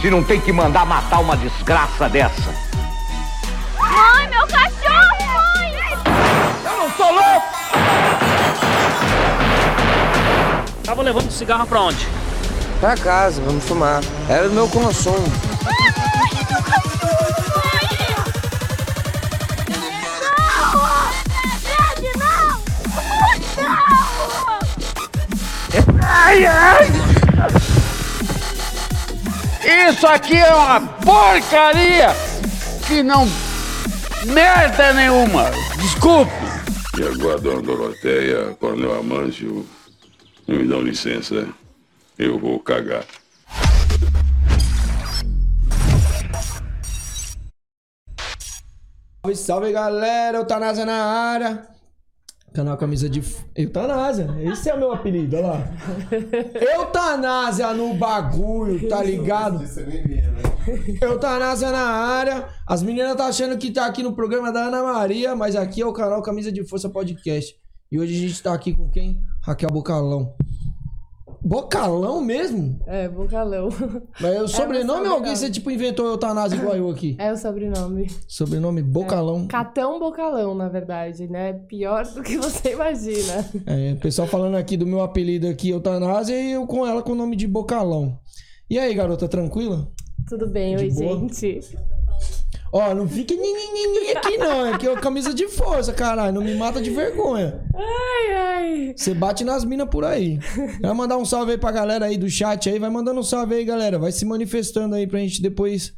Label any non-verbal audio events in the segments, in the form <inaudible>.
se não tem que mandar matar uma desgraça dessa. Mãe, meu cachorro, mãe! Eu não sou louco! Tava levando cigarro pra onde? Pra casa, vamos fumar. Era do meu consumo. Ai, ai! Isso aqui é uma porcaria que não. merda nenhuma! Desculpe! E agora, dona Doroteia, Coronel Amâncio, me dão licença, eu vou cagar. Salve, salve galera, Eutanásia na área. Canal Camisa de. F- Eutanásia, esse é o meu apelido, olha lá. <laughs> Eutanásia no bagulho, tá ligado? Eutanásia na área. As meninas tá achando que tá aqui no programa da Ana Maria, mas aqui é o canal Camisa de Força Podcast. E hoje a gente tá aqui com quem? Raquel Bocalão. Bocalão mesmo? É, Bocalão. Mas é o <laughs> sobrenome ou alguém você tipo inventou eutanásia igual eu aqui? É o sobrenome. Sobrenome Bocalão. Catão Bocalão, na verdade, né? Pior do que você imagina. É, o pessoal falando aqui do meu apelido aqui, Eutanásia, e eu com ela com o nome de Bocalão. E aí, garota, tranquila? Tudo bem, De oi, boa? gente. Ó, não fique ninguém aqui não, é que é camisa de força, caralho, não me mata de vergonha. Ai, ai. Você bate nas minas por aí. Vai mandar um salve aí pra galera aí do chat aí, vai mandando um salve aí, galera. Vai se manifestando aí pra gente depois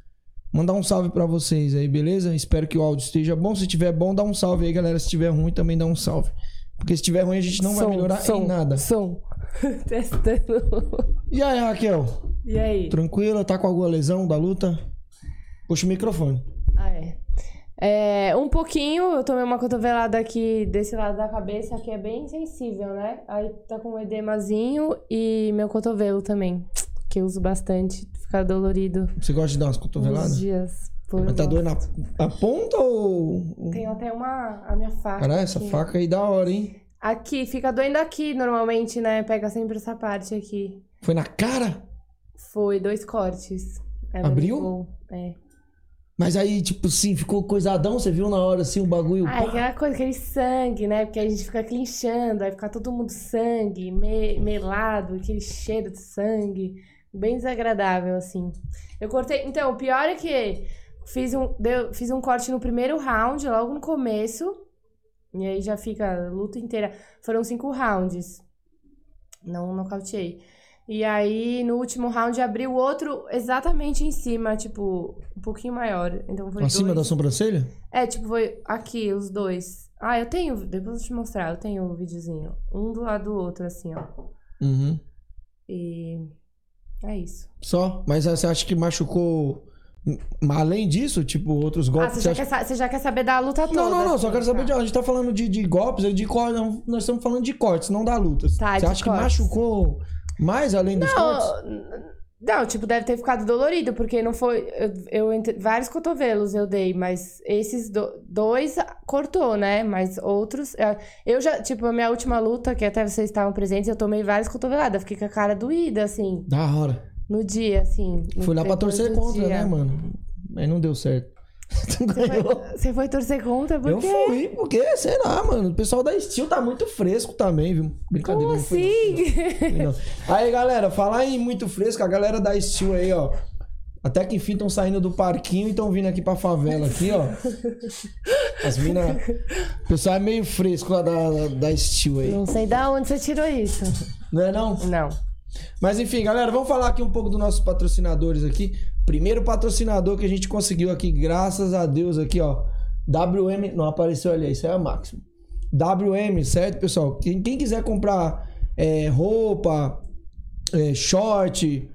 mandar um salve pra vocês aí, beleza? Espero que o áudio esteja bom. Se tiver bom, dá um salve aí, galera. Se tiver ruim, também dá um salve. Porque se tiver ruim, a gente não vai Som, melhorar som, em nada. Som. <laughs> Testando. E aí, Raquel? E aí? Tranquila? Tá com alguma lesão da luta? Puxa o microfone. Ah, é. É, um pouquinho, eu tomei uma cotovelada aqui desse lado da cabeça, que é bem sensível, né? Aí tá com um edemazinho e meu cotovelo também, que eu uso bastante, fica dolorido Você gosta de dar umas uns cotoveladas? dias. Por Mas tá doendo na, gosto. na ponta ou. Tenho até uma, a minha faca. Caralho, essa faca aí da hora, hein? Aqui, fica doendo aqui normalmente, né? Pega sempre essa parte aqui. Foi na cara? Foi dois cortes. Abriu? É. Mas aí, tipo assim, ficou coisadão, você viu na hora assim o bagulho. Ah, é pá. aquela coisa, aquele sangue, né? Porque a gente fica clinchando, aí fica todo mundo sangue, me- melado, aquele cheiro de sangue. Bem desagradável, assim. Eu cortei. Então, o pior é que fiz um, deu, fiz um corte no primeiro round, logo no começo. E aí já fica a luta inteira. Foram cinco rounds. Não nocauteei. E aí, no último round, abriu outro exatamente em cima, tipo, um pouquinho maior. Então foi Acima dois. da sobrancelha? É, tipo, foi aqui, os dois. Ah, eu tenho, depois eu vou te mostrar, eu tenho o videozinho. Um do lado do outro, assim, ó. Uhum. E é isso. Só? Mas você acha que machucou. Além disso, tipo, outros Ah, golpes. você você já, acha- quer, você já quer saber da luta toda? Não, não, não, só assim, quero saber tá. de. A gente tá falando de, de golpes, de cortes. Nós estamos falando de cortes, não da luta. Tá, você acha que cortes. machucou mais além dos cortes? Não, n- não, tipo, deve ter ficado dolorido, porque não foi. Eu, eu vários cotovelos eu dei, mas esses do- dois cortou, né? Mas outros. é, Eu já, tipo, a minha última luta, que até vocês estavam presentes, eu tomei várias cotoveladas. Fiquei com a cara doída, assim, Da hora. no dia, assim. Fui lá pra torcer contra, dia. né, mano? Mas não deu certo. <laughs> Tu Você ganhou. foi, você foi torcer contra? Por Eu quê? fui, porque, sei lá, mano. O pessoal da Steel tá muito fresco também, viu? Brincadeira. Como não assim? não. Aí, galera, falar em muito fresco, a galera da Steel aí, ó. Até que enfim estão saindo do parquinho e estão vindo aqui pra favela aqui, ó. <laughs> As minas. O pessoal é meio fresco lá da, da, da Steel aí. Não sei da onde você tirou isso. Não é não? Não. Mas enfim, galera, vamos falar aqui um pouco dos nossos patrocinadores aqui. Primeiro patrocinador que a gente conseguiu aqui, graças a Deus, aqui, ó. WM. Não apareceu ali, isso é a máxima. WM, certo, pessoal? Quem, quem quiser comprar é, roupa, é, short,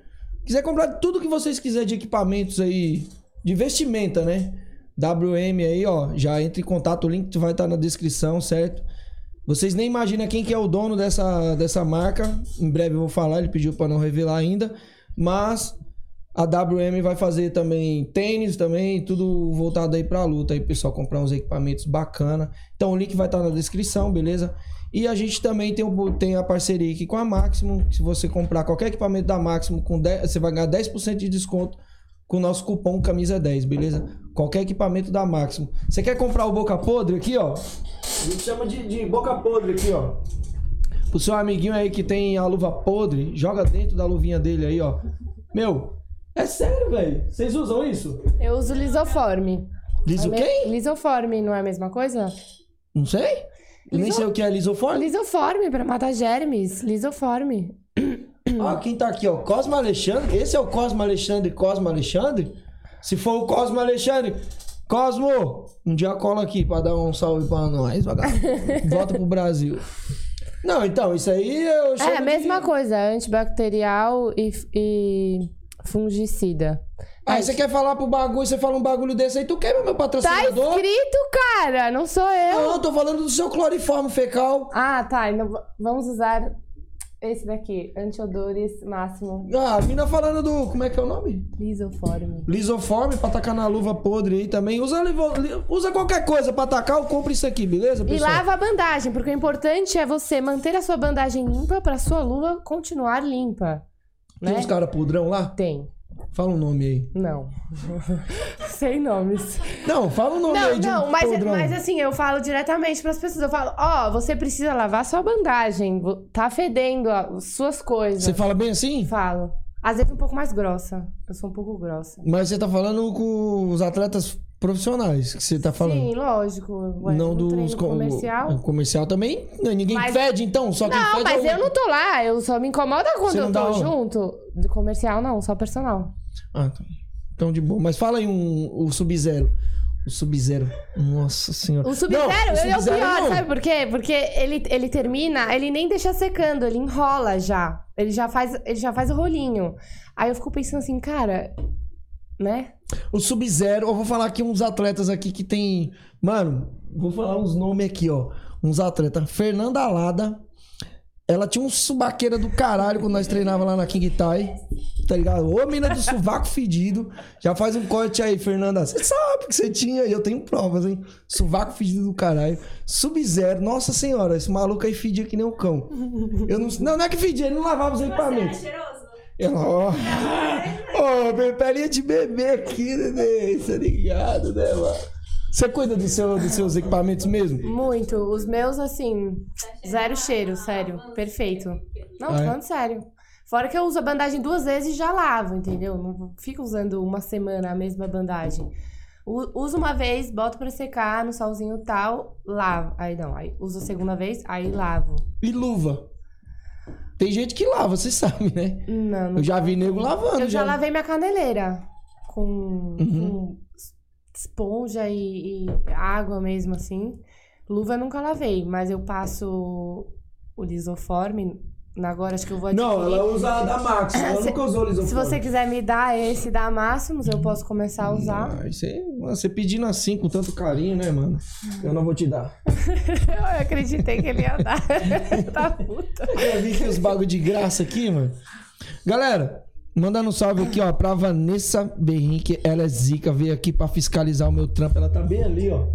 Quiser comprar tudo que vocês quiserem de equipamentos aí, de vestimenta, né? WM aí, ó, já entre em contato, o link vai estar na descrição, certo? Vocês nem imaginam quem que é o dono dessa, dessa marca. Em breve eu vou falar, ele pediu para não revelar ainda. Mas a WM vai fazer também tênis também, tudo voltado aí pra luta aí, pessoal, comprar uns equipamentos bacana. Então o link vai estar na descrição, beleza? E a gente também tem, o- tem a parceria aqui com a que Se você comprar qualquer equipamento da Maximum, com 10, você vai ganhar 10% de desconto com o nosso cupom camisa 10, beleza? Qualquer equipamento da Maximum. Você quer comprar o boca podre aqui, ó? A gente chama de, de boca podre aqui, ó. O seu amiguinho aí que tem a luva podre, joga dentro da luvinha dele aí, ó. Meu, é sério, velho. Vocês usam isso? Eu uso lisoforme. Liso É quem? Lisoforme, não é a mesma coisa? Não sei. Eu nem Liso- sei o que é lisoforme. Lisoforme, pra matar germes. Lisoforme. Ah, quem tá aqui, ó? Cosmo Alexandre. Esse é o Cosmo Alexandre, Cosmo Alexandre? Se for o Cosmo Alexandre, Cosmo, um dia cola aqui pra dar um salve pra nós, vagabundo. <laughs> Volta pro Brasil. Não, então, isso aí eu É a mesma de... coisa, antibacterial e, e fungicida. Aí você quer falar pro bagulho, você fala um bagulho desse aí, tu quebra meu Tá patrocinador? escrito, cara, não sou eu. Não, eu tô falando do seu cloriforme fecal. Ah, tá. Então vamos usar esse daqui, antiodores máximo Ah, a mina falando do... Como é que é o nome? lisoforme. Lisoforme pra tacar na luva podre aí também. Usa, usa qualquer coisa pra tacar ou compra isso aqui, beleza, E pessoal? lava a bandagem, porque o importante é você manter a sua bandagem limpa pra sua luva continuar limpa. Tem Né? uns caras podrão lá? Tem. Fala um nome aí. Não. <laughs> Sem nomes. Não, fala um nome Não, aí de não, um mas, podrão. mas assim, eu falo diretamente pras pessoas. Eu falo, ó, você precisa lavar sua bandagem. Tá fedendo as suas coisas. Você fala bem assim? Falo. Às vezes um pouco mais grossa. Eu sou um pouco grossa. Mas você tá falando com os atletas profissionais que você tá falando. Sim, lógico. Ué, não co- comercial. o comercial também. não, Ninguém Mas- fede, então. Só quem Não, fede mas é o... eu não tô lá. Eu só me incomoda quando eu tô aula? junto. Do comercial, não, só personal. Ah, tá. Então de boa. Mas fala aí um, o Sub-Zero. O Sub-Zero. Nossa senhora. O Sub-Zero, ele é o pior, não. sabe por quê? Porque ele, ele termina, ele nem deixa secando, ele enrola já. Ele já faz, ele já faz o rolinho. Aí eu fico pensando assim, cara, né? O Sub-Zero, eu vou falar aqui uns atletas aqui que tem. Mano, vou falar uns nomes aqui, ó. Uns atletas. Fernanda Alada. Ela tinha um subaqueira do caralho quando nós treinava lá na King Tai. Tá ligado? Ô, mina do sovaco fedido. Já faz um corte aí, Fernanda. Você sabe que você tinha, e eu tenho provas, hein? Sovaco fedido do caralho. Sub-Zero. Nossa senhora, esse maluco aí fedia que nem um cão. Eu não, não, não é que fedia, ele não lavava os equipamentos. Eu, ó, Ô, minha pelinha de bebê aqui, neném, tá ligado, né, mano? Você cuida do seu, dos seus equipamentos mesmo? Muito. Os meus, assim, zero cheiro, sério. Perfeito. Não, tô Ah, é? falando sério. Fora que eu uso a bandagem duas vezes e já lavo, entendeu? Não fico usando uma semana a mesma bandagem. Uso uma vez, boto pra secar no solzinho tal, lavo. Aí não, aí uso a segunda vez, aí lavo. E luva? Tem gente que lava, você <laughs> sabe, né? Não, não Eu já vi nego lavando. Eu já lavei minha caneleira com, com esponja e, e água mesmo, assim. Luva eu nunca lavei, mas eu passo o lisoforme. Agora acho que eu vou adquirir. Não, ela usa a da Max, ela Se- nunca usou. Se você quiser me dar esse da Máximos, eu posso começar a usar. Ah, isso aí, você pedindo assim, com tanto carinho, né, mano? Eu não vou te dar. <laughs> eu acreditei que ele ia dar. <laughs> tá puta. <laughs> Eu vi que os bagulho de graça aqui, mano. Galera, mandando um salve aqui, ó, pra Vanessa Berrinque. Ela é zica, veio aqui pra fiscalizar o meu trampo. Ela tá bem ali, ó.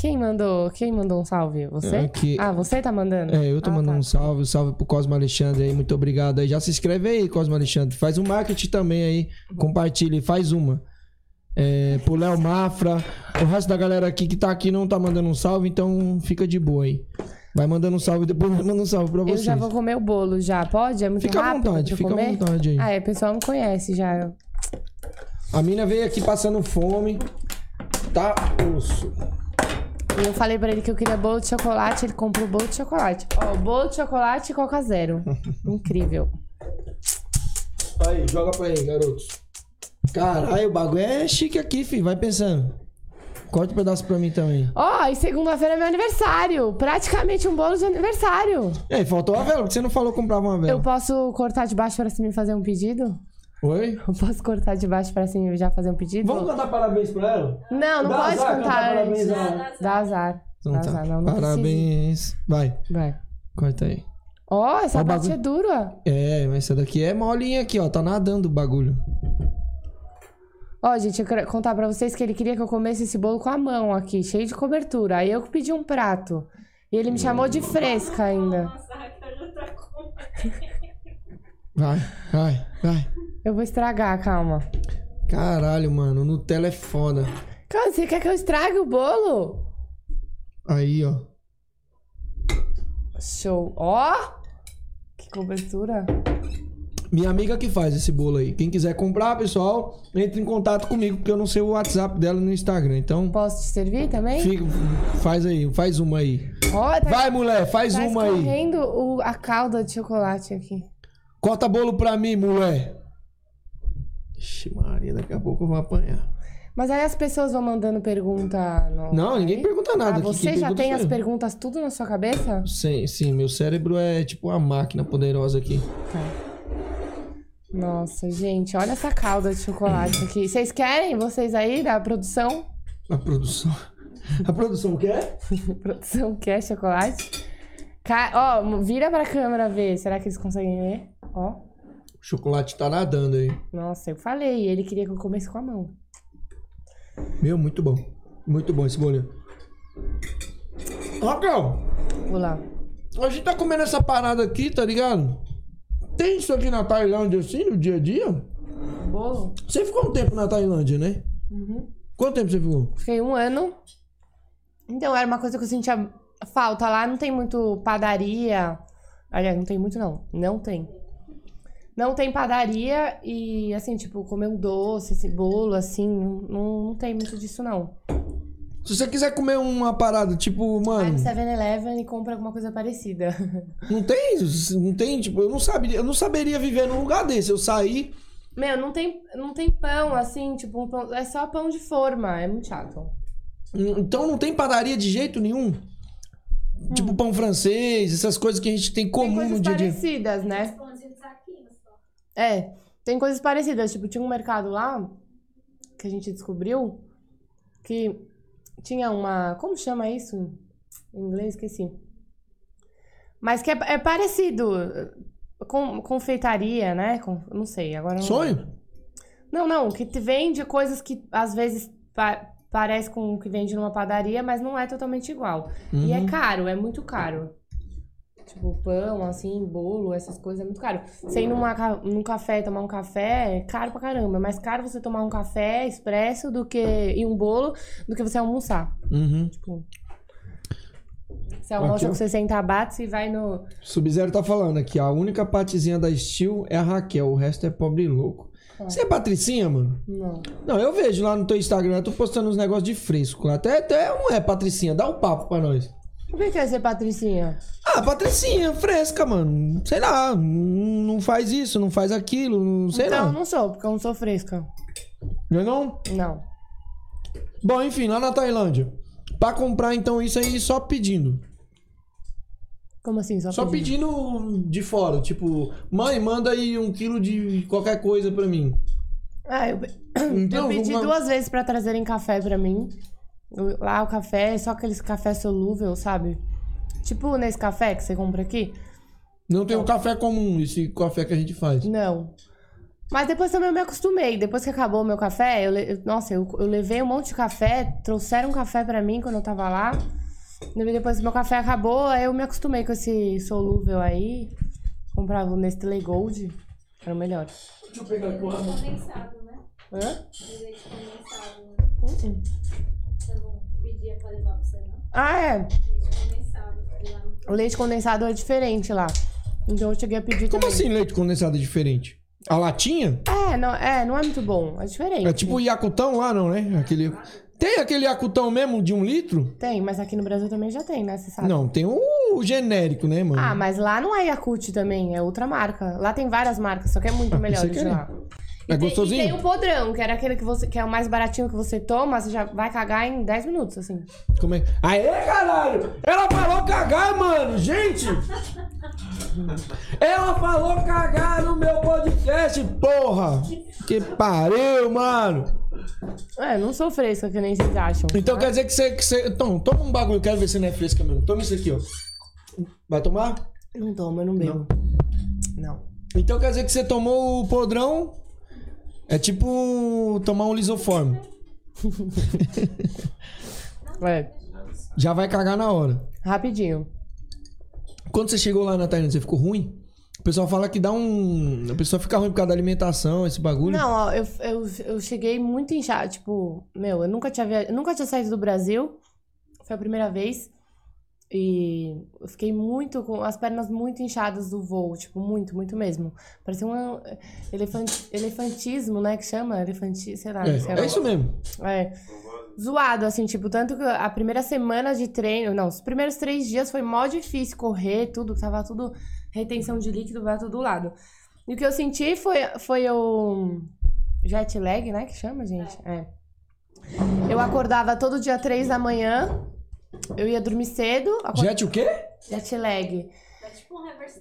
Quem mandou, quem mandou um salve? Você? Aqui. Ah, você tá mandando? É, eu tô Ah, mandando tá. um salve, um salve pro Cosmo Alexandre aí, muito obrigado aí. Já se inscreve aí, Cosmo Alexandre. Faz um marketing também aí, compartilha e faz uma. É, pro Léo Mafra, o resto da galera aqui que tá aqui não tá mandando um salve, então fica de boa aí. Vai mandando um salve, depois <laughs> manda um salve pra Eu vocês. já vou comer o bolo já, pode? É muito Fica à rápido vontade, fica à comer? vontade aí. Ah, é, o pessoal não conhece já. A mina veio aqui passando fome. Tá osso. E eu falei pra ele que eu queria bolo de chocolate, ele comprou bolo de chocolate. Ó, bolo de chocolate e Coca Zero. <laughs> Incrível. Aí, joga pra aí, garotos. Caralho, o bagulho é chique aqui, filho. Vai pensando. Corta um pedaço pra mim também. Ó, e segunda-feira é meu aniversário. Praticamente um bolo de aniversário. E aí, faltou a vela, porque você não falou que comprava uma vela. Eu posso cortar de baixo pra cima e fazer um pedido? Oi? Eu posso cortar de baixo pra cima e já fazer um pedido? Vamos cantar parabéns pra ela? Não, não Dá pode azar contar cantar antes. parabéns a ela. Dá azar. Então Dá tá. azar, não, não Parabéns. Vai, precisa. Vai. corta aí. Ó, essa Ó parte é dura. É, mas essa daqui é molinha aqui, ó. Tá nadando o bagulho. Ó, gente, eu quero contar pra vocês que ele queria que eu comesse esse bolo com a mão aqui, cheio de cobertura. Aí eu que pedi um prato. E ele me chamou de fresca ainda. Vai, vai, vai. Eu vou estragar, calma. Caralho, mano. Nutella é foda. Cara, você quer que eu estrague o bolo? Aí, ó. Show. Ó! Que cobertura. Minha amiga que faz esse bolo aí. Quem quiser comprar, pessoal, entre em contato comigo, porque eu não sei o WhatsApp dela no Instagram. Então, Posso te servir também? fica- faz aí, faz uma aí. Ó, tá, Vai, mulher, faz tá uma aí. escorrendo o- a calda de chocolate aqui. Corta bolo pra mim, mulher. Ixi, Maria, daqui a pouco eu vou apanhar. Mas aí as pessoas vão mandando pergunta. No... Não, ninguém pergunta nada. Ah, você já tem as eu. perguntas tudo na sua cabeça? Sim, sim, meu cérebro é tipo uma máquina poderosa aqui. Nossa, gente, olha essa calda de chocolate aqui. Vocês querem? Vocês aí da produção? A produção. A produção quer? <laughs> produção quer chocolate? Ca- Ó, vira pra câmera ver. Será que eles conseguem ver? Ó. O chocolate tá nadando aí. Nossa, eu falei. Ele queria que eu comesse com a mão. Meu, muito bom. Muito bom esse bolinho. Raquel, Vou lá. a gente tá comendo essa parada aqui, tá ligado? Tem isso aqui na Tailândia assim, no dia a dia? Bolo? Você ficou um tempo na Tailândia, né? Uhum. Quanto tempo você ficou? Fiquei um ano. Então, era uma coisa que eu sentia falta. Lá não tem muito padaria. Aliás, não tem muito, não. Não tem. Não tem padaria e, assim, tipo, comer um doce, esse bolo, assim, não, não, tem muito disso, não. Se você quiser comer uma parada, tipo, Vai mano, no 7-Eleven e compra alguma coisa parecida. <laughs> não tem, não tem, tipo, eu não sabia, eu não saberia viver num lugar desse. Eu saí, Meu, não tem, não tem pão, assim, tipo, um pão, é só pão de forma. É muito chato. então não tem padaria de jeito nenhum. Tipo pão francês, essas coisas que a gente tem Tem comum coisas no dia a dia. parecidas, né? É, tem coisas parecidas. Tipo, tinha um mercado lá que a gente descobriu que tinha uma. Como chama isso? Em inglês, esqueci. Mas que é, é parecido. Com, confeitaria, né? Com, não sei, agora não. Sonho? Não, não, que te vende coisas que às vezes pa- parece com o que vende numa padaria, mas não é totalmente igual. E é Uhum. caro, é muito caro. Tipo, pão, assim, bolo, essas coisas é muito caro. Você ir numa, num café tomar um café é caro pra caramba. É mais caro você tomar um café expresso do que e um bolo do que você almoçar. Uhum. Tipo. Você almoça Aqui, com 60 bates e vai no. Sub-Zero tá falando aqui, a única patezinha da Steel é a Raquel, o resto é pobre e louco. Você é patricinha, mano? Não. Não, eu vejo lá no teu Instagram, tu postando uns negócios de fresco. Até, até não é patricinha, dá um papo pra nós. Por que quer ser patricinha? Ah, patricinha, fresca, mano. Sei lá, não não faz isso, não faz aquilo, não sei então, lá. não sou, porque eu não sou fresca. Não é não? Não. Bom, enfim, lá na Tailândia. Pra comprar, então, isso aí só pedindo. Como assim? Só, Só pedindo? pedindo de fora. Tipo, mãe, manda aí um quilo de qualquer coisa pra mim. Ah, eu, <coughs> Então, eu pedi uma- duas vezes pra trazerem café pra mim. O- Lá o café é só aqueles café solúvel, sabe? Tipo nesse café que você compra aqui? Não tem um café comum, esse café que a gente faz. Não. Mas depois também eu me acostumei. Depois que acabou o meu café, eu, eu- nossa, eu, eu levei um monte de café, trouxeram café pra mim quando eu tava lá. E Depois que meu café acabou, aí eu me acostumei com esse solúvel aí. Comprava o Nestlé Gold, era o melhor. Deixa eu pegar aqui uma... Condensado, né? Hã? Leite condensado. né? Uh-uh. Você não pedia pra levar pra você, não? Ah, é. Leite condensado. lá. O leite condensado é diferente lá. Então eu cheguei a pedir Como também. assim leite condensado é diferente? A latinha? É, não é, não é muito bom. É diferente. É tipo o Yakutão lá, não, né? Aquele... Tem aquele Yakutão mesmo de um litro? Tem, mas aqui no Brasil também já tem, né? Você sabe. Não, tem o genérico, né, mano? Ah, mas lá não é Yakut também, é outra marca. Lá tem várias marcas, só que é muito melhor pensei de que lá. É tem- gostosinho? E tem o podrão, que era aquele que, você, que é o mais baratinho que você toma, você já vai cagar em 10 minutos, assim. Como é? Aê, caralho! Ela falou cagar, mano! Gente! Ela falou cagar no meu podcast, porra! Que pariu, mano! É, não sou fresca, que nem vocês acham. Então quer dizer que você, que você. Então, toma um bagulho, quero ver se não é fresca mesmo. Toma isso aqui, ó. Vai tomar? Não tomo, eu não bebo. Não. Então quer dizer que você tomou o podrão. É tipo tomar um lisoforme. <laughs> É, Já vai cagar na hora. rapidinho. Quando você chegou lá na Tailândia, você ficou ruim? O pessoal fala que dá um. A pessoa fica ruim por causa da alimentação, esse bagulho. Não, ó, eu, eu, eu cheguei muito inchada. Tipo, meu, eu nunca tinha, via... eu nunca tinha saído do Brasil. Foi a primeira vez. E eu fiquei muito com as pernas muito inchadas do voo. Tipo, muito, muito mesmo. Parecia um elefant... elefantismo, né? Que chama? Elefanti... Sei lá. sei É, lá. é isso mesmo. É. Zoado, assim, tipo, tanto que a primeira semana de treino, não, os primeiros três dias foi mó difícil correr, tudo, tava tudo, retenção de líquido, vai todo lado. E o que eu senti foi, foi o jet lag, né, que chama, gente? É. Eu acordava todo dia três da manhã, eu ia dormir cedo. acord- Jet o quê? Jet lag. É tipo um reverse.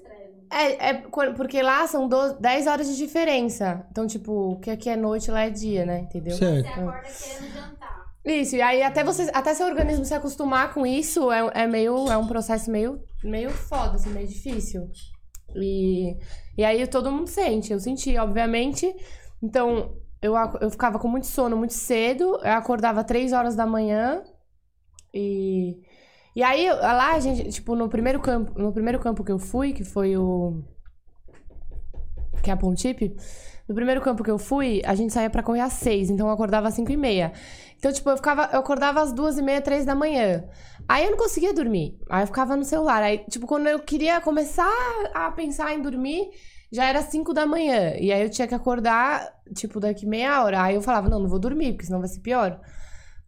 É, é porque lá são 12, 10 horas de diferença. Então, tipo, o que aqui é noite, lá é dia, né? Entendeu? Certo. Você acorda querendo jantar. Isso, e aí até você, até seu organismo se acostumar com isso é, é meio, é um processo meio, meio foda, assim, meio difícil. E, e aí todo mundo sente, eu senti, obviamente. Então, eu, eu ficava com muito sono muito cedo, eu acordava três horas da manhã e... E aí, lá, a gente, tipo, no primeiro campo, no primeiro campo que eu fui, que foi o... Que é a Pontipe, no primeiro campo que eu fui, a gente saía pra correr às seis, então eu acordava às cinco e meia. Então, tipo, eu, ficava, eu acordava às duas e meia, três da manhã. Aí eu não conseguia dormir. Aí eu ficava no celular. Aí, tipo, quando eu queria começar a pensar em dormir, já era cinco da manhã. E aí eu tinha que acordar, tipo, daqui meia hora. Aí eu falava, não, não vou dormir, porque senão vai ser pior.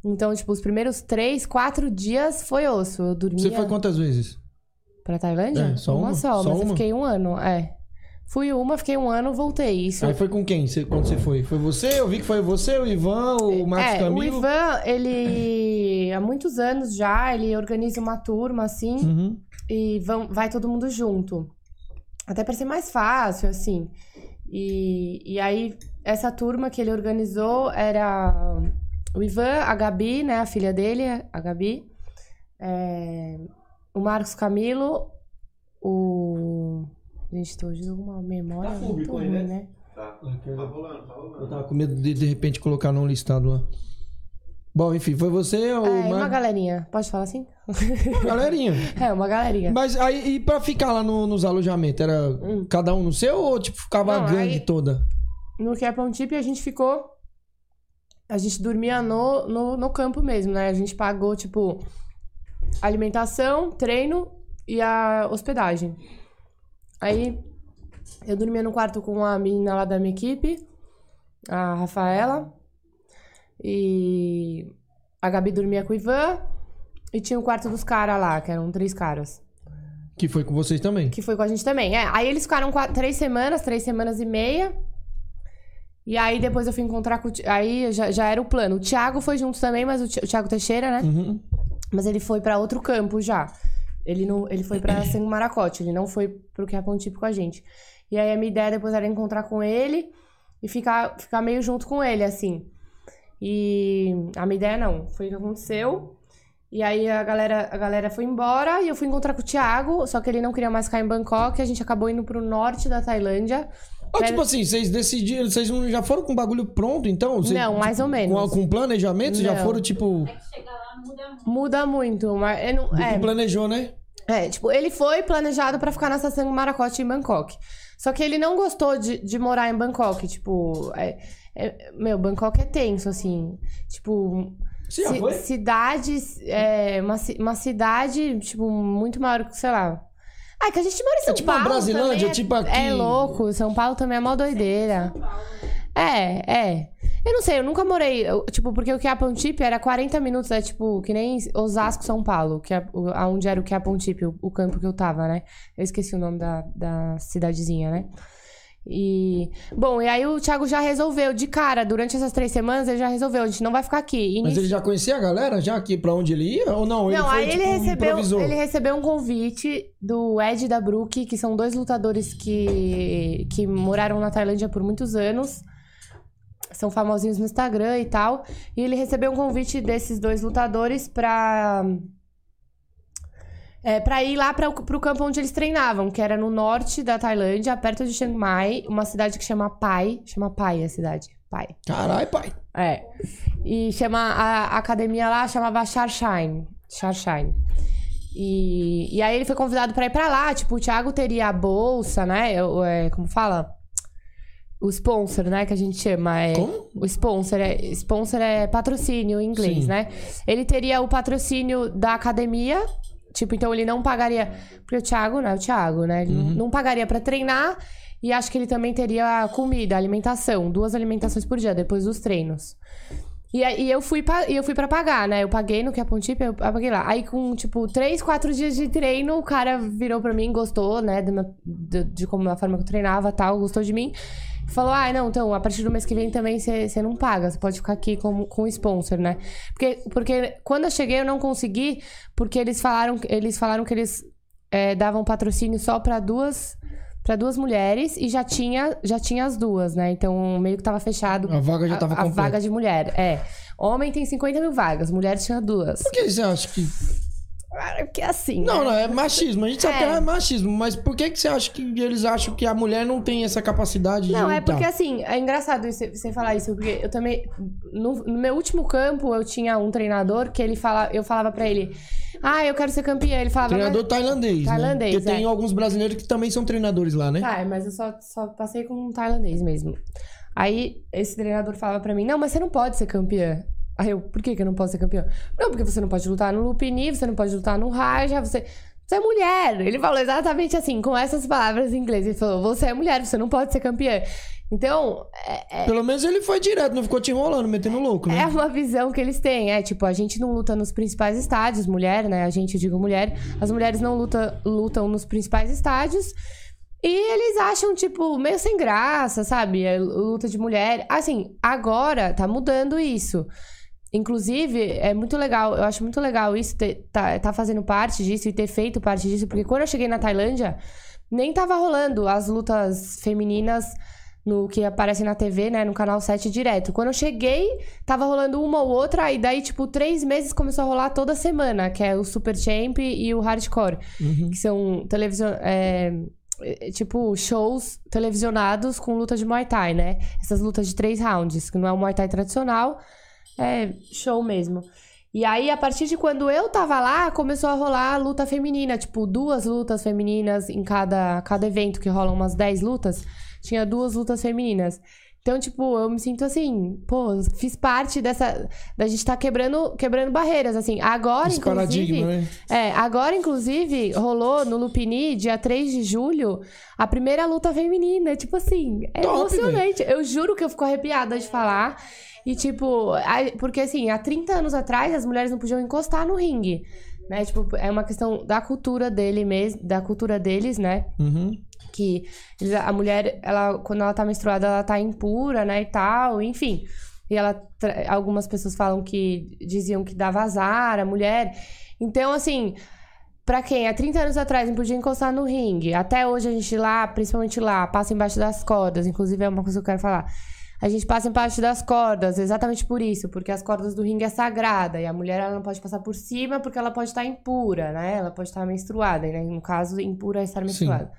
Então, tipo, os primeiros três, quatro dias foi osso. Eu dormia... Você foi quantas vezes? Pra Tailândia? É, só uma? só, Só mas eu uma? fiquei um ano, é. Fui uma, fiquei um ano, voltei. Isso Aí foi com quem? Você- quando você foi? Foi você? Eu vi que foi você, o Ivan, o Marcos é, Camilo. o Ivan, ele há muitos anos já, ele organiza uma turma assim Uhum. e vão, vai todo mundo junto. Até pra ser mais fácil, assim. E, e aí, essa turma que ele organizou era o Ivan, a Gabi, né, a filha dele, a Gabi, é, o Marcos Camilo, o. Gente, tô hoje uma memória Tá muito ruim, né? né? Eu tava com medo de de repente colocar num listado lá. Bom, enfim, foi você ou É, o e uma galerinha. Pode falar assim? galerinha? <laughs> É, uma galerinha. Mas aí, e pra ficar lá no- nos alojamentos, era cada um no seu ou tipo ficava Não, a gangue aí- toda? No Capão Tip a gente ficou. A gente dormia no, no, no campo mesmo, né? A gente pagou, tipo, alimentação, treino e a hospedagem. Aí eu dormia no quarto com a menina lá da minha equipe, a Rafaela. E a Gabi dormia com o Ivan. E tinha o quarto dos caras lá, que eram três caras. Que foi com vocês também. Que foi com a gente também. É, aí eles ficaram quatro, três semanas, três semanas e meia. E aí depois eu fui encontrar com o Aí já, já era o plano. O Thiago foi junto também, mas o, Ti- o Thiago Teixeira, né? Uhum. Mas ele foi pra outro campo já. Ele, não, ele foi pra <clears throat> Sangue Maracote, ele não foi pro que é Pontipe com a gente. E aí a minha ideia depois era encontrar com ele e ficar, ficar meio junto com ele, assim. E a minha ideia não, foi o que aconteceu. E aí a galera, a galera foi embora e eu fui encontrar com o Thiago, só que ele não queria mais ficar em Bangkok, a gente acabou indo pro norte da Tailândia. Ou Pera- tipo assim, vocês decidiram, vocês não- já foram com o bagulho pronto então? Vocês, Não, mais ou menos. Com, com planejamento, vocês já foram tipo. É lá muda muito. Muda muito, mas eu não, é, planejou, né? É, tipo, ele foi planejado pra ficar nessa Sangue Maracote em Bangkok. Só que ele não gostou de, de morar em Bangkok. Tipo, é- é- meu, Bangkok é tenso, assim. Tipo, Você já ci- foi? cidades. É, uma, uma cidade, tipo, muito maior que, sei lá. Ah, que a gente mora em São tipo uma Paulo. Brasilândia, também é- tipo aqui. É louco, São Paulo também é mó doideira. É, é. Eu não sei, eu nunca morei. eu- tipo, porque o Quiapontipe era 40 minutos, é tipo, que nem Osasco, São Paulo, que é o- aonde era o Quiapontipe, o, o campo que eu tava, né? Eu esqueci o nome da, da cidadezinha, né? E. Bom, e aí o Thiago já resolveu, de cara, durante essas três semanas, ele já resolveu, a gente não vai ficar aqui. Mas ele já conhecia a galera, já aqui pra onde ele ia? Ou não? Ele Não, foi, aí ele tipo, recebeu, improvisou? ele recebeu um convite do Ed e da Brooke, que são dois lutadores que, que moraram na Tailândia por muitos anos. São famosinhos no Instagram e tal. E ele recebeu um convite desses dois lutadores pra. É, pra ir lá pra, o- pro campo onde eles treinavam, que era no norte da Tailândia, perto de Chiang Mai, uma cidade que chama Pai. Chama Pai a cidade. Pai. Caralho, pai. É. E chama a, a academia lá chamava Charshine. Charshine. E, e aí ele foi convidado pra ir pra lá. Tipo, o Thiago teria a bolsa, né? O- é, como fala? O sponsor, né? Que a gente chama. É, Como? O sponsor é, sponsor é patrocínio em inglês, Sim. né? Ele teria o patrocínio da academia. Tipo, então ele não pagaria. Porque o Thiago, né? O Thiago, né? Ele não- não pagaria pra treinar. E acho que ele também teria comida, alimentação. Duas alimentações por dia, depois dos treinos. E aí eu fui, e eu fui pra pagar, né? Eu paguei no que a Pontip, eu paguei lá. Aí com, tipo, três, quatro dias de treino, o cara virou pra mim, gostou, né? meu- de, de como a forma que eu treinava e tal, gostou de mim. Falou, ah, não, então, a partir do mês que vem também você não paga, você pode ficar aqui com, com o sponsor, né? Porque, porque quando eu cheguei eu não consegui, porque eles falaram, eles falaram que eles é, davam patrocínio só pra duas... Pra duas mulheres e já tinha, já tinha as duas, né? Então meio que tava fechado. A vaga já tava a, a completa. vaga de mulher, é. Homem tem 50 mil vagas, mulheres tinha duas. Por que você acha que. Porque assim. Não, né? não, é machismo. A gente sabe É. que é machismo, mas por que, que você acha que eles acham que a mulher não tem essa capacidade de Não, é porque assim, é engraçado você falar isso, porque eu também. No, no meu último campo, eu tinha um treinador que ele fala, eu falava pra ele, ah, eu quero ser campeã. Ele falava. Treinador mas... tailandês, Tailandês, né? Porque tem é. alguns brasileiros que também são treinadores lá, né? Tá, mas eu só, só passei com um tailandês mesmo. Aí esse treinador falava pra mim, não, mas você não pode ser campeã. Aí eu, por que, que eu não posso ser campeã? Não, porque você não pode lutar no Lupini, você não pode lutar no Raja, você. Você é mulher! Ele falou exatamente assim, com essas palavras em inglês. Ele falou: você é mulher, você não pode ser campeã. Então, é, Pelo menos ele foi direto, não ficou te enrolando, metendo louco, né? é uma visão que eles têm. É tipo, a gente não luta nos principais estádios, mulher, né? A gente, eu digo mulher. As mulheres não luta, lutam nos principais estádios. E eles acham, tipo, meio sem graça, sabe? É luta de mulher. Assim, agora tá mudando isso. Inclusive, é muito legal, eu acho muito legal isso, ter, tá, tá fazendo parte disso e ter feito parte disso, porque quando eu cheguei na Tailândia, nem tava rolando as lutas femininas no que aparece na TV, né, no canal 7 direto. Quando eu cheguei, tava rolando uma ou outra, e daí, tipo, três meses começou a rolar toda semana, que é o Super Champ e o Hardcore, que são televisão. é, é, tipo, shows televisionados com luta de Muay Thai, né? Essas lutas de três rounds, que não é o Muay Thai tradicional, é show mesmo. E aí, a partir de quando eu tava lá, começou a rolar a luta feminina. Tipo, duas lutas femininas em cada, cada evento, que rolam umas 10 lutas. Tinha duas lutas femininas. Então, tipo, eu me sinto assim, pô, fiz parte dessa. Da gente tá quebrando, quebrando barreiras, assim. Agora, Esse inclusive. né? É, agora, inclusive, rolou no Lupini, dia 3 de julho, a primeira luta feminina. Tipo assim, é Top, emocionante. Eu juro que eu fico arrepiada de falar. E, tipo, a- porque assim, há 30 anos atrás, as mulheres não podiam encostar no ringue. Né? Tipo, é uma questão da cultura dele mesmo, da cultura deles, né? Uhum. que eles- a mulher, ela, quando ela tá menstruada, ela tá impura, né, e tal, enfim. E ela, algumas pessoas falam que diziam que dava azar a mulher. Então, assim, pra quem há 30 anos atrás não podia encostar no ringue, até hoje a gente lá, principalmente lá, passa embaixo das cordas, inclusive é uma coisa que eu quero falar. A gente passa embaixo das cordas, exatamente por isso, porque as cordas do ringue é sagrada e a mulher ela não pode passar por cima porque ela pode estar impura, né? Ela pode estar menstruada, né? No caso, impura é estar menstruada.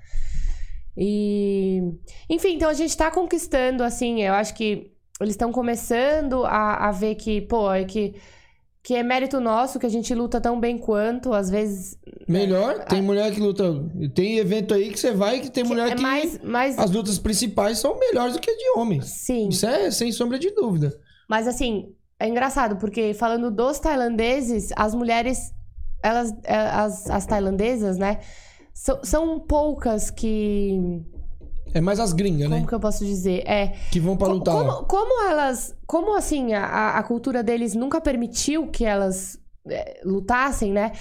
E. Enfim, então a gente tá conquistando, assim, eu acho que eles estão começando a, a ver que, pô, é que, que é mérito nosso, que a gente luta tão bem quanto, às vezes. Melhor, tem mulher que luta. Tem evento aí que você vai que tem mulher é que. mais, mais. As lutas principais são melhores do que de homens. Sim. Isso é sem sombra de dúvida. Mas assim, é engraçado, porque falando dos tailandeses, as mulheres, elas, é, as, as tailandesas, né? São, são poucas que. É mais as gringas, Como né? que eu posso dizer? É. Que vão pra lutar. Como, como elas. Como assim, a, a cultura deles nunca permitiu que elas é, lutassem, né?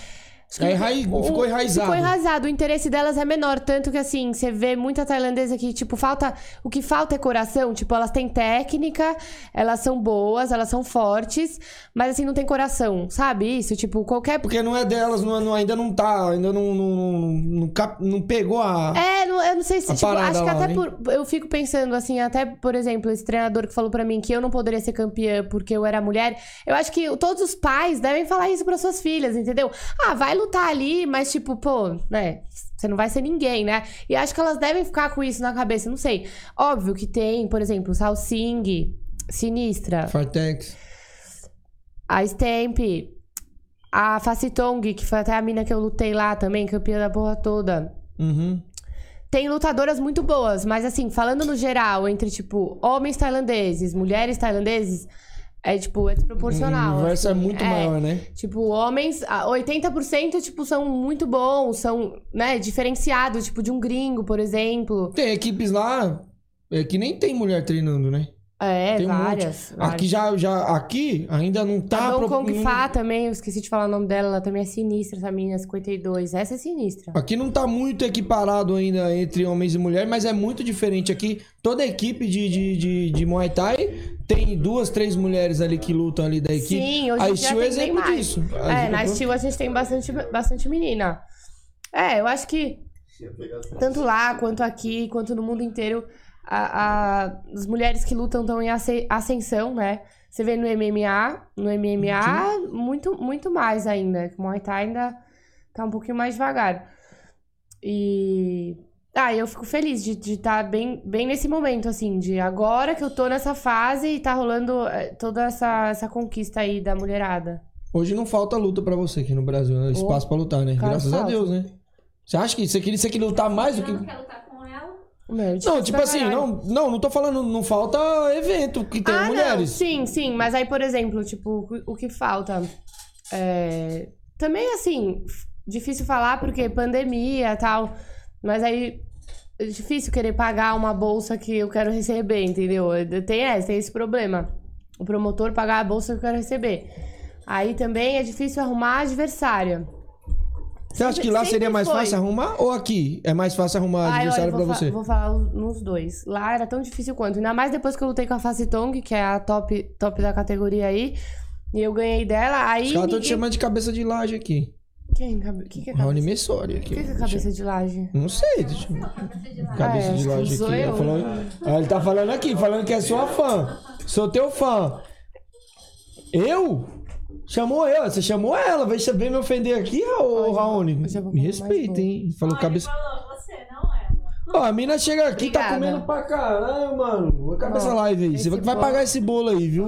É, enrai- o- ficou enraizado. Ficou enraizado. O interesse delas é menor. Tanto que, assim, você vê muita tailandesa que, tipo, falta. O que falta é coração. Tipo, elas têm técnica, elas são boas, elas são fortes, mas, assim, não tem coração. Sabe isso? Tipo, qualquer. Porque não é delas, não, não- ainda não tá, ainda não, não, não, cap- não pegou a. É, não- eu não sei se. Tipo, acho que lá, até né? por. Eu fico pensando, assim, até, por exemplo, esse treinador que falou pra mim que eu não poderia ser campeã porque eu era mulher. Eu acho que todos os pais devem falar isso para suas filhas, entendeu? Ah, vai lutar ali, mas, tipo, pô, né? Você não vai ser ninguém, né? E acho que elas devem ficar com isso na cabeça, não sei. Óbvio que tem, por exemplo, Salsing, Sinistra, Fartex. a Stamp, a Facitong, que foi até a mina que eu lutei lá também, campeã da porra toda. Uhum. Tem lutadoras muito boas, mas assim, falando no geral, entre, tipo, homens tailandeses, mulheres tailandeses, é, tipo, é desproporcional. O universo é assim. muito maior, né? Tipo, homens, ah, 80%, tipo, são muito bons, são, né, diferenciados, tipo, de um gringo, por exemplo. Tem equipes lá é, que nem tem mulher treinando, né? É, Tem um monte. várias. Aqui já, já aqui ainda não tá. A Dong pro- Kong Fa também, eu esqueci de falar o nome dela, ela também é sinistra, essa menina 52. Essa é sinistra. Aqui não tá muito equiparado ainda entre homens e mulheres, mas é muito diferente. Aqui, toda equipe de, de, de, de Muay Thai tem duas, três mulheres ali que lutam ali da equipe. Sim, hoje a em Steel é exemplo disso. É, na Steel a gente tem bastante, bastante menina. É, eu acho que tanto lá, quanto aqui, quanto no mundo inteiro, a- a- as mulheres que lutam estão em asce- ascensão, né? Você vê no MMA, no MMA, muito, muito mais ainda. O Muay Thai ainda tá um pouquinho mais devagar. E... Ah, eu fico feliz de estar bem, bem nesse momento, assim, de agora que eu tô nessa fase e tá rolando eh, toda essa, essa conquista aí da mulherada. Hoje não falta luta pra você aqui no Brasil, né? espaço pra lutar, né? Cara, Graças a. Deus, né? Você acha que você queria, você queria lutar mais do que. Não quer lutar com ela? Meu, Não, tipo assim, caralho. não, não, não tô falando, não falta evento que tem ah, Não, mulheres. sim, sim. Mas aí, por exemplo, tipo, o- que falta. é, Também, assim, difícil falar porque pandemia e tal. Mas aí é difícil querer pagar uma bolsa que eu quero receber, entendeu? Tem, esse, tem esse problema. O promotor pagar a bolsa que eu quero receber. Aí também é difícil arrumar adversária. Você acha que lá seria mais foi. fácil arrumar ou aqui é mais fácil arrumar Ai, adversário fa- você? vou falar nos dois. Lá era tão difícil quanto. Ainda mais depois que eu lutei com a Facitong, que é a top, top da categoria aí. E eu ganhei dela. Aí. Os caras estão te chamando de cabeça de laje aqui. Quem? Cabe- que, que é Raoni cabeça? Messori O aqui. que, que é cabeça de laje? Não sei, deixa eu... Cabeça Ah, é, de laje sou aqui. eu. Ele, falou... Ah, ele tá falando aqui, falando que é sua fã. Sou teu fã. Eu? Chamou eu, você chamou ela, vem, vem me ofender aqui, ô Raoni. já vou Me mais respeita, hein? Falou cabeça. falou você, não ela. Ó, a mina chega aqui, tá Obrigada. comendo pra caralho, mano. Cabeça Ó, live aí. Você esse vai vai bolo- pagar esse bolo aí, viu?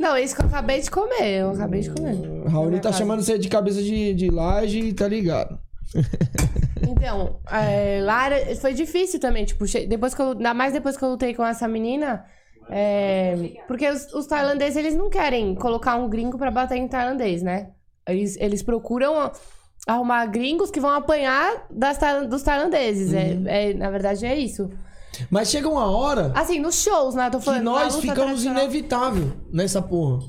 Não, esse que eu acabei de comer. Eu acabei de comer. Na Raoni tá casa. chamando você de cabeça de, de laje, tá ligado? <laughs> Então, é, lá era- foi difícil também, tipo, depois que eu, ainda mais depois que eu lutei com essa menina, é, porque os, os tailandeses, eles não querem colocar um gringo pra bater em tailandês, né? Eles, eles procuram arrumar gringos que vão apanhar das, dos tailandeses, é- Uhum. é, na verdade é isso. Mas chega uma hora Assim, nos shows, né? Tô que falando, na nós luta ficamos tradicional. inevitável nessa porra.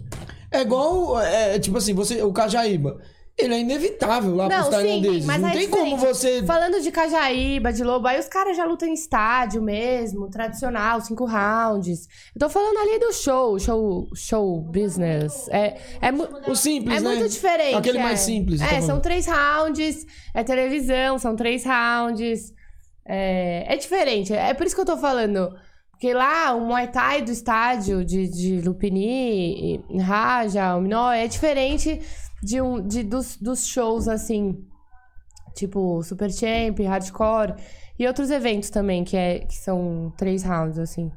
É igual, é, tipo assim, você, o Cajaíba. Ele é inevitável lá pros Não, sim, tailandeses. mas não é tem como diferente. você. Falando de Cajaíba, de Lobo, aí os caras já lutam em estádio mesmo, tradicional, cinco rounds. Eu tô falando ali do show, show, show business. É, é, mu- O simples, é né? muito diferente. Aquele é. mais simples. você É, tá são falando. três rounds, é televisão, são três rounds. É, é diferente, é por isso que eu tô falando. Porque lá, o Muay Thai do estádio de, de Lupini, Raja, o Minó, é diferente de um, de, dos, dos shows, assim, tipo Super Champ, Hardcore e outros eventos também, que, é, que são três rounds, assim.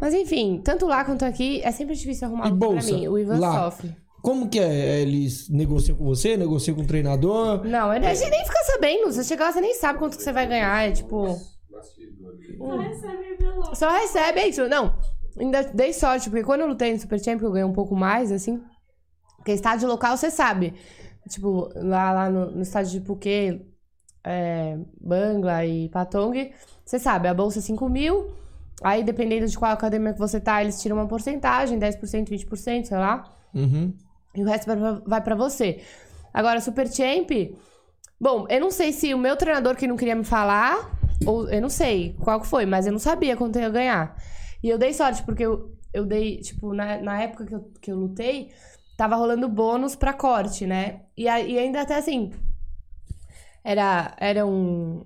Mas enfim, tanto lá quanto aqui, é sempre difícil arrumar E bolsa? pra mim. O Ivan Lá. sofre. Como que é? Eles negociam com você, negociam com o treinador. Não, a gente nem fica sabendo. Se você chegar lá, você nem sabe quanto que você vai ganhar. É tipo. Só recebe. Só recebe, é isso. Não, ainda dei sorte, porque quando eu lutei no Super Champion, eu ganhei um pouco mais, assim. Porque estádio local, você sabe. Tipo, lá, lá no, no estádio de Phuket, é, Bangla e Patong, você sabe, a bolsa é 5 mil. Aí, dependendo de qual academia que você tá, eles tiram uma porcentagem, 10%, 20%, sei lá. Uhum. E o resto vai pra você. Agora, Super Champ. Bom, eu não sei se o meu treinador que não queria me falar, ou eu não sei qual que foi, mas eu não sabia quanto eu ia ganhar. E eu dei sorte, porque eu, eu dei, tipo, na, na época que eu, que eu lutei, tava rolando bônus pra corte, né? E, a- e ainda até assim. Era, era um.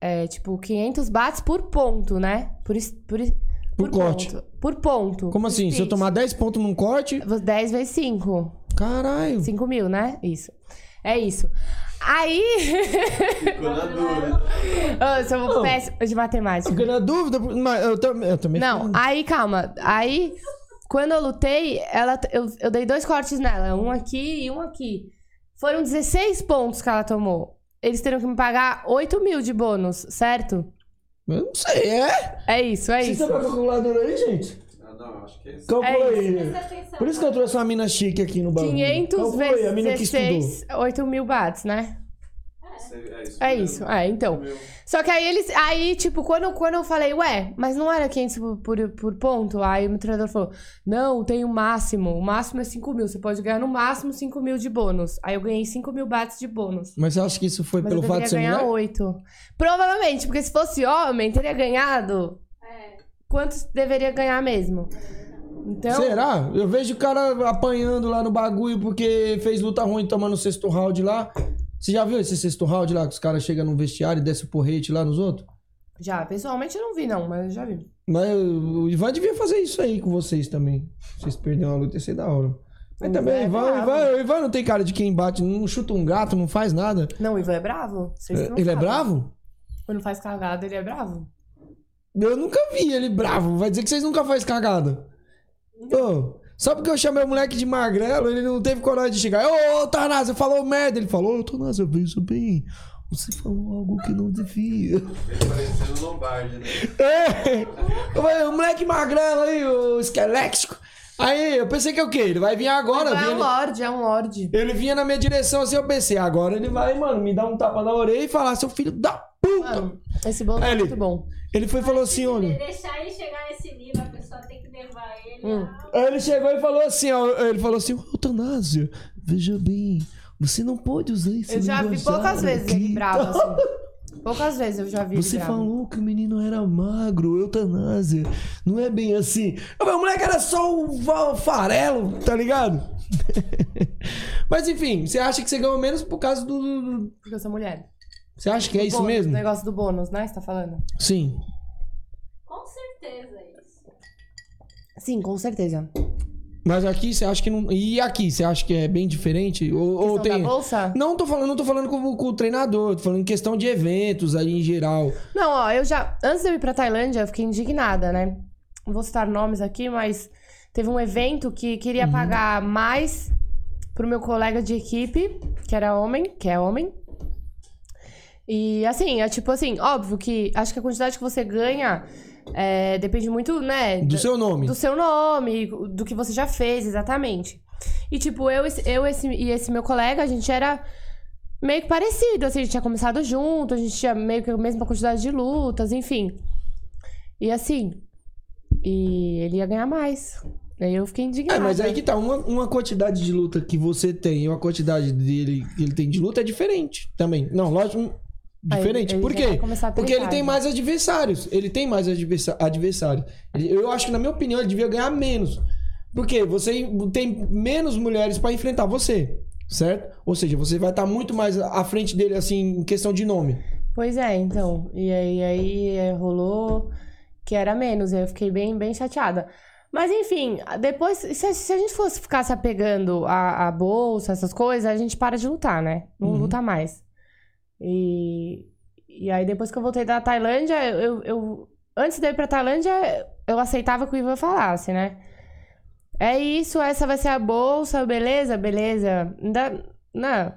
É, tipo, 500 bahts por ponto, né? Por, por, es- Por corte. Ponto. Por ponto. Como assim? Se eu tomar 10 pontos num corte. 10 vezes 5. Caralho. 5 mil, né? Isso. É isso. Aí. Ficou na <laughs> dúvida. eu sou péssima de matemática. Fiquei na dúvida, mas eu, tam- eu também. Não, fiquei- aí calma. Aí, quando eu lutei, ela, eu, eu dei dois cortes nela. Um aqui e um aqui. Foram 16 pontos que ela tomou. Eles teriam que me pagar 8 mil de bônus, certo? Eu não sei, é? É isso, é Vocês isso. estão com a calculadora aí, gente? Não, acho que é isso. Calcula É aí. Presta atenção. Por isso que eu trouxe uma mina chique aqui no bagulho. 500 Calcula aí, a mina que vezes estudou. 16, 8 mil bahts, né? É isso. É isso, é, então. Só que aí eles. Aí, tipo, quando, quando eu falei, ué, mas não era 500 por, por, por ponto? Aí o meu treinador falou: não, tem o máximo. O máximo é 5 mil. Você pode ganhar no máximo 5 mil de bônus. Aí eu ganhei 5 mil bahts de bônus. Mas você acha que isso foi Mas pelo eu fato de ser ganhar mulher? 8. Provavelmente, porque se fosse homem, teria ganhado. Quantos deveria ganhar mesmo? Então. Será? Eu vejo o cara apanhando lá no bagulho porque fez luta ruim tomando o sexto round lá. Você já viu esse sexto round lá que os caras chegam no vestiário e descem o porrete lá nos outros? Já, pessoalmente eu não vi, não, mas eu já vi. Mas o Ivan devia fazer isso aí com vocês também. Vocês perderam a luta, ia ser da hora. Mas também, Ivan Ivan, é bravo. Ivan, o Ivan não tem cara de quem bate, não chuta um gato, não faz nada. Não, o Ivan é bravo? Vocês não Ele é sabem. bravo? Quando faz cagada, ele é bravo? Eu nunca vi ele bravo. Vai dizer que vocês nunca fazem cagada. Ô, só porque eu chamei o moleque de magrelo, ele não teve coragem de chegar. Ô, ô Tanasa, falou merda. Ele falou, ô, Tanasa, veja bem. Você falou algo que não devia. Parecendo Lombardi, né? É. Eu falei, o moleque magrelo aí, o esquelético. Aí, eu pensei que é o quê? Ele vai vir agora. é vinha um ele- lorde, é um lorde. Ele vinha na minha direção assim, eu pensei, agora ele vai, mano, me dar um tapa na orelha e falar, seu filho da puta. Mano, esse bolo é ele- muito bom. Ele foi e falou assim, olha. Deixar ele chegar nesse nível, a pessoa tem que levar ele. Hum. a- Aí ele chegou e falou assim, ó, ele falou assim, ô Tanásia, veja bem, você não pode usar esse Eu já vi poucas vezes aqui, ele bravo, assim. <laughs> Poucas vezes eu já vi Você falou que o menino era magro, eutanásia. Não é bem assim. Eu falei, o moleque era só o va- farelo, tá ligado? <laughs> Mas enfim, você acha que você ganhou menos por causa do. do- Porque eu sou mulher. Você acha que é isso Bônus, mesmo? negócio do bônus, né? Você tá falando? Sim. Com certeza é isso. Sim, com certeza. Mas aqui você acha que não. E aqui, você acha que é bem diferente? Ou, ou tem. da bolsa? Não tô falando, não tô falando com, com o treinador, tô falando em questão de eventos aí em geral. Não, ó, eu já. Antes de eu ir pra Tailândia, eu fiquei indignada, né? Não vou citar nomes aqui, mas teve um evento que queria Uhum. pagar mais pro meu colega de equipe, que era homem, que é homem. E assim, é tipo assim, óbvio que acho que a quantidade que você ganha é, depende muito, né? Do seu nome. do seu nome, do que você já fez, exatamente. E, tipo, eu, eu esse, e esse meu colega, a gente era meio que parecido, assim, a gente tinha começado junto, a gente tinha meio que a mesma quantidade de lutas, enfim. E assim, e ele ia ganhar mais. Aí eu fiquei É, indignada. mas aí que tá, uma, uma quantidade de luta que você tem e uma quantidade dele que ele tem de luta é diferente também. Não, lógico, Aí diferente. ele Por quê? a Porque ele tem já. mais adversários. Ele tem mais adversários. Eu acho que, na minha opinião, ele devia ganhar menos. Porque você tem menos mulheres pra enfrentar você, certo? Ou seja, você vai estar muito mais à frente dele, assim, em questão de nome. Pois é, então. E aí, aí é, rolou que era menos. Aí eu fiquei bem, bem chateada. Mas enfim, depois, se, a- se a gente fosse ficar se apegando à, à bolsa, essas coisas, a gente para de lutar, né? Não Uhum. luta mais. E, e aí, depois que eu voltei da Tailândia, eu, eu- antes de eu ir pra Tailândia, eu aceitava que o Ivan falasse, né? É isso, essa vai ser a bolsa, beleza? Beleza. Ainda. Não.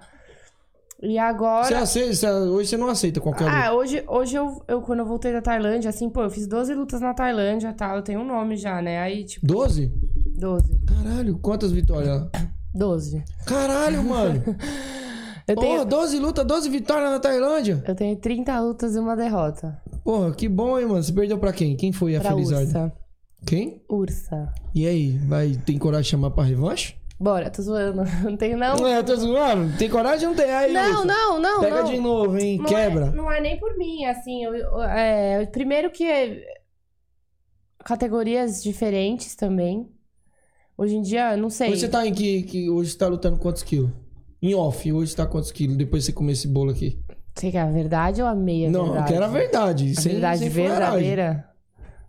E agora. Você aceita, hoje você não aceita qualquer luta. Ah, hoje, hoje eu, eu, quando eu voltei da Tailândia, assim, pô, eu fiz 12 lutas na Tailândia e tal, eu tenho um nome já, né? Aí, tipo, 12? 12. Caralho, quantas vitórias? 12. Caralho, mano. <laughs> Eu tenho, Pô, 12 lutas, 12 vitórias na Tailândia. eu tenho 30 lutas e uma derrota. Porra, que bom, hein, mano. Você perdeu pra quem? Quem foi a Pra Felizardo? Ursa. Quem? Ursa. E aí, vai tem coragem de chamar pra revanche? Bora, tô zoando. <laughs> Não tenho, não. Não é, eu tô zoando. Tem coragem? Não tem. Aí, Não, Wilson. não, não, Pega não. de novo, hein? Não Quebra. É, não é nem por mim, assim. Eu, eu- é, primeiro que é categorias diferentes também. Hoje em dia, não sei. Hoje você tá em que, que. Hoje você tá lutando quantos quilos? Em off, hoje você tá quantos quilos depois que você comer esse bolo aqui? Você quer a verdade ou a meia não, verdade? eu quero a verdade. A sem, verdade sem verdadeira.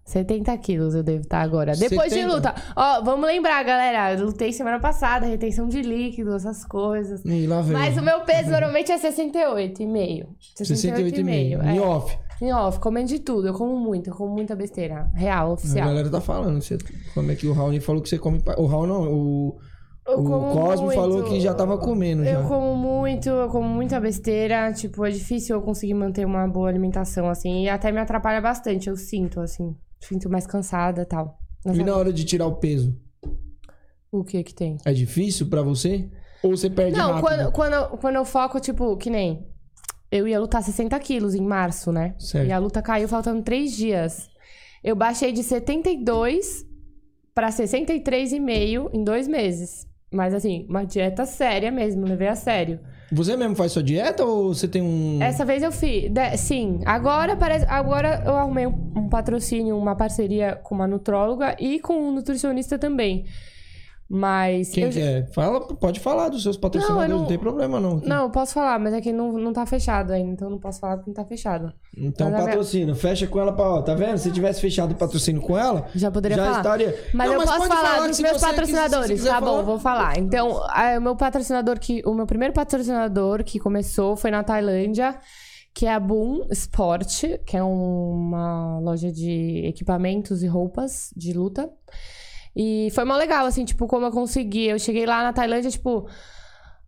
70 quilos eu devo estar agora. Depois de 70? luta. Ó, vamos lembrar, galera. eu Lutei semana passada, retenção de líquido, essas coisas. Ih, lá vem. Mas o meu peso normalmente é 68,5. 68,5. é. Em off. Em off, comendo de tudo. Eu como muito, eu como muita besteira. Real, A oficial. galera tá falando. Você, como é que o Raoni falou que você come. O Raul não, o. Eu o Cosmo muito. falou que já tava comendo já. Eu como muito, eu como muita besteira. Tipo, é difícil eu conseguir manter uma boa alimentação, assim. E até me atrapalha bastante, eu sinto, assim. Sinto mais cansada e tal. Mas E na hora de tirar o peso? O que que tem? É difícil pra você? Ou você perde Não, rápido? quando, quando, eu- quando eu foco, tipo, que nem. Eu ia lutar 60 quilos em março, né? Certo. E a luta caiu faltando três dias. Eu baixei de 72 pra 63,5 em dois meses. Mas assim, uma dieta séria mesmo, levei a sério. Você mesmo faz sua dieta ou você tem um. Essa vez eu fiz. de- sim, agora parece. Agora eu arrumei um, um patrocínio, uma parceria com uma nutróloga e com um nutricionista também. Mas. Quem eu- que é? Fala, pode falar dos seus patrocinadores, não, não- tem problema não. Não, eu posso falar, mas é que não, não tá fechado ainda, então eu não posso falar porque não tá fechado. Então Mas minha- patrocina, fecha com ela pra. Ó, tá vendo? Se tivesse fechado o patrocínio com ela, Já poderia já falar. estaria. Mas Não, eu posso pode falar, que dos meus patrocinadores. se quiser tá bom, falar. vou falar. Então, ah, o meu patrocinador que. O meu primeiro patrocinador que começou foi na Tailândia, que é a Boom Sport, que é uma loja de equipamentos e roupas de luta. E foi mó legal, assim, tipo, como eu consegui. Eu cheguei lá na Tailândia, tipo.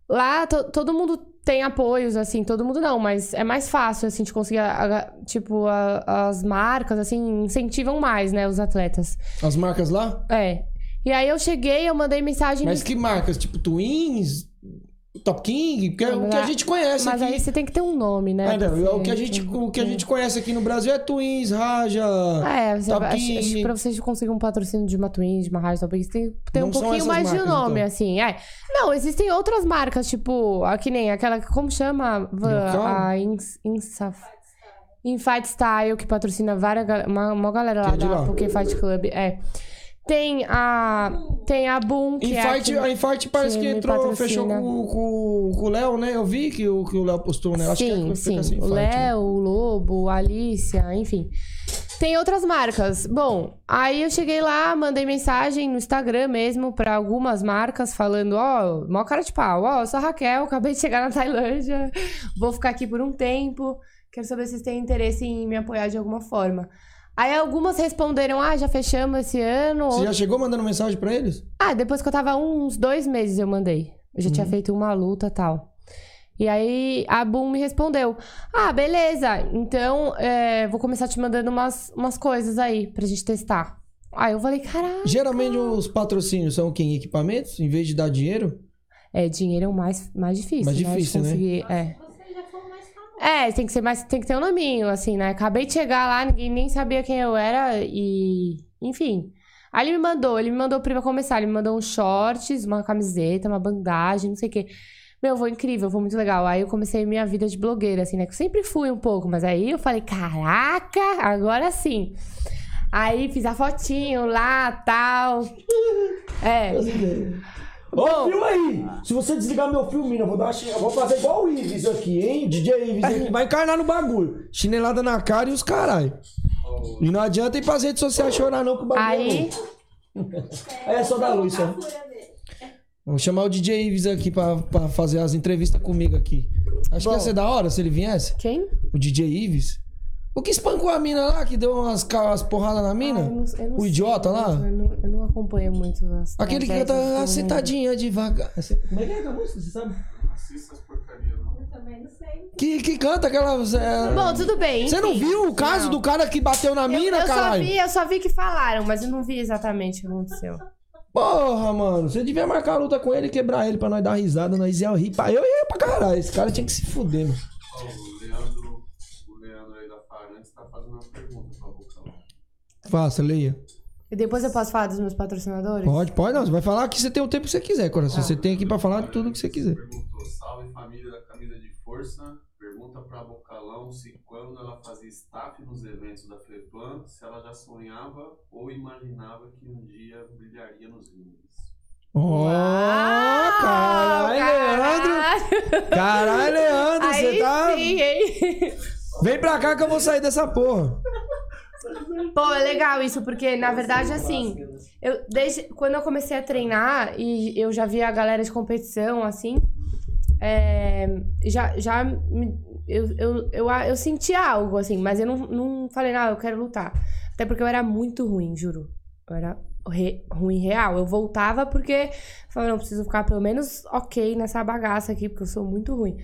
Lá to- todo mundo tem apoios, assim, todo mundo não, mas é mais fácil, assim, de conseguir. a- a- tipo, a- as marcas, assim, incentivam mais, né, os atletas. As marcas lá? É. E aí eu cheguei, eu mandei mensagem. Mas que marcas? Tipo Twins, Top King? Porque é o que a gente conhece Mas aqui. aí você tem que ter um nome, né? Ah, não, Pra o, que a gente, o que a gente conhece aqui no Brasil é Twins, Raja, É, você Top acho, King. acho que pra vocês conseguirem um patrocínio de uma Twin, de uma Rádio Top King, tem, tem Não um pouquinho mais de marcas, nome, então. assim. É. Não, existem outras marcas, tipo, a que nem aquela, como chama? Local? A Ins, Insaf... Infight Style, que patrocina várias, uma, uma galera lá Que é de da. Poké Fight Club. É. Tem a. Tem a Boom, que Infight, é a, a Infight parece que, me entrou, patrocina. fechou com, com, o Léo, né? Eu vi que o, que o Léo postou, né? Acho que Sim, é, sim. assim, o né? Léo, o Lobo, a Alicia, enfim. Tem outras marcas. Bom, aí eu cheguei lá, mandei mensagem no Instagram mesmo pra algumas marcas falando, ó, mó cara de pau, ó, eu sou a Raquel, acabei de chegar na <laughs> Tailândia, vou ficar aqui por um tempo, quero saber se vocês têm interesse em me apoiar de alguma forma. Aí algumas responderam, ah, já fechamos esse ano. Você Ou- já chegou mandando mensagem pra eles? ah, depois que eu tava uns dois meses eu mandei. Eu já tinha Uhum. feito uma luta e tal. E aí a Boom me respondeu: Ah, beleza, então é, vou começar te mandando umas, umas coisas aí pra gente testar. Aí eu falei: Caraca. Geralmente os patrocínios são quem? Equipamentos? Em vez de dar dinheiro? É, dinheiro é o mais, mais difícil. Mais né, difícil, né? É. É, tem que ser mais, tem que ter um nominho, assim, né? Acabei de chegar lá, ninguém nem sabia quem eu era e. Enfim. Aí ele me mandou, ele me mandou pra começar, ele me mandou uns shorts, uma camiseta, uma bandagem, não sei o quê. Meu, foi incrível, foi muito legal. Aí eu comecei minha vida de blogueira, assim, né? Que eu sempre fui um pouco, mas aí eu falei, caraca, agora sim. Aí fiz a fotinho lá, tal. <laughs> É. Filme aí! Se você desligar meu filminho, eu vou, dar uma eu vou fazer igual o Ives aqui, hein? DJ Ives aqui. Vai encarnar no bagulho. Chinelada na cara e os caralho. E não adianta ir pras redes sociais chorar não com o bagulho. <laughs> Aí. É, é só da luz, só. Vou chamar o DJ Ives aqui pra, pra fazer as entrevistas comigo aqui. Acho que ia ser da hora se ele viesse. Quem? O DJ Ives. O que espancou a mina lá, que deu umas, umas porradas na mina? Ah, eu não- eu não o sei idiota lá? Eu não, eu não acompanho muito as Aquele que tragédias canta do "Ah, sentadinha devagar. Como é que é a música, você sabe? Assista as porcarias, não. Eu também não sei. Que, que canta aquela. é, Bom, tudo bem. Você não viu o caso Não. do cara que bateu na mina, eu só vi, eu só vi que falaram, mas eu não vi exatamente o que aconteceu. Porra, mano. Você devia marcar a luta com ele e quebrar ele pra nós dar risada. Nós ia rir. Eu ia pra caralho. Esse cara tinha que se fuder, mano o Leandro, o Leandro aí da Farantes tá fazendo uma pergunta pra Vulcão. Faça, leia. E depois eu posso falar dos meus patrocinadores? Pode, pode não. Você vai falar que você tem o tempo que você quiser, coração. Você tem aqui pra falar tudo que você quiser. Perguntou, salve família da camisa de força. Pergunta pra Bocalão se quando ela fazia staff nos eventos da Fleplan, se ela já sonhava ou imaginava que um dia brilharia nos rings. Ó, caralho, Leandro. Caralho, Leandro, Aí você tá. sim, hein? Vem pra cá que eu vou sair dessa porra. Pô, é legal isso, porque na verdade, assim, eu desde quando eu comecei a treinar e eu já via a galera de competição, assim, é, já, já eu, eu, eu, eu senti algo, assim, mas eu não, não falei, não, eu quero lutar. Até porque eu era muito ruim, juro. Eu era re- ruim real. Eu voltava porque falei, não, preciso ficar pelo menos ok nessa bagaça aqui, porque eu sou muito ruim.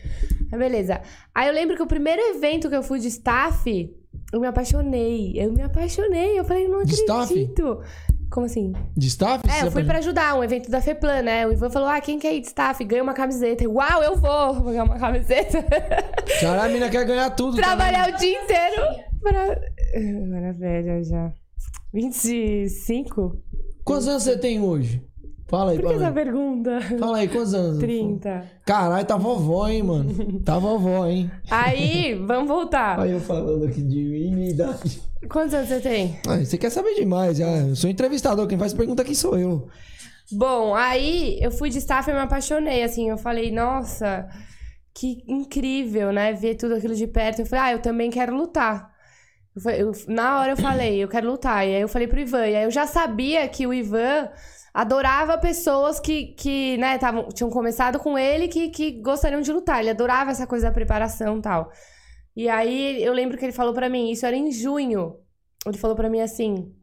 Mas beleza. Aí eu lembro que o primeiro evento que eu fui de staff, eu me apaixonei. Eu me apaixonei. Eu falei, não De staff? acredito. Como assim? De staff? É, eu fui pra ajudar um evento da FEPLAN, né? O Ivan falou: ah, quem quer ir de staff? Ganha uma camiseta. Eu, Uau, eu vou! Vou ganhar uma camiseta. Caralho, a mina quer ganhar tudo. Trabalhar o dia inteiro pra. <laughs> Velha já. 25? Quantos anos você tem hoje? Fala aí, Por que essa mim. pergunta? Fala aí, quantos anos? 30. Caralho, tá vovó, hein, mano? Tá vovó, hein? Aí, vamos voltar. Aí eu falando aqui de minha idade. Quantos anos você tem? Ah, você quer saber demais, já. Eu sou entrevistador, quem faz pergunta aqui sou eu. Bom, aí eu fui de staff e me apaixonei, assim, eu falei, nossa, que incrível, né? Ver tudo aquilo de perto. Eu falei, ah, eu também quero lutar. Na hora eu falei, eu quero lutar. E aí eu falei pro Ivan. E aí eu já sabia que o Ivan adorava pessoas que, que né, tavam, tinham começado com ele que, que gostariam de lutar. Ele adorava essa coisa da preparação e tal. E aí eu lembro que ele falou pra mim, isso era em junho. Ele falou pra mim assim: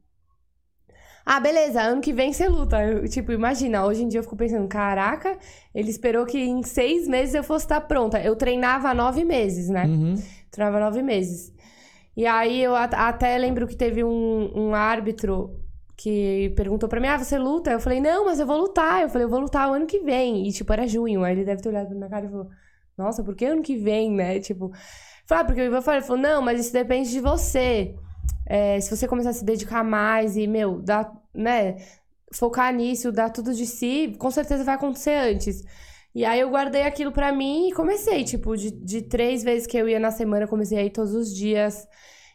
ah, beleza, ano que vem você luta. Eu, tipo, imagina, hoje em dia eu fico pensando, caraca, ele esperou que em seis meses eu fosse estar pronta. Eu treinava há nove meses, né? Uhum. Treinava há nove meses. E aí eu at- até lembro que teve um, um árbitro que perguntou pra mim, ah, você luta? Eu falei, não, mas eu vou lutar. Eu falei, eu vou lutar o ano que vem. E, tipo, era junho. Aí ele deve ter olhado pra minha cara e falou, nossa, por que ano que vem, né? Tipo, falei, ah, porque Ivan falou, ele falou, não, mas isso depende de você. É, se você começar a se dedicar mais e, meu, dar, né, focar nisso, dar tudo de si, com certeza vai acontecer antes. E aí eu guardei aquilo pra mim e comecei, tipo, de, de três vezes que eu ia na semana, eu comecei a ir todos os dias.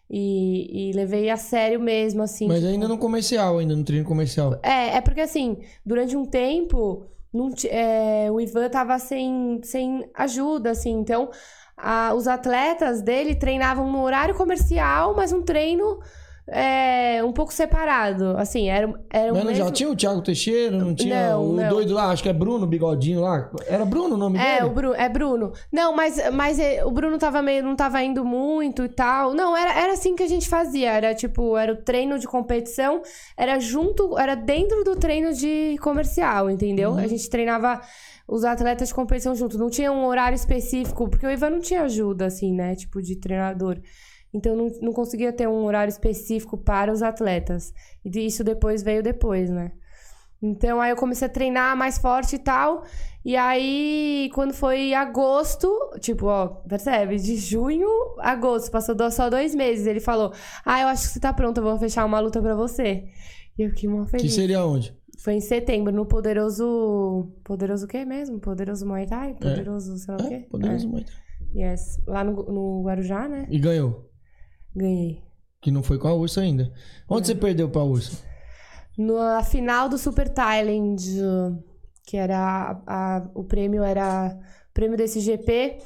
E, e levei a sério mesmo, assim. Mas tipo- ainda no comercial, ainda no treino comercial. é, é porque assim, durante um tempo, não é, o Ivan tava sem, sem ajuda, assim, então a- os atletas dele treinavam no horário comercial, mas um treino é, um pouco separado, assim, era, era Mas não já mesmo... tinha o Thiago Teixeira, não tinha Não, o não. doido lá, acho que é Bruno, bigodinho lá. Era Bruno o nome É, dele? o Bruno, é Bruno. Não, mas, mas é, o Bruno tava meio, não tava indo muito e tal. Não, era, era assim que a gente fazia. Era tipo, era o treino de competição, era junto, era dentro do treino de comercial, entendeu? Uhum. A gente treinava os atletas de competição junto. Não tinha um horário específico, porque o Ivan não tinha ajuda, assim, né? Tipo, de treinador. Então não, não conseguia ter um horário específico para os atletas. E isso depois veio depois, né? Então aí eu comecei a treinar mais forte e tal. E aí, quando foi agosto, tipo, ó, percebe? De junho a agosto, passou só dois meses. Ele falou: Ah, eu acho que você tá pronta, eu vou fechar uma luta pra você. E eu fiquei mó Que feliz. seria onde? Foi em setembro, no Poderoso. Poderoso o quê mesmo? Poderoso Muay Thai? Poderoso, sei lá o É, quê? poderoso É. muito. Yes. Lá no, no Guarujá, né? E ganhou. Ganhei. Que não foi com a Ursa ainda. Onde você perdeu pra Ursa? Na final do Super Thailand, que era a- a- o prêmio era o prêmio desse GP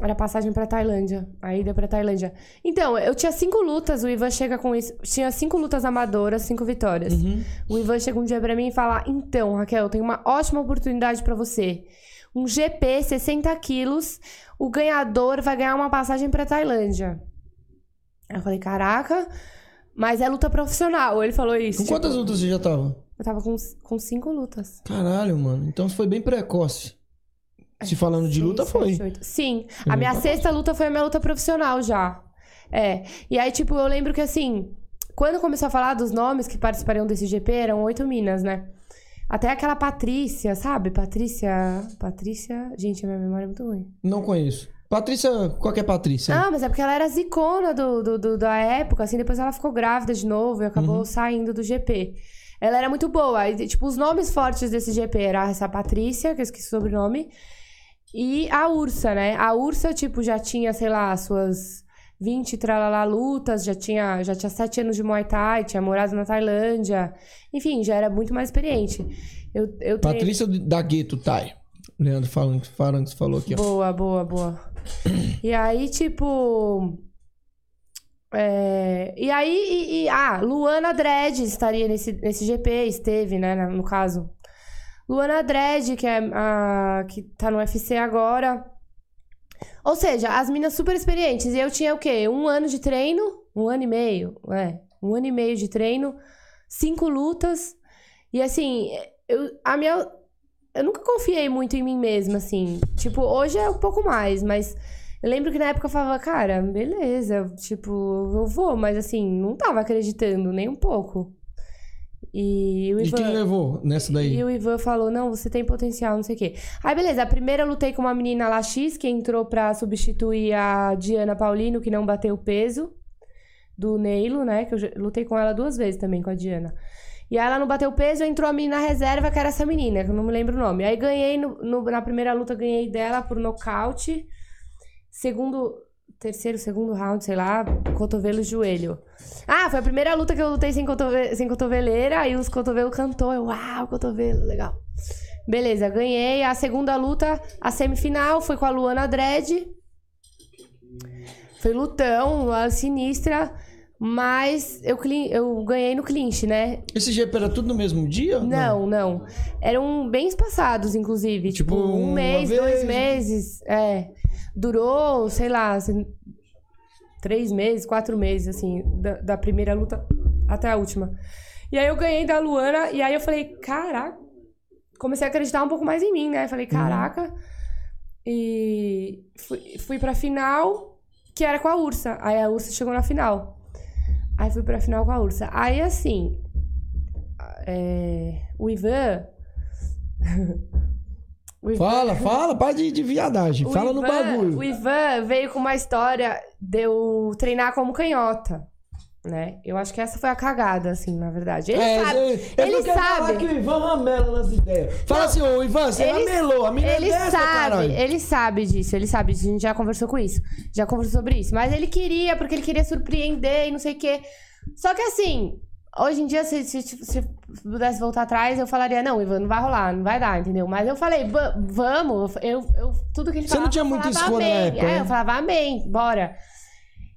era passagem pra Tailândia, a ida pra Tailândia. Então, eu tinha cinco lutas, o Ivan chega com isso, tinha cinco lutas amadoras, cinco vitórias. O Ivan chega um dia pra mim e fala: "Então, Raquel, eu tenho uma ótima oportunidade pra você. Um GP 60 quilos, o ganhador vai ganhar uma passagem pra Tailândia." Aí eu falei: "Caraca, mas é luta profissional." Ele falou isso. Com tipo, quantas lutas você já tava? eu tava com, com cinco lutas. Caralho, mano. Então foi bem precoce. Se falando de luta, foi. oito. Sim. Foi A minha bem sexta luta foi a minha luta profissional já. É. E aí, tipo, eu lembro que assim, quando começou a falar dos nomes que participariam desse GP, eram oito minas, né? Até aquela Patrícia, sabe? Patrícia. Patrícia. Gente, a minha memória é muito ruim. Não conheço. Patrícia, qual que é Patrícia? Ah, mas é porque ela era zicona do, do, do- da época, assim, depois ela ficou grávida de novo e acabou Uhum. saindo do GP. Ela era muito boa. E, tipo, os nomes fortes desse GP era essa Patrícia, que eu esqueci o sobrenome, e a Ursa, né? A Ursa, tipo, já tinha, sei lá, suas 20 tralalá lutas, já tinha, já tinha 7 anos de Muay Thai, tinha morado na Tailândia. Enfim, já era muito mais experiente. Eu, eu treinei- Patrícia da Gueto Tai. Leandro Falanx, Falanx falou aqui, ó. Boa, boa, boa. E aí, tipo. é, E aí, e, e- ah, Luana Dredd estaria nesse, nesse GP, esteve, né, no caso. Luana Dredd, que é a que tá no UFC agora. Ou seja, as minas super experientes. E eu tinha o quê? Um ano de treino? Um ano e meio, é. Um ano e meio de treino, cinco lutas. E assim, eu, a minha. Eu nunca confiei muito em mim mesma, assim. Tipo, hoje é um pouco mais, mas eu lembro que na época eu falava, cara, beleza, tipo, eu vou, mas assim, não tava acreditando nem um pouco. E o E Ivan. quem levou nessa daí? E o Ivan falou: não, você tem potencial, não sei o quê. Aí, beleza, a primeira eu lutei com uma menina lá X, que entrou pra substituir a Diana Paulino, que não bateu o peso do Neilo, né? Que eu lutei com ela duas vezes também, com a Diana. E aí ela não bateu peso, entrou a menina reserva, que era essa menina, que eu não me lembro o nome. Aí ganhei, no, no- na primeira luta, ganhei dela por nocaute. Segundo, terceiro, segundo round, sei lá, cotovelo joelho. Ah, foi a primeira luta que eu lutei sem, cotove sem cotoveleira, aí os cotovelos cantou, eu, uau, cotovelo, legal. Beleza, ganhei. A segunda luta, a semifinal, foi com a Luana Dredd. Foi lutão, uma sinistra, mas eu, eu ganhei no clinch, né? Esse GP era tudo no mesmo dia? Não, não. Eram bem espaçados, inclusive. Tipo, um uma mês, vez. dois meses. É. Durou, sei lá, assim, três meses, quatro meses, assim, da, da primeira luta até a última. E aí eu ganhei da Luana, e aí eu falei, caraca. Comecei a acreditar um pouco mais em mim, né? Falei, caraca. E fui, fui pra final, que era com a Ursa. Aí a Ursa chegou na final. Aí fui pra final com a Ursa. Aí, assim, é, o Ivan. <laughs> o Ivan- Fala, fala, para de, de viadagem. <laughs> o fala no Ivan- bagulho. O Ivan veio com uma história de eu treinar como canhota. Né? Eu acho que essa foi a cagada, assim, na verdade. Ele É, sabe. eu- eu ele não sabe. que o Ivan ramela nas ideias. Fala assim, ô Ivan, você Ele- ramelou. A menina é ele dessa, sabe, caralho. ele sabe disso, ele sabe disso. A gente já conversou com isso. Já conversou sobre isso. Mas ele queria, porque ele queria surpreender e não sei o quê. Só que assim, hoje em dia, se, se, se pudesse voltar atrás, eu falaria, não, Ivan, não vai rolar, não vai dar, entendeu? Mas eu falei, "Va- vamos, eu, eu, tudo que ele Você não falava, tinha muita falava escolha na amém. época, É, né? eu falava amém, bora.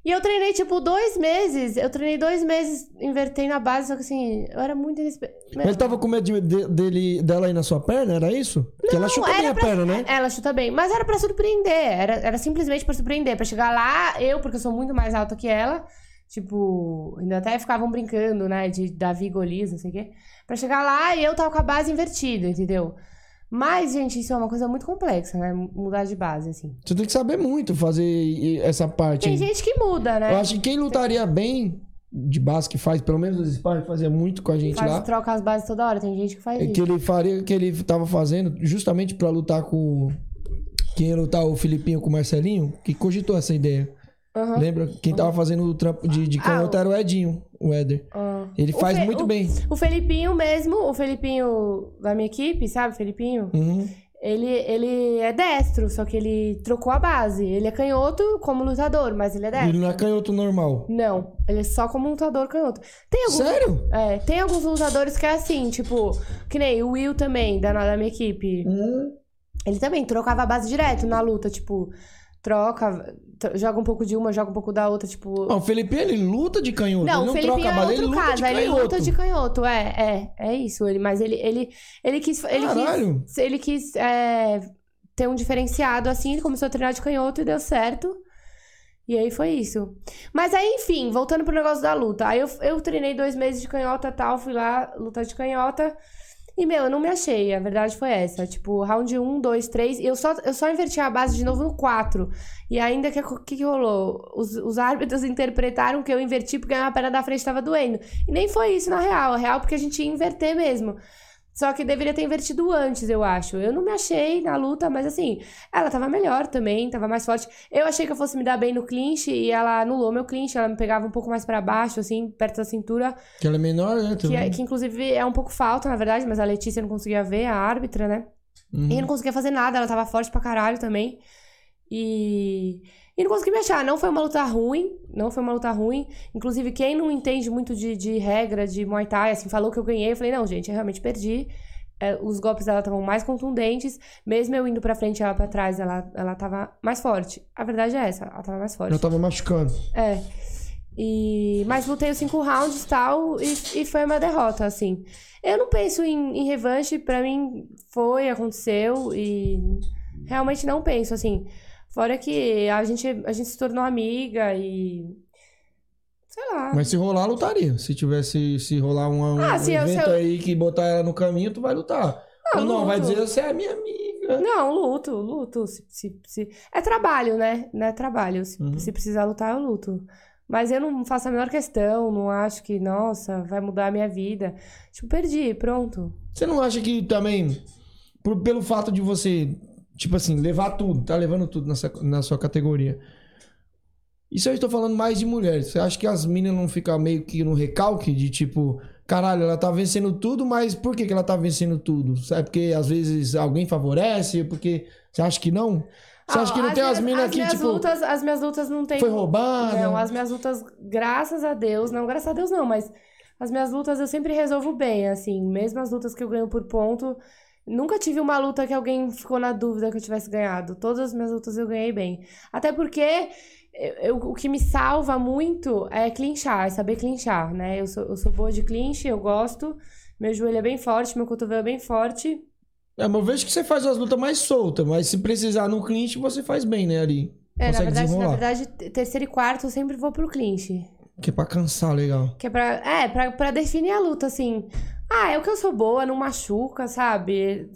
E eu treinei, tipo, dois meses. Eu treinei dois meses invertendo a base, só que assim, eu era muito inexperiente. Ele tava com medo de- de- dele, dela aí na sua perna, era isso? Porque ela chuta bem a pra- perna, né? Ela chuta bem. Mas era pra surpreender. Era, era simplesmente pra surpreender. Pra chegar lá, eu, porque eu sou muito mais alta que ela. Tipo, ainda até ficavam brincando, né? De Davi Golias, não sei o quê. Pra chegar lá e eu tava com a base invertida, entendeu? Mas, gente, isso é uma coisa muito complexa, né? Mudar de base, assim. Você tem que saber muito fazer essa parte. Tem aí. gente que muda, né? Eu acho que quem lutaria bem de base que faz, pelo menos os sparring fazia muito com a gente Faz, lá. troca as bases toda hora. Tem gente que faz É isso. que ele faria, que ele tava fazendo justamente pra lutar com. Quem ia lutar o Filipinho com o Marcelinho, que cogitou essa ideia. Aham. Lembra? Quem tava fazendo o trampo de, de canhoto era o Edinho, o Éder. Ah. Ele faz Fe- muito o- bem. O Felipinho mesmo, o Felipinho da minha equipe, sabe? Felipinho? Uhum. Ele, ele é destro, só que ele trocou a base. Ele é canhoto como lutador, mas ele é destro. Ele não é canhoto normal. Não, ele é só como lutador canhoto. Tem alguns, Sério? É, tem alguns lutadores que é assim, tipo, que nem o Will também, da, da minha equipe. Uhum. Ele também trocava a base direto na luta, tipo, troca, tro- joga um pouco de uma, joga um pouco da outra, tipo. Não, o Felipe ele luta de canhoto. Não, ele o não Felipinho troca é ele luta caso, de ele canhoto. luta de canhoto, é, é, é isso, ele, mas ele, ele, ele quis, ele Caralho. quis, ele quis é, ter um diferenciado assim, ele começou a treinar de canhoto e deu certo, e aí foi isso. Mas aí, enfim, voltando pro negócio da luta, aí eu, eu treinei dois meses de canhota e tal, fui lá lutar de canhota, e, meu, eu não me achei, a verdade foi essa. Tipo, round 1, 2, 3, eu só, eu só inverti a base de novo no 4. E ainda, que, que, que rolou? Os, os árbitros <laughs> interpretaram que eu inverti porque a minha perna da frente tava doendo. E nem foi isso, na real. A real porque a gente ia inverter mesmo. Só que deveria ter invertido antes, eu acho. Eu não me achei na luta, mas assim, ela tava melhor também, tava mais forte. Eu achei que eu fosse me dar bem no clinch e ela anulou meu clinch, ela me pegava um pouco mais pra baixo, assim, perto da cintura. Que ela é menor, né? Que, é- que inclusive é um pouco falta, na verdade, mas a Letícia não conseguia ver, a árbitra, né? Uhum. E não conseguia fazer nada, ela tava forte pra caralho também. E. E não consegui me achar. Não foi uma luta ruim. Não foi uma luta ruim. Inclusive, quem não entende muito de, de regra de Muay Thai, assim, falou que eu ganhei. Eu falei, não, gente, eu realmente perdi. É, os golpes dela estavam mais contundentes. Mesmo eu indo pra frente e ela pra trás, ela, ela tava mais forte. A verdade é essa, ela tava mais forte. Ela tava machucando. É. E... Mas lutei os cinco rounds e tal, e, e foi uma derrota, assim. Eu não penso em, em revanche, pra mim foi, aconteceu, e realmente não penso, assim. Fora que a gente, a gente se tornou amiga e. Sei lá. Mas se rolar, lutaria. Se tivesse, se rolar um, um Ah, se eu- se evento eu- aí que botar ela no caminho, tu vai lutar. Ah, Ou não, vai luto. dizer, você é minha amiga. Não, luto, luto. Se, se, se- É trabalho, né? Não é trabalho. Se, Uhum. se precisar lutar, eu luto. Mas eu não faço a menor questão, não acho que, nossa, vai mudar a minha vida. Tipo, perdi, pronto. Você não acha que também, por- pelo fato de você, tipo assim, levar tudo, tá levando tudo nessa, na sua categoria. Isso eu estou falando mais de mulheres. Você acha que as meninas não ficam meio que no recalque de tipo, caralho, ela tá vencendo tudo, mas por que, que ela tá vencendo tudo? É porque às vezes alguém favorece? Porque você acha que não? Você acha que não Ah, tem as minhas- minas as que, minhas tipo, lutas, as minhas lutas não tem. foi roubada? Não, as minhas lutas, graças a Deus, não, graças a Deus não, mas as minhas lutas eu sempre resolvo bem, assim, mesmo as lutas que eu ganho por ponto, nunca tive uma luta que alguém ficou na dúvida que eu tivesse ganhado. Todas as minhas lutas eu ganhei bem. Até porque eu- eu- o que me salva muito é clinchar, é saber clinchar, né? Eu sou, eu sou boa de clinch, eu gosto, meu joelho é bem forte, meu cotovelo é bem forte. É, mas eu vejo que você faz as lutas mais soltas, mas se precisar no clinch, você faz bem, né, ali? É, na verdade, na verdade, te- terceiro e quarto eu sempre vou pro clinch. Que é pra cansar, legal. Que é pra, é, pra, pra definir a luta, assim. Ah, é o que eu sou boa, não machuca, sabe?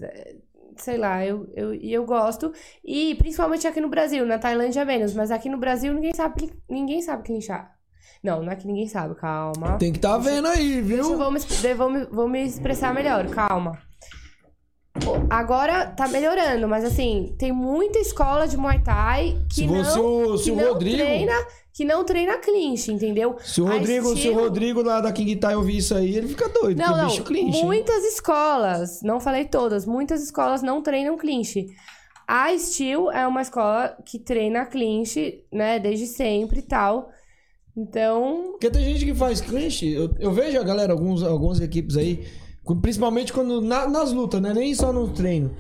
Sei lá, eu, eu, e eu gosto. E principalmente aqui no Brasil, na Tailândia menos, mas aqui no Brasil ninguém sabe, ninguém sabe clinchar. Não, não é que ninguém sabe, calma. Tem que tá vendo aí, Deixa eu viu? vou me, vou me, vou me expressar melhor, calma. Agora tá melhorando, mas assim, tem muita escola de Muay Thai que Se não, você- o- que se o não Rodrigo- treina, que não treina clinch, entendeu? Se o Rodrigo, se o estilo- Rodrigo lá da King Tai ouvir isso aí, ele fica doido, Não, não. bicho clincha. hein? Muitas escolas, não falei todas, muitas escolas não treinam clinch. A Steel é uma escola que treina clinch, né, desde sempre e tal. Então, Porque tem gente que faz clinch, eu, eu vejo a galera, alguns, algumas equipes aí, principalmente quando na- nas lutas, né? Nem só no treino.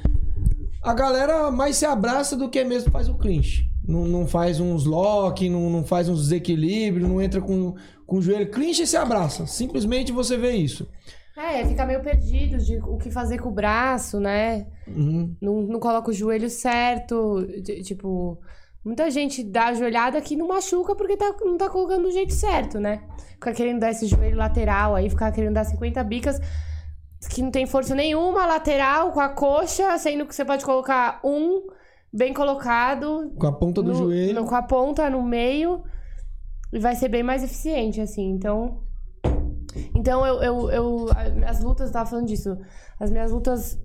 A galera mais se abraça do que mesmo faz o clinch. Não, não faz uns lock, não, não faz uns desequilíbrios, não entra com, com o joelho. Clinch e se abraça. Simplesmente você vê isso. é, fica meio perdido de o que fazer com o braço, né? Uhum. Não, não coloca o joelho certo. de- tipo, muita gente dá a joelhada que não machuca porque tá, não tá colocando do jeito certo, né? Fica querendo dar esse joelho lateral aí, ficar querendo dar 50 bicas que não tem força nenhuma, lateral, com a coxa, sendo que você pode colocar um bem colocado. Com a ponta do no- joelho. no- com a ponta no meio. E vai ser bem mais eficiente, assim. Então. Então, eu. eu, eu as lutas, eu tava falando disso. As minhas lutas.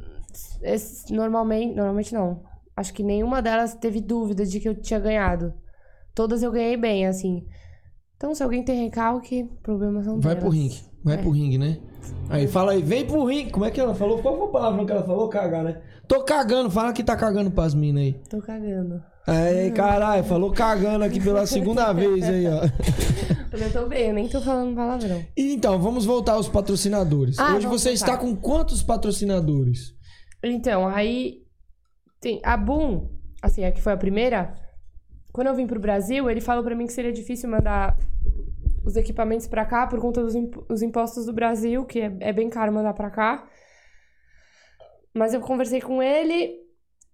es- Normalmente. Normalmente não. Acho que nenhuma delas teve dúvida de que eu tinha ganhado. Todas eu ganhei bem, assim. Então, se alguém tem recalque, problemas são Vai delas. pro ringue. Vai É. pro ringue, né? Aí fala aí, vem pro ringue. Como é que ela falou? Qual foi a palavra que ela falou? Cagar, né? Tô cagando, fala que tá cagando pras minas aí. Tô cagando. Aí, caralho, falou cagando aqui pela segunda <laughs> vez aí, ó. Eu tô bem, eu nem tô falando palavrão. Então, vamos voltar aos patrocinadores. Ah, Hoje você voltar. está com quantos patrocinadores? Então, aí tem a Boom, assim, a que foi a primeira. Quando eu vim pro Brasil, ele falou pra mim que seria difícil mandar os equipamentos pra cá por conta dos os impostos do Brasil, que é, é bem caro mandar pra cá. Mas eu conversei com ele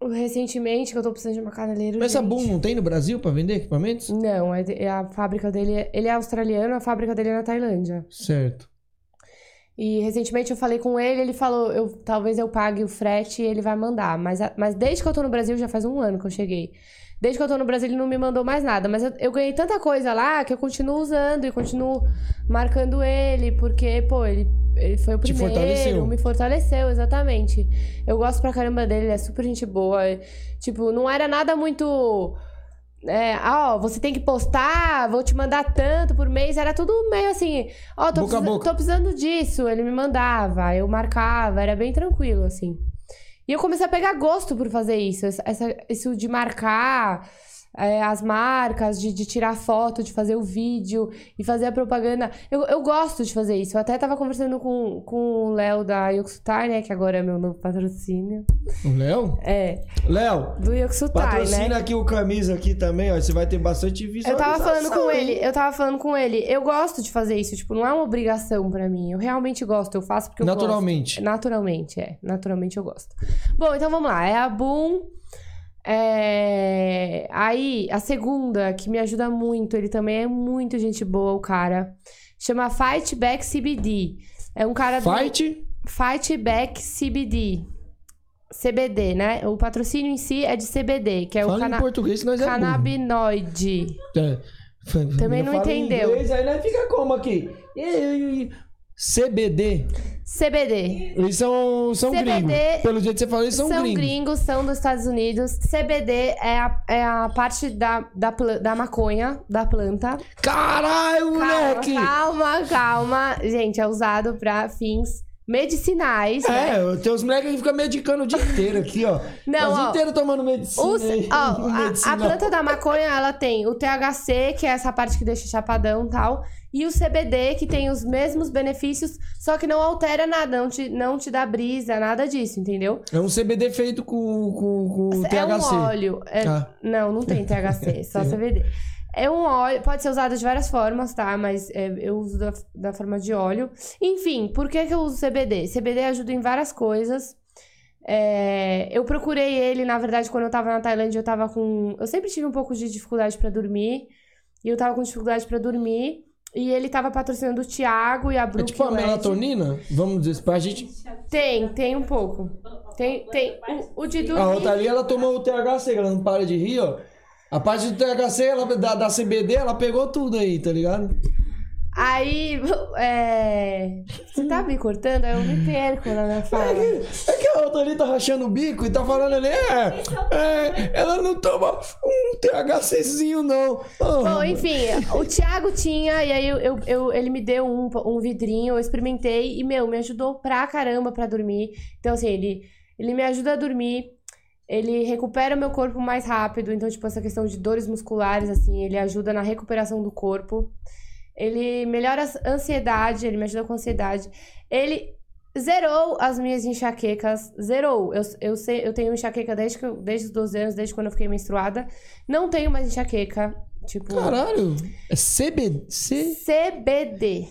recentemente, que eu tô precisando de uma caneleira. Mas essa. Boom não tem no Brasil pra vender equipamentos? Não, é, é a fábrica dele. Ele é australiano, a fábrica dele é na Tailândia. Certo. E recentemente eu falei com ele, ele falou, eu, talvez eu pague o frete e ele vai mandar. Mas, mas desde que eu tô no Brasil, já faz um ano que eu cheguei. Desde que eu tô no Brasil, ele não me mandou mais nada. Mas eu, eu ganhei tanta coisa lá que eu continuo usando e continuo marcando ele, porque, pô, ele, ele foi o primeiro. fortaleceu. Me fortaleceu, exatamente. Eu gosto pra caramba dele, ele é super gente boa. Tipo, não era nada muito. É, ah, ó, você tem que postar, vou te mandar tanto por mês. Era tudo meio assim, ó, tô, Boca boca. tô precisando disso. Ele me mandava, eu marcava, era bem tranquilo, assim. E eu comecei a pegar gosto por fazer isso. Essa, isso de marcar é, as marcas, de, de tirar foto, de fazer o vídeo e fazer a propaganda. Eu, eu gosto de fazer isso. Eu até tava conversando com, com o Léo da Yokusutai, né? Que agora é meu novo patrocínio. O Léo? É, Léo, do patrocina né? aqui o camisa aqui também, ó. Você vai ter bastante Eu visualização. tava falando com hein? ele, eu tava falando com ele. Eu gosto de fazer isso, tipo, não é uma obrigação pra mim. Eu realmente gosto, eu faço porque eu Naturalmente. gosto. Naturalmente, é. Naturalmente eu gosto. Bom, então vamos lá. É a Boom. É... Aí, a segunda, que me ajuda muito, ele também é muito gente boa, o cara. Chama Fight Back CBD. É um cara do- Fight? Fight Back CBD. CBD, né? O patrocínio em si é de CBD, que é o Fala cana em português, nós é canabinoide. É. Também não entendeu. Inglês, aí nós fica como aqui? CBD. CBD. Eles são, são CBD gringos. Pelo jeito que você falou, eles são, São, gringos. gringos, são dos Estados Unidos. CBD é a, é a parte da, da, da maconha, da planta. Caralho, moleque! Calma, calma. Gente, é usado pra fins medicinais, né? É, tem os moleques que ficam medicando o dia inteiro aqui, ó. Não, o dia inteiro tomando medicina. Os- ó, <laughs> a, a planta da maconha, ela tem o THC, que é essa parte que deixa chapadão e tal, e o CBD, que tem os mesmos benefícios, só que não altera nada, não te, não te dá brisa, nada disso, entendeu? É um CBD feito com, com, com É THC. um óleo. é- Ah. Não, não tem THC, <laughs> só CBD. É um óleo, pode ser usado de várias formas, tá? Mas é, eu uso da, da forma de óleo. Enfim, por que, que eu uso CBD? CBD ajuda em várias coisas. É, eu procurei ele, na verdade, quando eu tava na Tailândia, eu tava com. Eu sempre tive um pouco de dificuldade pra dormir. E eu tava com dificuldade pra dormir. E ele tava patrocinando o Thiago e a É Brooke tipo a melatonina? Vamos dizer, pra gente... Tem, tem um pouco. Tem, tem. O, o de dormir. A outra ali, ela tomou o THC, ela não para de rir, ó. A parte do THC, ela, da, da CBD, ela pegou tudo aí, tá ligado? Aí, <laughs> é... Você tá me cortando? aí Eu me perco na minha fala. É que a outra ali tá rachando o bico e tá falando ali, é, é ela não toma um THCzinho, não. Oh, Bom, enfim, o Thiago tinha, e aí eu, eu- eu- ele me deu um, um vidrinho, eu experimentei, e, meu, me ajudou pra caramba pra dormir. Então, assim, ele, ele me ajuda a dormir, ele recupera meu corpo mais rápido, então, tipo, essa questão de dores musculares, assim, ele ajuda na recuperação do corpo. Ele melhora a ansiedade, ele me ajuda com ansiedade. Ele zerou as minhas enxaquecas, zerou. Eu, eu, sei, eu tenho enxaqueca desde, que eu- desde os 12 anos, desde quando eu fiquei menstruada. Não tenho mais enxaqueca, tipo... Caralho, é CBD? C... CBD.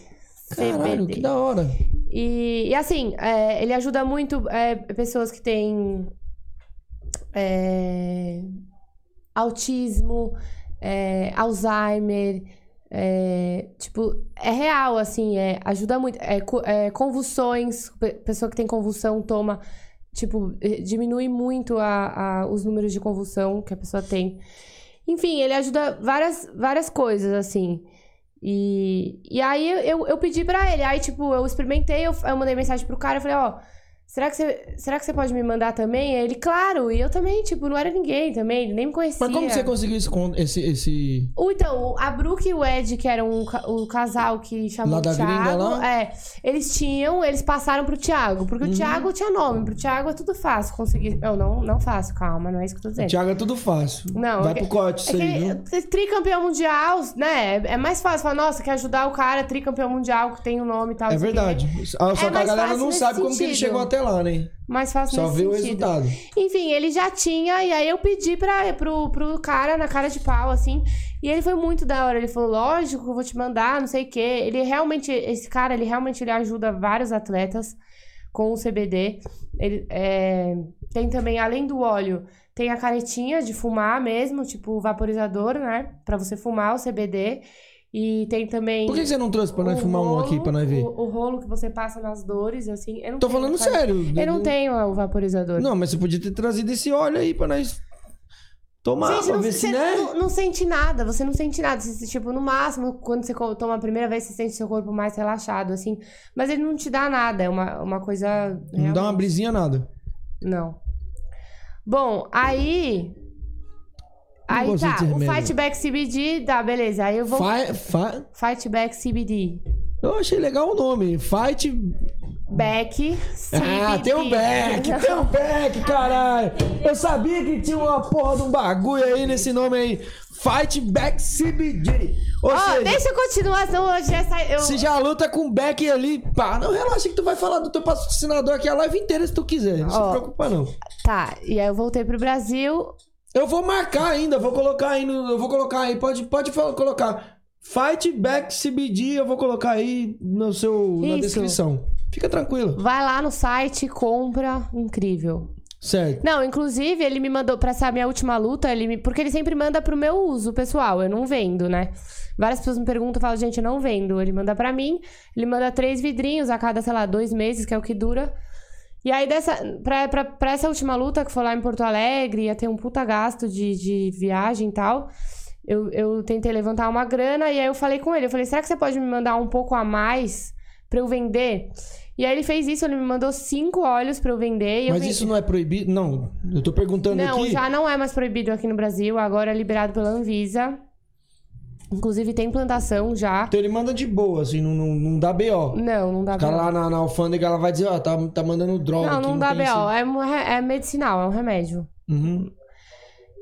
Caralho, CBD. que da hora. E, e assim, é, ele ajuda muito é, pessoas que têm é, autismo, é, Alzheimer. É, tipo, é real, assim, é, ajuda muito. É, é, convulsões, pe- pessoa que tem convulsão toma, tipo, eh, diminui muito a, a- os números de convulsão que a pessoa tem. Enfim, ele ajuda várias, várias coisas, assim. E, e aí eu, eu pedi pra ele. Aí, tipo, eu experimentei, eu, eu mandei mensagem pro cara, eu falei, ó, será que, você, será que você pode me mandar também? Ele, claro, e eu também, tipo, não era ninguém também, ele nem me conhecia. Mas como você conseguiu esse... esse, esse... Ou Então, a Brooke e o Ed, que eram um o casal que chamou Lá o da gringa Thiago, lá? é, eles tinham, eles passaram pro Thiago, porque Uhum. o Thiago tinha nome, pro Thiago é tudo fácil conseguir. Eu não, não fácil, calma, não é isso que eu tô dizendo. Thiago é tudo fácil. Não, Vai é que- pro corte isso é aí, que viu? ser tricampeão mundial, né? É é mais fácil falar, nossa, quer ajudar o cara, tricampeão mundial, que tem o nome e tal. É o verdade. Só que a galera não sabe como que ele sentido. chegou até lá, né? Mais fácil Só vê o resultado. Enfim, ele já tinha, e aí eu pedi pra, pro, pro cara na cara de pau, assim. E ele foi muito da hora. Ele falou, lógico eu vou te mandar, não sei o quê. Ele realmente, esse cara, ele realmente ele ajuda vários atletas com o CBD. Ele é, tem também, além do óleo, tem a canetinha de fumar mesmo, tipo vaporizador, né? Pra você fumar o CBD. E tem também. Por que você não trouxe pra nós fumar um aqui rolo, pra nós ver? O, o rolo que você passa nas dores, assim. Eu não Tô tenho, falando cara. sério. Eu não tenho o vaporizador. Não, mas você podia ter trazido esse óleo aí pra nós tomar Gente, pra não, ver se, né? não, não sente nada, você não sente nada. Você, tipo, no máximo, quando você toma a primeira vez, você sente seu corpo mais relaxado, assim. Mas ele não te dá nada, é uma, uma coisa. Não dá uma brisinha nada. Não. Bom, aí. Aí tá, o. Fightback CBD, tá, beleza. Aí eu vou. Fi- fi- Fightback CBD. Eu achei legal o nome. Fight. Back CBD. Ah, tem um back, <laughs> tem um back, caralho. Eu sabia que tinha uma porra de um bagulho aí nesse nome aí. Fight Back CBD. Ou Ó, seja, deixa eu continuar, senão hoje sai. Eu... se já luta com back ali, pá, não relaxa que tu vai falar do teu patrocinador aqui a live inteira se tu quiser. Não se Ó. preocupa não. Tá, e aí eu voltei pro Brasil. Eu vou marcar ainda, vou colocar aí no, eu vou colocar aí, pode pode colocar Fight Back CBD, eu vou colocar aí no seu na descrição. Fica tranquilo. Vai lá no site, compra. Incrível. Certo. Não, inclusive, ele me mandou pra essa minha última luta, ele me- porque ele sempre manda pro meu uso pessoal, eu não vendo, né? Várias pessoas me perguntam, eu falo, gente, eu não vendo. Ele manda pra mim, ele manda três vidrinhos a cada, sei lá, dois meses, que é o que dura. E aí, dessa, pra, pra, pra essa última luta, que foi lá em Porto Alegre, ia ter um puta gasto de, de viagem e tal. Eu, eu tentei levantar uma grana e aí eu falei com ele, eu falei, será que você pode me mandar um pouco a mais pra eu vender? E aí ele fez isso, ele me mandou cinco óleos pra eu vender. E eu Mas vendi- isso não é proibido? Não, eu tô perguntando não, aqui. já não é mais proibido aqui no Brasil, agora é liberado pela Anvisa. Inclusive tem plantação já. Então ele manda de boa, assim, não, não, não dá BO. Não, não dá O cara BO. lá na, na alfândega, ela vai dizer, ó, tá, tá mandando droga Não, aqui, não dá BO. É, um re- é medicinal, é um remédio. Uhum.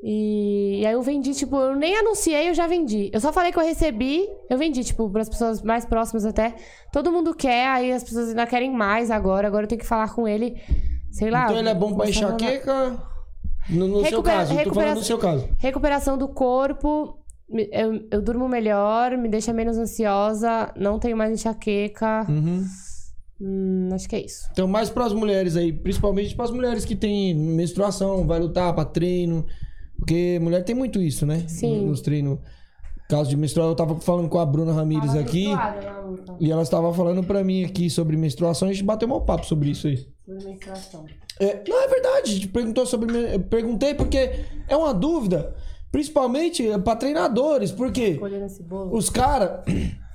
E, e aí eu vendi, tipo, eu nem anunciei, eu já vendi. Eu só falei que eu recebi, eu vendi, tipo, pras pessoas mais próximas até. Todo mundo quer, aí as pessoas ainda querem mais agora. Agora eu tenho que falar com ele, sei lá. Então ele é bom na- enxaqueca? No, no seu caso, tô falando no seu caso. Recuperação do corpo. Eu, eu durmo melhor, me deixa menos ansiosa, não tenho mais enxaqueca. Uhum. Hum, acho que é isso. Então, mais pras mulheres aí, principalmente pras mulheres que têm menstruação, vai lutar pra treino. Porque mulher tem muito isso, né? Sim. Nos treinos. Caso de menstruação, eu tava falando com a Bruna Ramires aqui. E ela estava falando pra mim aqui sobre menstruação. A gente bateu um papo sobre isso aí. É, não, é verdade. A gente perguntou sobre. Perguntei porque é uma dúvida. Principalmente é, pra treinadores. Porque os caras. <clears throat>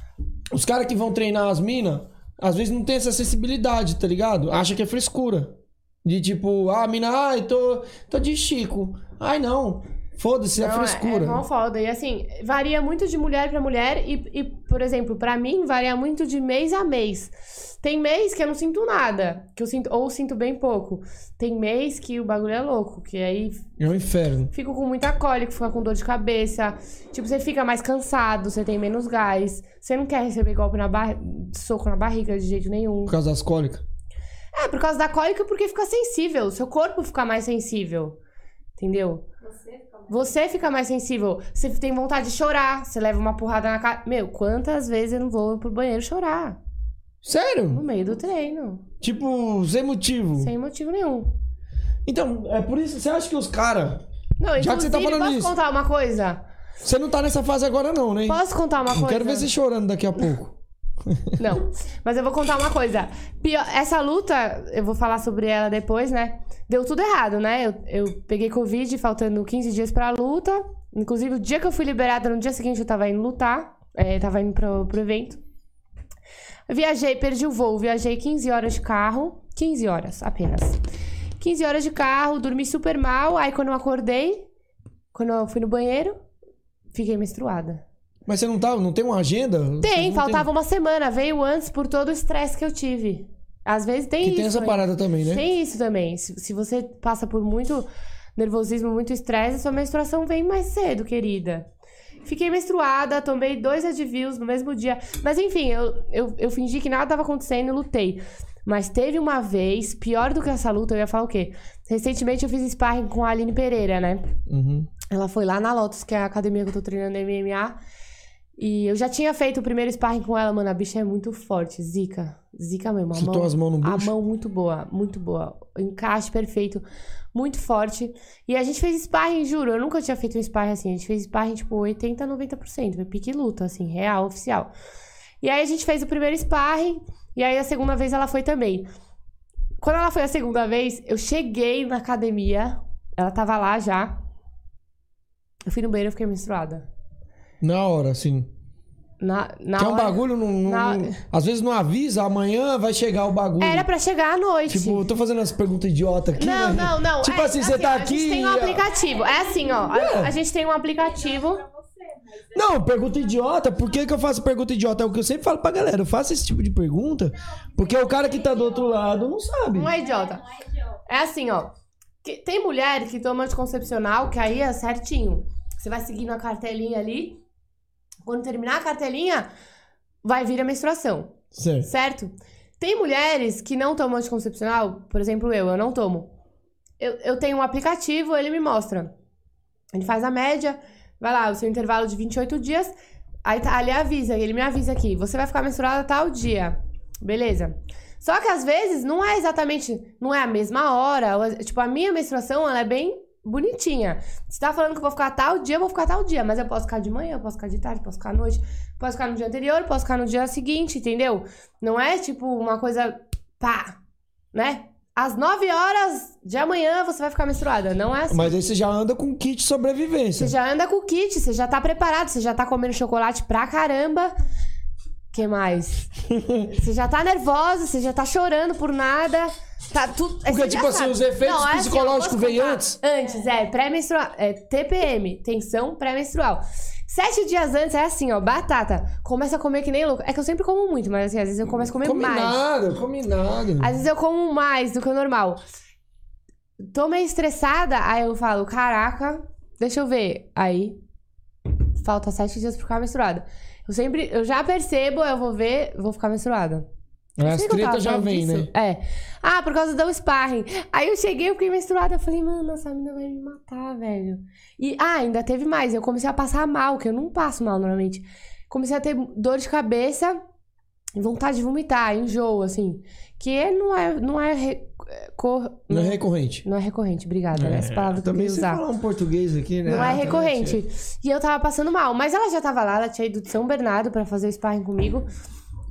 Os caras que vão treinar as minas, às vezes não tem essa acessibilidade, tá ligado? Acha que é frescura. De tipo, ah, mina, ai, tô, tô de Chico. Ai, não. Foda-se, é Não, frescura. É, é mó foda. E assim, varia muito de mulher pra mulher. E, e, por exemplo, pra mim, varia muito de mês a mês. Tem mês que eu não sinto nada. Que eu sinto, ou sinto bem pouco. Tem mês que o bagulho é louco. Que aí É um inferno. fico com muita cólica, fica com dor de cabeça. Tipo, você fica mais cansado, você tem menos gás. Você não quer receber golpe na barriga, soco na barriga de jeito nenhum. Por causa das cólicas. É, por causa da cólica, porque fica sensível. Seu corpo fica mais sensível. Entendeu? Você fica mais... Você fica mais sensível. Você tem vontade de chorar. Você leva uma porrada na cara. Meu, quantas vezes eu não vou pro banheiro chorar? No Sério? meio do treino. Tipo, sem motivo. Sem motivo nenhum. Então, é por isso. Você acha que os caras. Não, Já que você tá falando posso isso. contar uma coisa? Você não tá nessa fase agora, não, né? Posso contar uma coisa? quero ver você chorando daqui a pouco. <laughs> Não, mas eu vou contar uma coisa. Pior- essa luta, eu vou falar sobre ela depois, né? Deu tudo errado, né? Eu, eu peguei Covid faltando 15 dias pra luta. Inclusive, o dia que eu fui liberada, no dia seguinte eu tava indo lutar. É, tava indo pro, pro evento. Viajei, perdi o voo. Viajei 15 horas de carro. 15 horas apenas. 15 horas de carro, dormi super mal. Aí quando eu acordei, quando eu fui no banheiro, fiquei menstruada. Mas você não tá, não tem uma agenda? Tem, faltava uma semana. Veio antes por todo o estresse que eu tive. Às vezes tem Que isso. tem essa né? parada também, né? Tem isso também. Se, se você passa por muito nervosismo, muito estresse, sua menstruação vem mais cedo, querida. Fiquei menstruada, tomei dois Advils no mesmo dia. Mas enfim, eu, eu, eu fingi que nada estava acontecendo e lutei. Mas teve uma vez, pior do que essa luta, eu ia falar o quê? Recentemente eu fiz sparring com a Aline Pereira, né? Uhum. Ela foi lá na Lotus, que é a academia que eu tô treinando MMA. E eu já tinha feito o primeiro sparring com ela, mano. A bicha é muito forte, zica. Zica mesmo. A Chutou mão, as mãos no A bucho? mão muito boa, muito boa. Encaixe perfeito, muito forte. E a gente fez sparring, juro. Eu nunca tinha feito um sparring assim. A gente fez sparring, tipo, 80, 90%. Foi pique luta, assim, real, oficial. E aí a gente fez o primeiro sparring. E aí a segunda vez ela foi também. Quando ela foi a segunda vez, eu cheguei na academia. Ela tava lá já. Eu fui no banheiro e fiquei menstruada. Na hora, assim. Na, na que é um hora- bagulho, não, não- na- não- às vezes não avisa, amanhã vai chegar o bagulho. Era pra chegar à noite. Tipo, eu tô fazendo essa pergunta idiota aqui. Não, né? não, não. Tipo É, assim, você tá ó, aqui. A gente tem um aplicativo. É assim, ó. A, a gente tem um aplicativo. Não, pergunta idiota. Por que, que eu faço pergunta idiota? É o que eu sempre falo pra galera. Eu faço esse tipo de pergunta porque o cara que tá do outro lado não sabe. Não é idiota. É assim, ó. Que- tem mulher que toma anticoncepcional, que aí é certinho. Você vai seguindo a cartelinha ali. Quando terminar a cartelinha, vai vir a menstruação. Certo. Certo? Tem mulheres que não tomam anticoncepcional, por exemplo, eu, eu não tomo. Eu, eu tenho um aplicativo, ele me mostra. Ele faz a média, vai lá, o seu intervalo de 28 dias, aí tá, ali avisa, ele me avisa aqui, você vai ficar menstruada tal dia. Beleza. Só que às vezes não é exatamente, não é a mesma hora, ou, tipo, a minha menstruação, ela é bem bonitinha. Você tá falando que eu vou ficar tal dia, eu vou ficar tal dia, mas eu posso ficar de manhã, eu posso ficar de tarde, posso ficar à noite, posso ficar no dia anterior, posso ficar no dia seguinte, entendeu? Não é tipo uma coisa pá, né? Às 9 horas de amanhã você vai ficar menstruada, não é assim. Mas aí você já anda com kit sobrevivência. Você já anda com kit, você já tá preparado, você já tá comendo chocolate pra caramba. que mais? <laughs> você já tá nervosa, você já tá chorando por nada. Tá tudo. é, Porque, tipo assim, os efeitos Não, é assim, psicológicos posso vêm antes? Antes, é, pré-menstrual. É TPM, tensão pré-menstrual. Sete dias antes é assim, ó, batata. Começa a comer que nem louco. É que eu sempre como muito, mas assim, às vezes eu começo a comer Come mais. nada, come nada. Às vezes eu como mais do que o normal. Tô meio estressada, aí eu falo, caraca, deixa eu ver. Aí, falta sete dias pra ficar menstruada. Eu sempre, eu já percebo, eu vou ver, vou ficar menstruada. As eu tava tretas já vêm, disso. né? É. Ah, por causa do sparring. Aí eu cheguei, eu fiquei menstruada. Eu falei, mano, essa menina vai me matar, velho. E, ah, ainda teve mais. Eu comecei a passar mal, que eu não passo mal normalmente. Comecei a ter dor de cabeça, vontade de vomitar, enjoo, assim. Que não é, não é, re- cor- Não é recorrente. não é recorrente, obrigada. né? Essa palavra que eu Também usar. falar um português aqui, né? Não Ah, é tá, recorrente. E eu tava passando mal. Mas ela já tava lá, ela tinha ido de São Bernardo pra fazer o sparring comigo.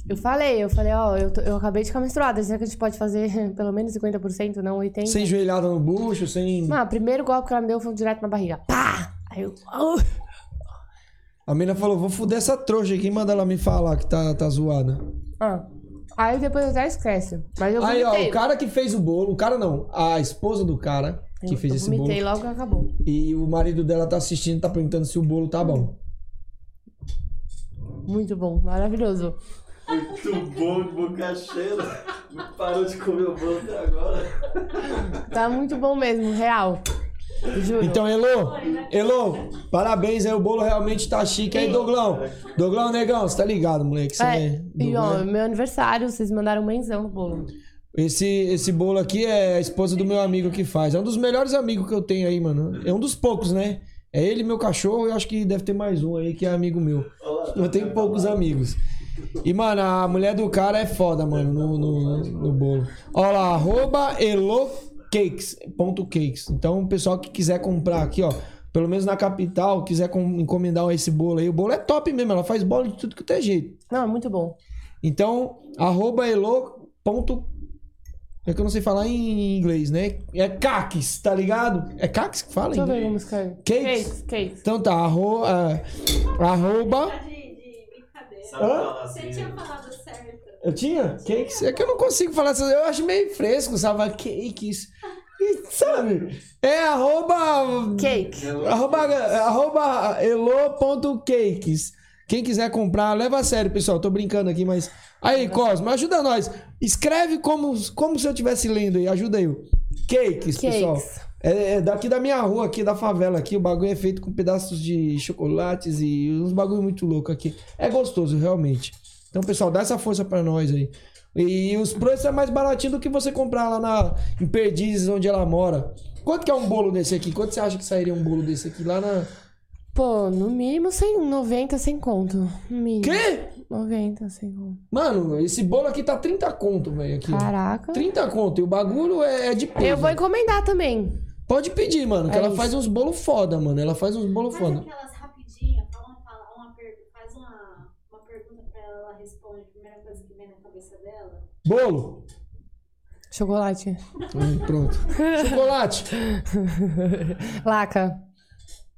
Eu falei, eu falei, ó, eu, tô- eu acabei de ficar menstruada. Será que a gente pode fazer <laughs> pelo menos 50%, não 80%? Sem joelhada no bucho, sem. Mano, o primeiro golpe que ela me deu foi direto na barriga. Pá! Aí eu. au! A mina falou: vou fuder essa trouxa aqui. Manda ela me falar que tá, tá zoada. Ah. Aí depois até esquece. Mas eu Aí, ó, o cara que fez o bolo, o cara não, a esposa do cara que eu, fez eu esse bolo. vomitei logo que acabou. E o marido dela tá assistindo, tá perguntando se o bolo tá bom. Muito bom, maravilhoso. Muito bom de boca cheia. Não parou de comer o bolo até agora. Tá muito bom mesmo, real. Juro. Então, Elô, Elô, parabéns aí, o bolo realmente tá chique. Aí, Doglão, Doglão, negão, você tá ligado, moleque? Você É, é e ó, Doglão. meu aniversário, vocês mandaram um menzão no bolo. Esse, esse bolo aqui é a esposa do meu amigo que faz. É um dos melhores amigos que eu tenho aí, mano. É um dos poucos, né? É ele, meu cachorro, e eu acho que deve ter mais um aí que é amigo meu. Eu tenho poucos amigos. E, mano, a mulher do cara é foda, mano, no, no, no bolo. Ó lá, arroba elocakes, ponto cakes. Então, o pessoal que quiser comprar aqui, ó, pelo menos na capital, quiser com- encomendar esse bolo aí, o bolo é top mesmo, ela faz bolo de tudo que tem jeito. Não, é muito bom. Então, arroba elo. Ponto, é que eu não sei falar em inglês, né? É caques, tá ligado? É caques que fala? Deixa eu ver como escreve. Cakes? Cakes, cakes. Então tá, arro, é, arroba. De, de brincadeira. Sabe Hã? falar Você tinha falado certo. Eu tinha? Cakes? É que eu não consigo falar essas. Eu acho meio fresco, sabe? Cakes. E, Sabe? É arroba. Cake. Arroba, arroba elo.cakes. Quem quiser comprar, leva a sério, pessoal. Tô brincando aqui, mas. Aí, Cosmo, ajuda nós. Escreve como, como se eu estivesse lendo aí. Ajuda aí. Cakes, Cakes. pessoal. É, é daqui da minha rua, aqui da favela aqui. O bagulho é feito com pedaços de chocolates e uns bagulho muito louco aqui. É gostoso, realmente. Então, pessoal, dá essa força pra nós aí. E os preços é mais baratinho do que você comprar lá na, em Perdizes, onde ela mora. Quanto que é um bolo desse aqui? Quanto você acha que sairia um bolo desse aqui lá na. Pô, no mínimo 100, 90 sem conto. No mínimo. Quê? 90 sem conto. Mano, esse bolo aqui tá 30 conto, velho. Caraca. 30 conto. E o bagulho é, é de peso. Eu vou encomendar também. Pode pedir, mano, que É ela isso. faz uns bolos foda, mano. Ela faz uns bolos Faz foda. aquelas rapidinhas, fala uma, fala uma pergunta, faz uma, uma pergunta pra ela, ela responde a primeira coisa que vem na cabeça dela. Bolo? Chocolate. Hum, pronto. <laughs> Chocolate. Laca.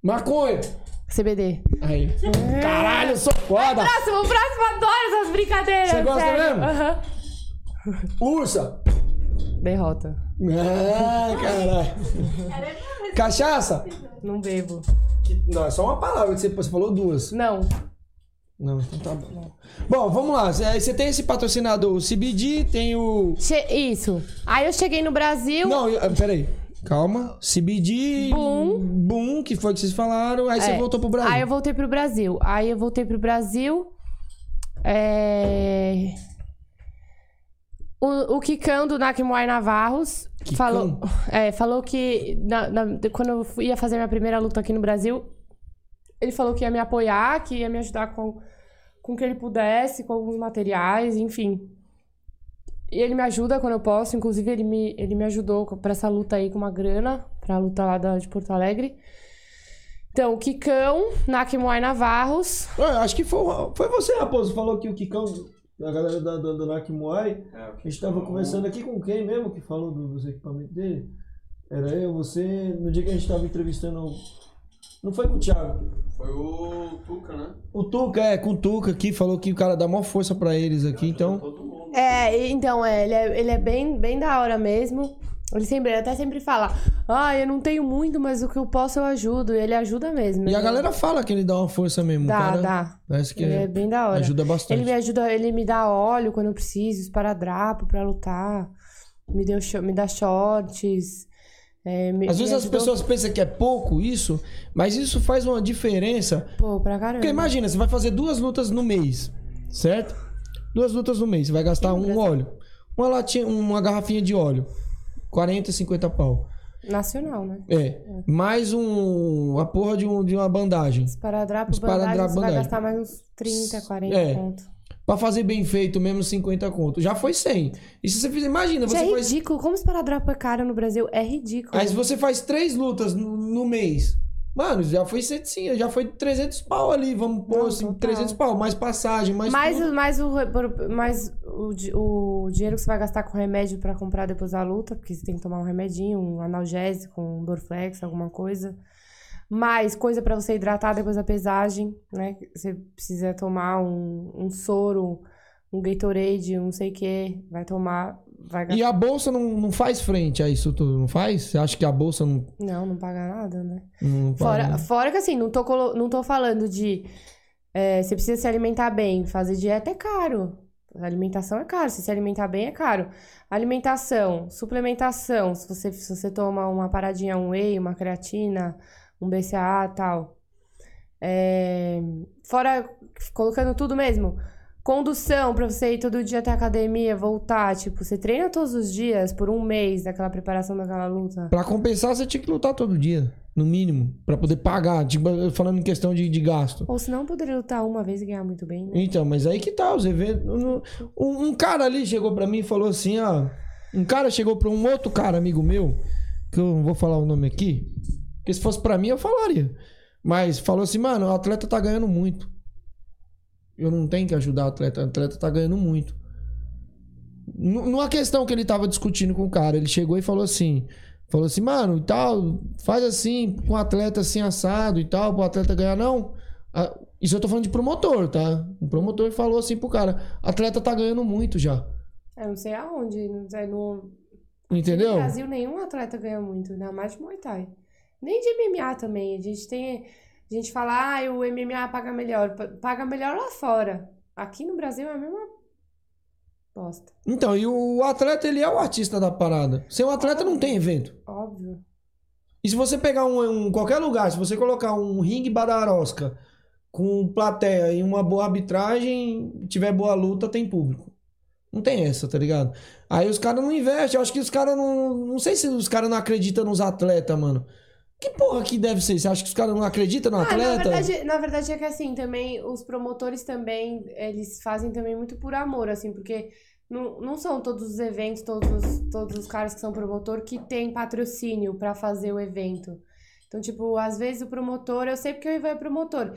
Maconha. CBD. Aí. Caralho, eu sou foda. Próximo, próximo, adoro essas brincadeiras. Você gosta sério. mesmo? Aham. Ursa. Derrota. Ah, caralho. Cachaça? Não bebo. Não, é só uma palavra que você, você falou duas. Não. Não, então tá bom. Bom, vamos lá. Aí Você tem esse patrocinador, o CBD, tem o. Che- Isso. Aí eu cheguei no Brasil. Não, eu- ah, peraí. Calma. CBD. Boom. Boom, que foi que vocês falaram. Aí você É. voltou pro Brasil. Aí eu voltei pro Brasil. Aí eu voltei pro Brasil. É... O, o Kikão do Nakimuai Navarros Kikão? falou, é, falou que na- na- quando eu ia fazer minha primeira luta aqui no Brasil, ele falou que ia me apoiar, que ia me ajudar com, com o que ele pudesse, com alguns materiais, enfim. E ele me ajuda quando eu posso, inclusive ele me, ele me ajudou pra essa luta aí com uma grana, pra luta lá da, de Porto Alegre. Então, o Kikão, Nakimuai Navarros. Ué, acho que foi, foi você, Raposo, falou que o Kikão, a galera da, da, Nakimuai, É, a gente tava conversando aqui com quem mesmo que falou do- dos equipamentos dele? Era eu, você, no dia que a gente tava entrevistando. o- Não foi com o Thiago? Foi o Tuca, né? O Tuca, é, com o Tuca aqui, falou que o cara dá maior força pra eles aqui, então. É, então, é, ele é, ele é bem, bem da hora mesmo. Ele sempre, ele até sempre fala, ah, eu não tenho muito, mas o que eu posso eu ajudo. E ele ajuda mesmo. E a galera fala que ele dá uma força mesmo. Dá, cara dá. Parece que Ele é bem da hora. ajuda bastante. Ele me ajuda, ele me dá óleo quando eu preciso, esparadrapo pra lutar. Me, deu, me dá shorts. é, me- Às vezes as pessoas pensam que é pouco isso, mas isso faz uma diferença. Pô, pra caramba. Porque imagina, você vai fazer duas lutas no mês, certo? Duas lutas no mês, você vai gastar um óleo. Uma latinha, uma garrafinha de óleo. 40, 50 pau. Nacional, né? É. Mais um. A porra de, um, de uma bandagem. Esparadrapo, Esparadrapo, bandagem, você vai bandagem. gastar mais uns 30, 40 É. pontos. Pra fazer bem feito, mesmo 50 conto. Já foi 100. E se você fizer. Imagina, Isso você é faz. ridículo. Como esparadrapo é caro no Brasil? É ridículo. Aí se você faz três lutas no, no mês. Mano, já foi 700, já foi 300 pau ali, vamos pôr Não, assim, total. 300 pau, mais passagem, mais mais, tudo. mais, o, mais o, o dinheiro que você vai gastar com remédio pra comprar depois da luta, porque você tem que tomar um remedinho, um analgésico, um Dorflex, alguma coisa. Mais coisa pra você hidratar depois da pesagem, né? Você precisa tomar um, um soro, um Gatorade, um não sei o que, vai tomar, vai gastar. E a bolsa não, não faz frente a isso tudo, não faz? Você acha que a bolsa não, Não, não paga nada, né? não Fora, paga? fora que assim, não tô, colo- não tô falando de. é, você precisa se alimentar bem. Fazer dieta é caro. A alimentação é caro. Se se alimentar bem é caro. Alimentação, suplementação. Se você, se você toma uma paradinha, um whey, uma creatina, um BCA e tal. É, fora, colocando tudo mesmo. Condução pra você ir todo dia até a academia, voltar. Tipo, você treina todos os dias por um mês daquela preparação daquela luta. Pra compensar, você tinha que lutar todo dia, no mínimo, Pra poder pagar, tipo, falando em questão de, de gasto. Ou senão poderia lutar uma vez e ganhar muito bem, né? Então, mas aí que tá, os eventos. Um, um cara ali chegou pra mim e falou assim, ó. Um cara chegou pra um outro cara, amigo meu, que eu não vou falar o nome aqui, porque se fosse pra mim eu falaria. Mas falou assim, mano, o atleta tá ganhando muito. Eu não tenho que ajudar o atleta, o atleta tá ganhando muito. Numa questão que ele tava discutindo com o cara, ele chegou e falou assim: falou assim, mano, e tal, faz assim, com o atleta assim assado e tal, pro atleta ganhar, não. Isso eu tô falando de promotor, tá? O promotor falou assim pro cara: atleta tá ganhando muito já. Eu não sei aonde, não sei, no, Entendeu? no Brasil nenhum atleta ganha muito, ainda mais de Muay Thai. Nem de MMA também. A gente tem. A gente fala, ah, o MMA paga melhor. Pa- Paga melhor lá fora. Aqui no Brasil é a mesma bosta. Então, e o atleta, ele é o artista da parada. Sem um atleta não tem evento. Óbvio. E se você pegar um, um- qualquer lugar, se você colocar um ringue badarosca com plateia e uma boa arbitragem, tiver boa luta, tem público. Não tem essa, tá ligado? Aí os caras não investem. Eu acho que os caras não. Não sei se os caras não acreditam nos atletas, mano. Que porra que deve ser? Você acha que os caras não acreditam no Ah, na atleta? verdade, na verdade é que assim, também os promotores também, eles fazem também muito por amor, assim, porque não, não são todos os eventos, todos, os- todos os caras que são promotor que têm patrocínio pra fazer o evento. Então, tipo, às vezes o promotor, eu sei porque o Ivan é promotor.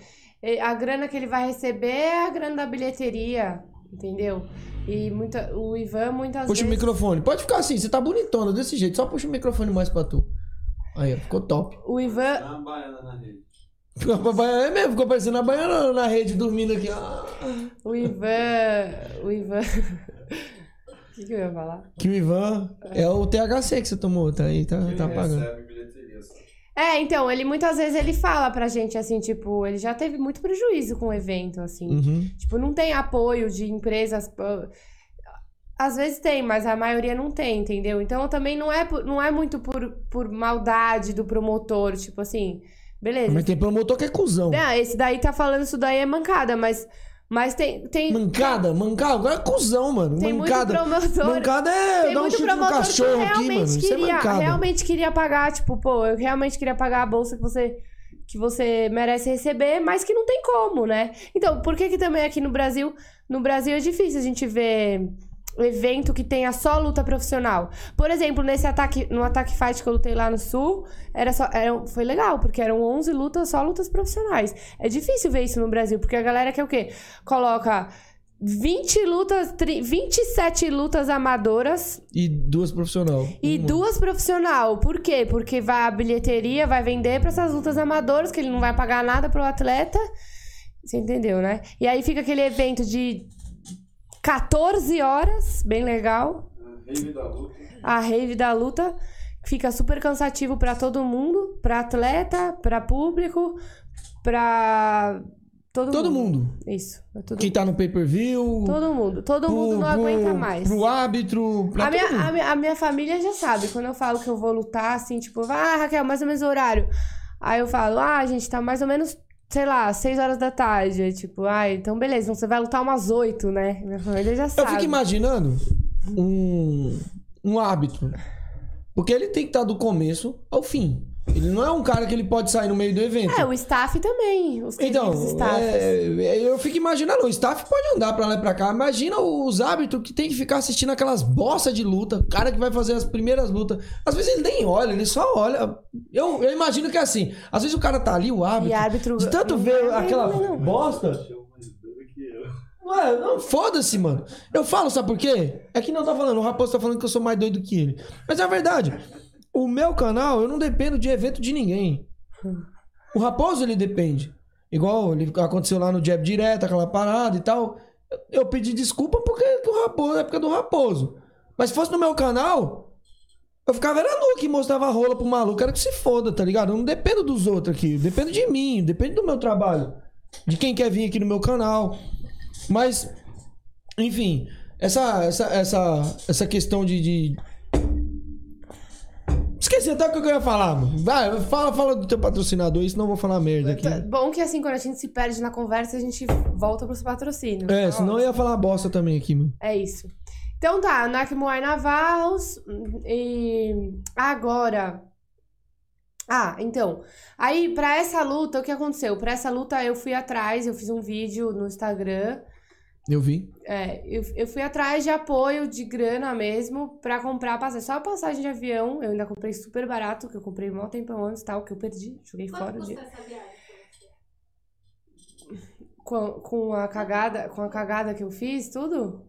A grana que ele vai receber é a grana da bilheteria, entendeu? E muita, o Ivan muitas Puxa o vezes. microfone. Pode ficar assim, você tá bonitona desse jeito. Só puxa o microfone mais pra tu. Aí, ficou top. O Ivan, uma baiana na rede. Ficou, é mesmo, ficou parecendo a baiana na rede dormindo aqui. O Ivan. O Ivan. O que, que eu ia falar? Que o Ivan é o THC que você tomou, tá aí, tá, tá pagando. É, então, ele muitas vezes ele fala pra gente assim, tipo, ele já teve muito prejuízo com o evento, assim. Uhum. Tipo, não tem apoio de empresas. Às vezes tem, mas a maioria não tem, entendeu? Então também não é, não é muito por, por maldade do promotor, tipo assim, beleza. Mas tem promotor que é cuzão. Não, esse daí tá falando isso daí é mancada, mas, mas tem. tem Mancada, mancada, agora é cuzão, mano. Tem muito mancada. promotor. Mancada é Tem dar um muito chute no promotor que cachorro aqui, mano. É queria, mancada. realmente queria pagar, tipo, pô, eu realmente queria pagar a bolsa que você que você merece receber, mas que não tem como, né? Então, por que que também aqui no Brasil, no Brasil é difícil a gente ver evento que tenha só luta profissional. Por exemplo, nesse ataque, no ataque fight que eu lutei lá no sul, era só era, foi legal, porque eram 11 lutas, só lutas profissionais. É difícil ver isso no Brasil, porque a galera quer o quê? Coloca 20 lutas, tri- 27 lutas amadoras E duas profissional. e Uma. duas profissional. Por quê? Porque vai a bilheteria, vai vender pra essas lutas amadoras, que ele não vai pagar nada pro atleta. Você entendeu, né? E aí fica aquele evento de 14 horas, bem legal. Rave da luta. A rave da luta fica super cansativo pra todo mundo, pra atleta, pra público, pra todo, Todo mundo. Isso, pra todo Quem tá no pay-per-view. Todo mundo, todo pro- mundo não pro- aguenta mais. Pro árbitro. Pra A minha, mundo. a, minha, a minha família já sabe, quando eu falo que eu vou lutar, assim, tipo, ah, Raquel, mais ou menos o horário. Aí eu falo, ah, gente, tá mais ou menos, sei lá, 6 horas da tarde. Aí, tipo, ah, então beleza, então você vai lutar umas 8, né? Minha família já Eu sabe. fico imaginando um, um árbitro. Porque ele tem que estar do começo ao fim. Ele não é um cara que ele pode sair no meio do evento. É, o staff também, os Então, é, é, eu fico imaginando, o staff pode andar pra lá e pra cá. Imagina os árbitros que tem que ficar assistindo aquelas bosta de luta. O cara que vai fazer as primeiras lutas. Às vezes ele nem olha, ele só olha. Eu, eu imagino que é assim. Às vezes o cara tá ali, o árbitro. E árbitro- de tanto ver aquela não não. bosta. Ué, não, foda-se, mano. Eu falo, sabe por quê? É que não tá falando, o Raposo tá falando que eu sou mais doido que ele. Mas é a verdade. O meu canal, eu não dependo de evento de ninguém. O Raposo, ele depende. Igual ele aconteceu lá no Jab Direto, aquela parada e tal. Eu- pedi desculpa porque do Raposo, é porque é do Raposo. Mas se fosse no meu canal, eu ficava era nu que mostrava a rola pro maluco. Era que se foda, tá ligado? Eu não dependo dos outros aqui. Dependo de mim, depende do meu trabalho. De quem quer vir aqui no meu canal. Mas, enfim, essa, essa, essa, essa questão de, de- Esqueci até o que eu ia falar, mano. Vai, fala, fala do teu patrocinador, aí, senão eu vou falar merda aqui. Tá- Bom que assim, quando a gente se perde na conversa, a gente volta pros patrocínios. É, Tá senão eu ia falar bosta também aqui, mano. É isso. Então tá, Nakmuai Navarros e agora. Ah, então. Aí, pra essa luta, o que aconteceu? Pra essa luta, eu fui atrás, eu fiz um vídeo no Instagram. Eu vi. É, eu, eu fui atrás de apoio de grana mesmo pra comprar passagem. Só a passagem de avião, eu ainda comprei super barato, que eu comprei um tempão antes, tal, que eu perdi, joguei fora o Quanto dia. custa essa viagem? Com, com a cagada, com a cagada que eu fiz, tudo?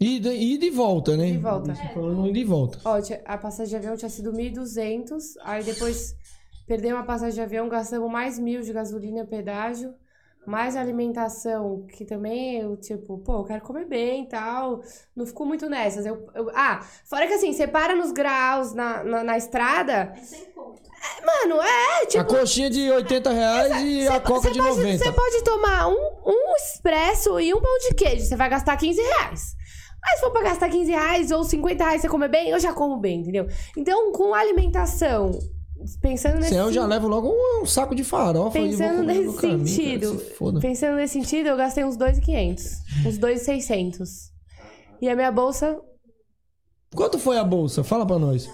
E de, e de volta, né? De volta. Você Falando de volta. Ó, a passagem de avião tinha sido 1.200, aí depois perdemos a passagem de avião, gastamos mais mil de gasolina, pedágio, mais alimentação, que também eu, tipo, pô, eu quero comer bem e tal, não ficou muito nessas. Eu, eu- ah, fora que assim, você para nos graus na, na, na estrada, É sem conta. mano, é, tipo... a coxinha de 80 reais e a coca de pode, 90. Você pode tomar um, um expresso e um pão de queijo. Você vai gastar 15 reais. Mas se for pra gastar 15 reais ou 50 reais você comer bem, eu já como bem, entendeu? Então, com alimentação, pensando nesse... Senão eu já levo logo um, um saco de farofa Pensando nesse caminho, cara, sentido, se foda. pensando nesse sentido, eu gastei uns 2.500, uns 2.600. E a minha bolsa, Quanto foi a bolsa? Fala pra nós.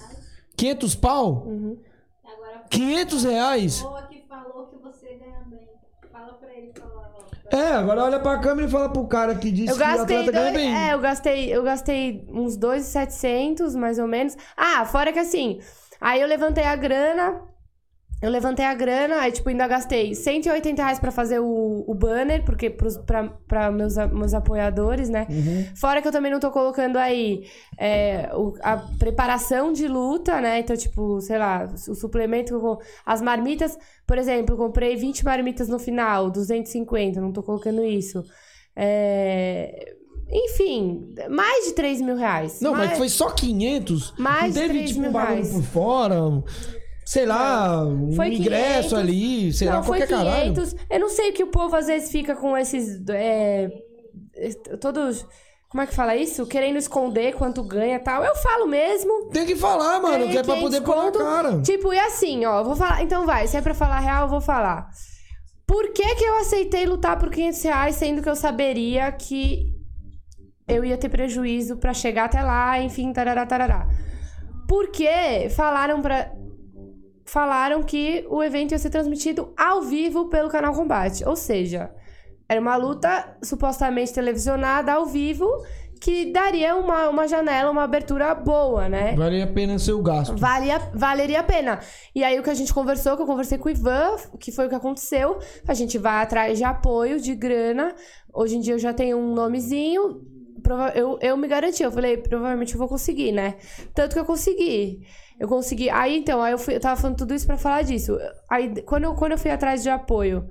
500 pau? Uhum. Agora, 500 reais? a pessoa que falou que você ganha bem. Fala pra ele falar. ó. É, agora olha pra câmera e fala pro cara que disse eu que o gastei, ganha dois, bem. é, eu gastei, eu gastei uns 2.700, mais ou menos. Ah, fora que assim, aí eu levantei a grana, Eu levantei a grana, aí, tipo, ainda gastei 180 reais pra fazer o, o banner, porque pros, pra, pra meus, meus apoiadores, né? Fora que eu também não tô colocando aí é, o- a preparação de luta, né? Então, tipo, sei lá, o suplemento, com as marmitas. Por exemplo, eu comprei 20 marmitas no final, 250, não tô colocando isso. É, Enfim, mais de 3 mil reais. Não, mas Mais- foi só 500? Mais não teve, 3 tipo, um mil bagulho reais. por fora? Sei lá, um Foi ingresso 500. ali, sei não, lá, foi qualquer caralho. 500. Eu não sei o que o povo às vezes fica com esses. É, todos. Como é que fala isso? Querendo esconder quanto ganha e tal. Eu falo mesmo. Tem que falar, mano, que é pra 500 poder pôr na cara. Tipo, e assim, ó, vou falar. Então vai, se é pra falar real, eu vou falar. Por que, que eu aceitei lutar por 500 reais, sendo que eu saberia que eu ia ter prejuízo pra chegar até lá, enfim, tarará, tarará. Porque falaram pra. Falaram que o evento ia ser transmitido ao vivo pelo canal Combate. Ou seja, era uma luta supostamente televisionada ao vivo que daria uma, uma janela, uma abertura boa, né? Vale a pena ser o gasto. Valia, valeria a pena. E aí o que a gente conversou, que eu conversei com o Ivan, que foi o que aconteceu, a gente vai atrás de apoio, de grana. Hoje em dia eu já tenho um nomezinho. Eu, eu me garanti, eu falei, provavelmente eu vou conseguir, né? Tanto que eu consegui. Eu consegui. Aí então, aí eu, fui, eu tava falando tudo isso pra falar disso. Aí quando eu, quando eu fui atrás de apoio,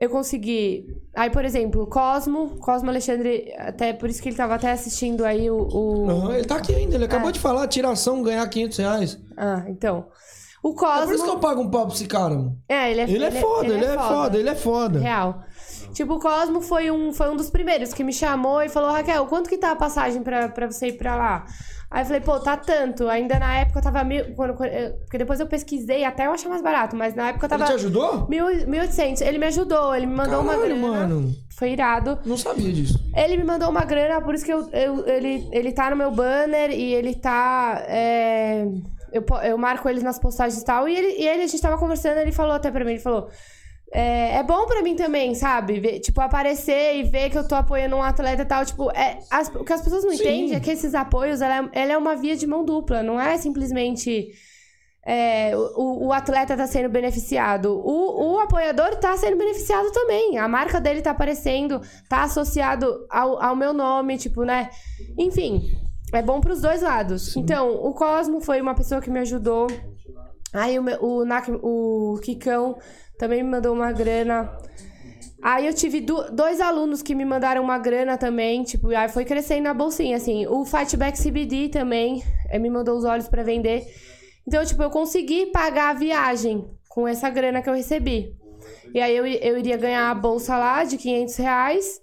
eu consegui. Aí, por exemplo, Cosmo, Cosmo Alexandre, até por isso que ele tava até assistindo aí o. o- ele tá aqui ainda, ele acabou É. de falar, tiração, ganhar 500 reais. Ah, então. O É Cosmo. por isso que eu pago um pau pra esse cara, mano. É, ele é Ele é foda, ele é foda, ele é foda. Real. Tipo, o Cosmo foi um, foi um dos primeiros que me chamou e falou: Raquel, quanto que tá a passagem pra, pra você ir pra lá? Aí eu falei, pô, tá tanto. Ainda na época tava mil. Quando, eu- porque depois eu pesquisei até eu achar mais barato, mas na época Ele tava. te ajudou? Mil, 1.800. Ele me ajudou, ele me mandou uma Caralho, grana. mano. Foi irado. Não sabia disso. Ele me mandou uma grana, por isso que eu, eu- ele, ele tá no meu banner e ele tá. é, eu, eu marco eles nas postagens e tal. E ele, e ele, a gente tava conversando, ele falou até pra mim, ele falou. É, é bom pra mim também, sabe? Ver- tipo, aparecer e ver que eu tô apoiando um atleta e tal. Tipo, é, as- o que as pessoas não Sim. entendem é que esses apoios, ela é, ela é uma via de mão dupla. Não é simplesmente é, o, o atleta tá sendo beneficiado. O, o apoiador tá sendo beneficiado também. A marca dele tá aparecendo, tá associado ao, ao meu nome, tipo, né? Enfim, é bom pros dois lados. Então, o Cosmo foi uma pessoa que me ajudou. Aí o, meu- o, o Kikão também me mandou uma grana. Aí eu tive du- dois alunos que me mandaram uma grana também, tipo, aí foi crescendo na bolsinha, assim. O Fightback CBD também eh, me mandou os olhos pra vender. Então, tipo, eu consegui pagar a viagem com essa grana que eu recebi. E aí eu, eu iria ganhar a bolsa lá de 500 reais.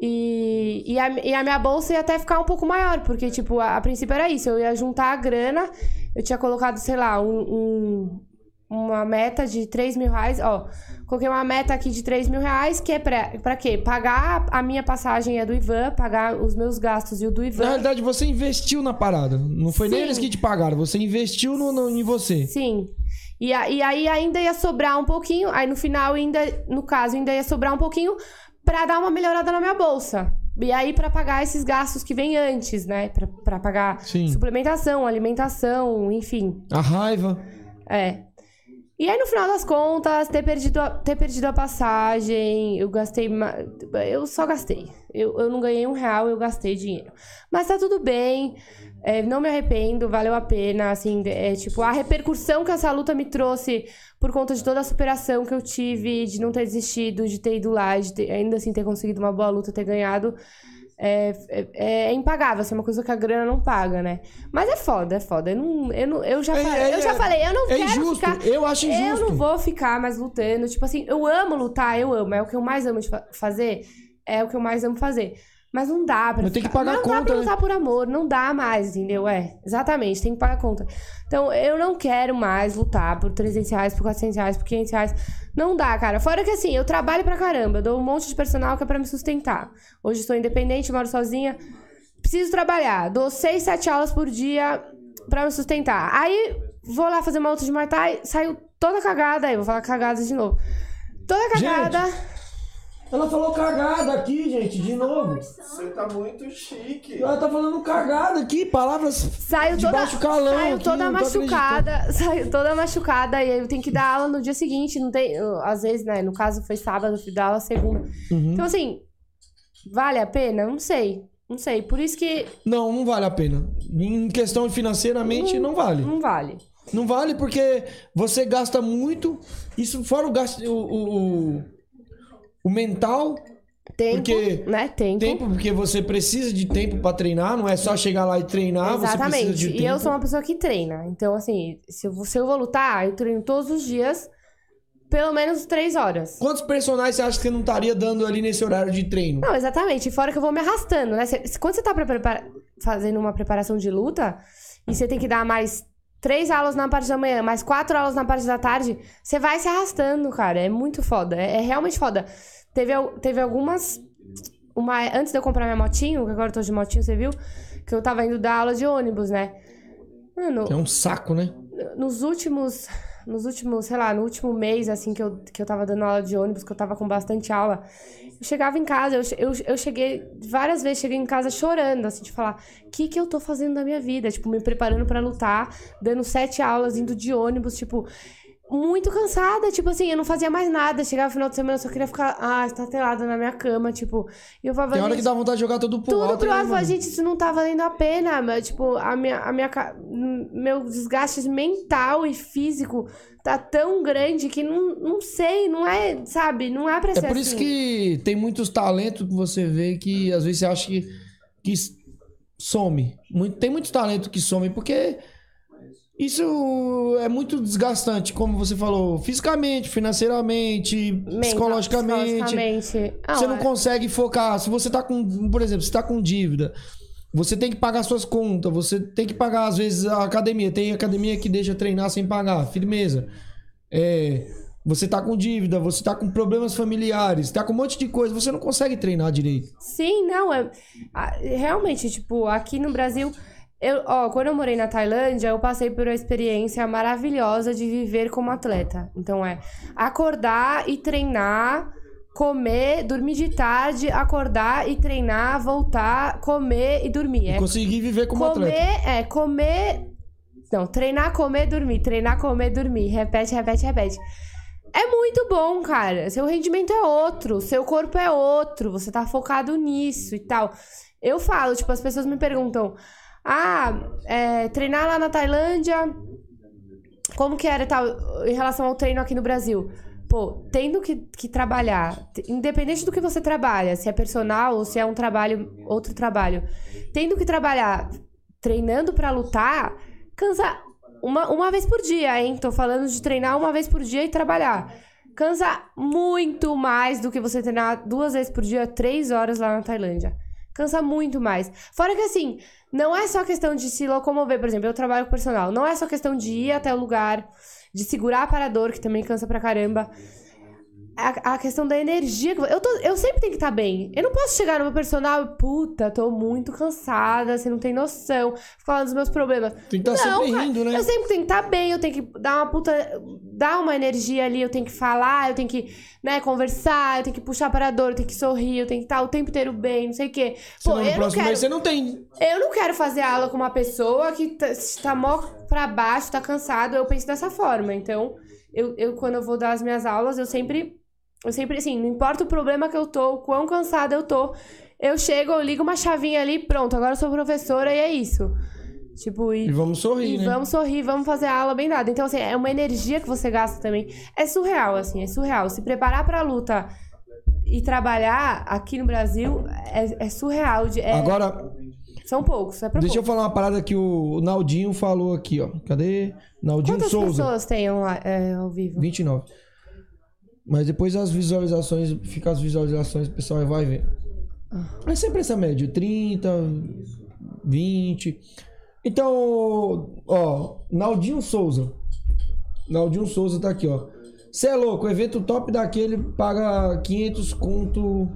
E, e, a, e a minha bolsa ia até ficar um pouco maior, porque, tipo, a, a princípio era isso. Eu ia juntar a grana, eu tinha colocado, sei lá, um, um- uma meta de 3 mil reais. Ó, coloquei uma meta aqui de 3 mil reais, que é pra, pra quê? Pagar a minha passagem e a do Ivan, pagar os meus gastos e o do Ivan. Na realidade, você investiu na parada. Não foi nem Sim. eles que te pagaram, você investiu no, no- em você. Sim. E, a- e aí ainda ia sobrar um pouquinho, aí no final ainda, no caso, ainda ia sobrar um pouquinho pra dar uma melhorada na minha bolsa. E aí pra pagar esses gastos que vêm antes, né? Pra, pra pagar Sim. suplementação, alimentação, enfim. A raiva. É. E aí, no final das contas, ter perdido a, ter perdido a passagem, eu gastei. Eu só gastei. Eu, eu não ganhei um real, eu gastei dinheiro. Mas tá tudo bem. é, não me arrependo, valeu a pena. Assim, é, tipo, a repercussão que essa luta me trouxe por conta de toda a superação que eu tive, de não ter desistido, de ter ido lá, de ter- ainda assim ter conseguido uma boa luta, ter ganhado. É, é, é impagável, assim, é uma coisa que a grana não paga, né? Mas é foda, é foda. Eu, não, eu, não, eu já É- falei, é- eu já é- falei, eu não é quero injusto, ficar. eu acho Eu injusto. não vou ficar mais lutando. Tipo assim, eu amo lutar, eu amo. É o que eu mais amo fazer. É o que eu mais amo fazer. Mas não dá pra. Mas tem que pagar não a conta, dá pra né? lutar por amor, não dá mais, entendeu? É, exatamente, tem que pagar a conta. Então, eu não quero mais lutar por 300 reais, por 400 reais, por 500 reais. Não dá, cara. Fora que assim, eu trabalho pra caramba, eu dou um monte de personal que é pra me sustentar. Hoje estou independente, moro sozinha. Preciso trabalhar. Dou 6, 7 aulas por dia pra me sustentar. Aí, vou lá fazer uma luta de Muay Thai, saiu toda cagada. Aí, vou falar cagada de novo. Toda cagada. Ela falou cagada aqui, gente, de novo. Você tá muito chique. Ela tá falando cagada aqui, palavras Saiu de toda, baixo calão. saiu aqui, toda não machucada, saiu toda machucada e aí eu tenho que dar aula no dia seguinte, não tem, às vezes, né, no caso foi sábado, eu fui dar aula segunda. Uhum. Então assim, vale a pena? Não sei. Não sei, por isso que Não, não vale a pena. Em questão financeiramente, não vale. não vale. Não vale porque você gasta muito. Isso fora o gasto. O, o, o- mental. Tempo, Porque- né? Tempo. Tempo, porque você precisa de tempo pra treinar. Não é só chegar lá e treinar. Você precisa Exatamente. de tempo. E eu sou uma pessoa que treina. Então, assim, se eu, se eu vou lutar, eu treino todos os dias, pelo menos três horas. Quantos personagens você acha que você não estaria dando ali nesse horário de treino? Não, exatamente. Fora que eu vou me arrastando, né? Cê- Quando você tá pra prepara- fazendo uma preparação de luta e você tem que dar mais três aulas na parte da manhã, mais quatro aulas na parte da tarde, você vai se arrastando, cara. É muito foda. É, é realmente foda. Teve, teve algumas. Uma, antes de eu comprar minha motinho, que agora eu tô de motinho, você viu? Que eu tava indo dar aula de ônibus, né? Mano, É um saco, né? nos últimos, nos últimos, sei lá, no último mês, assim, que eu, que eu tava dando aula de ônibus, que eu tava com bastante aula, eu chegava em casa, eu, eu, eu cheguei, várias vezes cheguei em casa chorando, assim, de falar, o que que eu tô fazendo da minha vida? Tipo, me preparando pra lutar, dando sete aulas, indo de ônibus, tipo, muito cansada, tipo assim, eu não fazia mais nada, chegava no final de semana, eu só queria ficar, ah, estatelada na minha cama, tipo, e eu falava, Tem hora "Gente, que dá vontade de jogar tudo pro tudo alto. pro né, alto, eu falei, mano? gente, isso não tá valendo a pena, mas, tipo, a minha, a minha, meu desgaste mental e físico tá tão grande que não, não sei, não é, sabe, não é pra É ser por isso assim. que tem muitos talentos que você vê que às vezes você acha que, que some. Muito, tem muitos talentos que somem, porque isso é muito desgastante, como você falou, fisicamente, financeiramente, Mental, psicologicamente. psicologicamente. Ah, Você não é- consegue focar. Se você tá com, por exemplo, você tá com dívida, você tem que pagar suas contas, você tem que pagar, às vezes, a academia. Tem academia que deixa treinar sem pagar, firmeza. É, você tá com dívida, você tá com problemas familiares, tá com um monte de coisa, você não consegue treinar direito. Sim, não, é. Realmente, tipo, aqui no Brasil. Eu, ó, quando eu morei na Tailândia, eu passei por uma experiência maravilhosa de viver como atleta. Então é acordar e treinar, comer, dormir de tarde, acordar e treinar, voltar, comer e dormir. É Conseguir viver como comer, atleta. é comer. Não, treinar, comer, dormir. Treinar, comer, dormir. Repete, repete, repete. É muito bom, cara. Seu rendimento é outro, seu corpo é outro, você tá focado nisso e tal. Eu falo, tipo, as pessoas me perguntam: ah, é, treinar lá na Tailândia, como que era tal, em relação ao treino aqui no Brasil? Pô, tendo que, que trabalhar, independente do que você trabalha, se é personal ou se é um trabalho, outro trabalho, tendo que trabalhar treinando pra lutar, cansa uma, uma vez por dia, hein? Tô falando de treinar uma vez por dia e trabalhar. Cansa muito mais do que você treinar duas vezes por dia, três horas lá na Tailândia. Cansa muito mais. Fora que assim, não é só questão de se locomover, por exemplo, eu trabalho com personal. Não é só questão de ir até o lugar, de segurar aparador, que também cansa pra caramba. A, a questão da energia. que Eu, tô, eu sempre tenho que estar bem. Eu não posso chegar no meu personal e, puta, tô muito cansada, você não tem noção. Falando dos meus problemas. Tem que estar Não, sempre cara, rindo, né? Eu sempre tenho que estar bem, eu tenho que dar uma puta. dar uma energia ali, eu tenho que falar, eu tenho que, né, conversar, eu tenho que puxar para a dor, eu tenho que sorrir, eu tenho que estar o tempo inteiro bem, não sei o quê. Senão Pô, no eu não próximo quero. mês você não tem. Eu não quero fazer aula com uma pessoa que tá, tá mó pra baixo, tá cansado. Eu penso dessa forma. Então, eu, eu quando eu vou dar as minhas aulas, eu sempre. Eu sempre, assim, não importa o problema que eu tô, o quão cansada eu tô. Eu chego, eu ligo uma chavinha ali, pronto, agora eu sou professora e é isso. Tipo, e, E vamos sorrir, e né? vamos sorrir, vamos fazer a aula bem dada. Então, assim, é uma energia que você gasta também. É surreal, assim, é surreal. Se preparar pra luta e trabalhar aqui no Brasil é, é surreal. é- Agora, são poucos, é pra deixa eu poucos. falar uma parada que o Naldinho falou aqui, ó. Cadê? Naldinho Quantas Souza. pessoas tem lá, é, ao vivo? 29. Mas depois as visualizações, fica as visualizações, o pessoal vai ver. É sempre essa média, 30, 20. Então, ó, Naldinho Souza. Naldinho Souza tá aqui, ó. Cê é louco, o evento top daquele paga 500 conto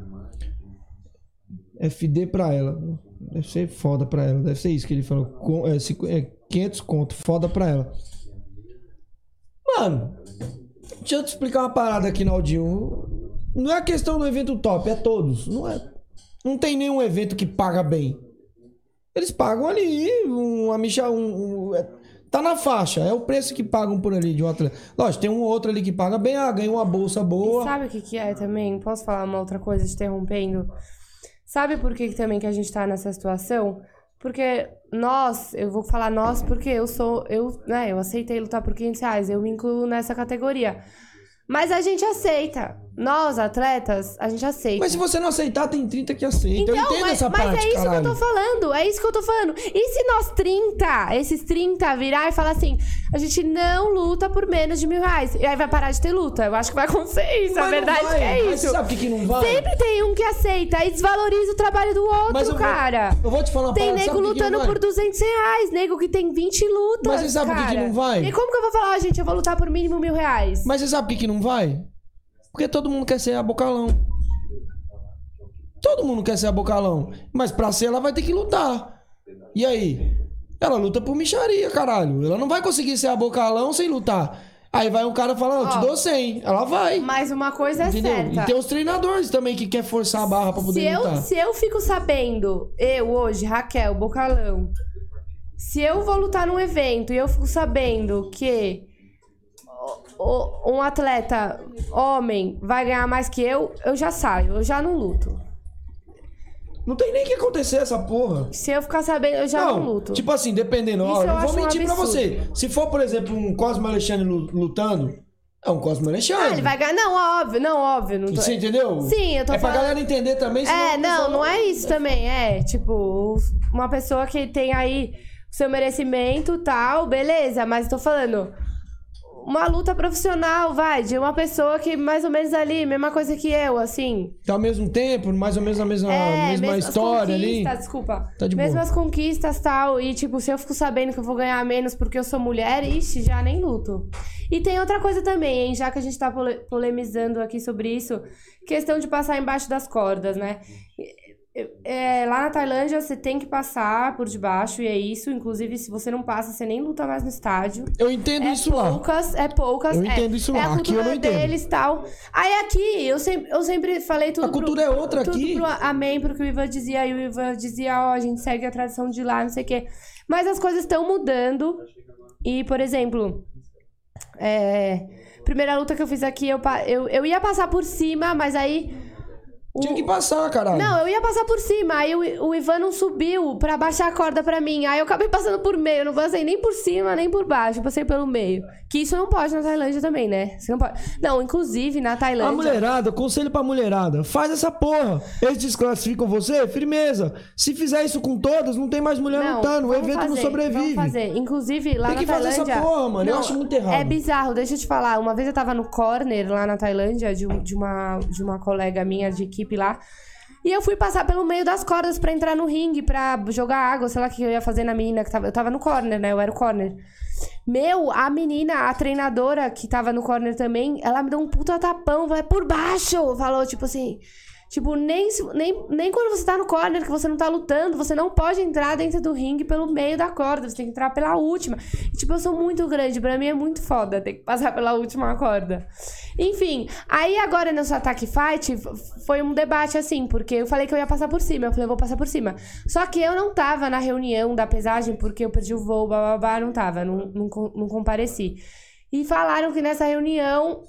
FD pra ela. Deve ser foda pra ela, deve ser isso que ele falou. Com, é, cinco- é 500 conto, foda pra ela. Mano, Deixa eu te explicar uma parada aqui, Naldinho. Não é a questão do evento top, é todos. Não é. Não tem nenhum evento que paga bem. Eles pagam ali uma micha, um, um- é- tá na faixa, é o preço que pagam por ali de um atleta. Lógico, tem um ou outro ali que paga bem, ah, ganha uma bolsa boa. Sabe o que, que é também? Posso falar uma outra coisa te interrompendo? Sabe por que, que também que a gente tá nessa situação? Porque nós, eu vou falar nós porque eu sou, eu, né, eu aceitei lutar por 500 reais, eu me incluo nessa categoria. Mas a gente aceita. Nós, atletas, a gente aceita. Mas se você não aceitar, tem 30 que aceitam. eu entendo Então, mas, essa mas parte, é isso caralho. que eu tô falando, é isso que eu tô falando. E se nós 30, esses 30 virar e falar assim, a gente não luta por menos de mil reais, e aí vai parar de ter luta. Eu acho que vai acontecer isso, a Mas não verdade vai. é Mas isso. sabe por que que não vai? Sempre tem um que aceita e desvaloriza o trabalho do outro, Mas eu vou- cara. eu vou te falar uma Tem parada, nego sabe lutando por 200 reais, nego que tem 20 lutas, Mas você sabe por que que não vai? E como que eu vou falar, gente, eu vou lutar por mínimo mil reais? Mas você sabe por que, que não vai? Porque todo mundo quer ser a bocalão. Todo mundo quer ser a bocalão. Mas pra ser, ela vai ter que lutar. E aí? Ela luta por micharia, caralho. Ela não vai conseguir ser a bocalão sem lutar. Aí vai um cara falando, eu te dou 100. Ela vai. Mas uma coisa é Entendeu? certa. E tem os treinadores também que quer forçar a barra pra poder se eu, lutar. se eu fico sabendo, eu hoje, Raquel, Bocalão, se eu vou lutar num evento e eu fico sabendo que um atleta homem vai ganhar mais que eu, eu já saio, eu já não luto. Não tem nem que acontecer essa porra. Se eu ficar sabendo, eu já não, luto. Tipo assim, dependendo. Ó, não vou acho um mentir pra você. Se for, por exemplo, um Cosmo Alexandre lu- lutando, é um Cosmo Alexandre. Ah, ele vai ganhar. Não, óbvio, não, óbvio. Não tô... Você entendeu? Sim, eu tô É pra falando- galera entender também. É, não, não é isso também. É, tipo, uma pessoa que tem aí o seu merecimento tal, beleza, mas tô falando. Uma luta profissional, vai, de uma pessoa que mais ou menos ali, mesma coisa que eu, assim. Tá ao mesmo tempo, mais ou menos a mesma, é, mesma história ali. desculpa. Tá de boa. mesmas conquistas tal. E, tipo, se eu fico sabendo que eu vou ganhar menos porque eu sou mulher, ixi, já nem luto. E tem outra coisa também, hein? Já que a gente tá pole- polemizando aqui sobre isso, questão de passar embaixo das cordas, né? É, lá na Tailândia você tem que passar por debaixo e é isso. Inclusive, se você não passa, você nem luta mais no estádio. Eu entendo é isso lá. poucas, É poucas, Eu é- entendo isso é lá. a Aqui eu não entendo. deles tal. Aí aqui, eu sempre, eu sempre falei tudo A cultura é outra tudo aqui. Pro, amém pro que o Ivan dizia. E o Ivan dizia, ó, a gente segue a tradição de lá, não sei o quê. Mas as coisas estão mudando. E, por exemplo, é, primeira luta que eu fiz aqui, eu, eu, eu ia passar por cima, mas aí. O- Tinha que passar, caralho. Não, eu ia passar por cima. Aí o, o Ivan não subiu pra baixar a corda pra mim. Aí eu acabei <laughs> passando por meio. Eu não passei nem por cima, nem por baixo. Eu passei pelo meio. Que isso não pode na Tailândia também, né? Você não pode. Não, inclusive na Tailândia. A mulherada, conselho pra mulherada, faz essa porra. Eles desclassificam você, firmeza. Se fizer isso com todas, não tem mais mulher Não, lutando, o evento não fazer, sobrevive. Vamos fazer. Inclusive, lá Tem na que fazer essa Tailândia... porra, mano. Eu acho muito errado. É bizarro. Deixa eu te falar. Uma vez eu tava no corner lá na Tailândia de, de, uma, de uma colega minha de equipe lá. E eu fui passar pelo meio das cordas pra entrar no ringue, pra jogar água, sei lá o que eu ia fazer na menina que tava. Eu tava no corner, né? Eu era o corner. Meu, a menina, a treinadora que tava no corner também, ela me deu um puta tapão, é por baixo! Falou, tipo assim. Tipo, nem, nem, nem quando você tá no corner, que você não tá lutando, você não pode entrar dentro do ringue pelo meio da corda, você tem que entrar pela última. E, tipo, eu sou muito grande, pra mim é muito foda ter que passar pela última corda. Enfim, aí agora nesse ataque fight foi um debate assim, porque eu falei que eu ia passar por cima, eu falei, eu vou passar por cima. Só que eu não tava na reunião da pesagem porque eu perdi o voo, bababá, não tava, não, não, não compareci. E falaram que nessa reunião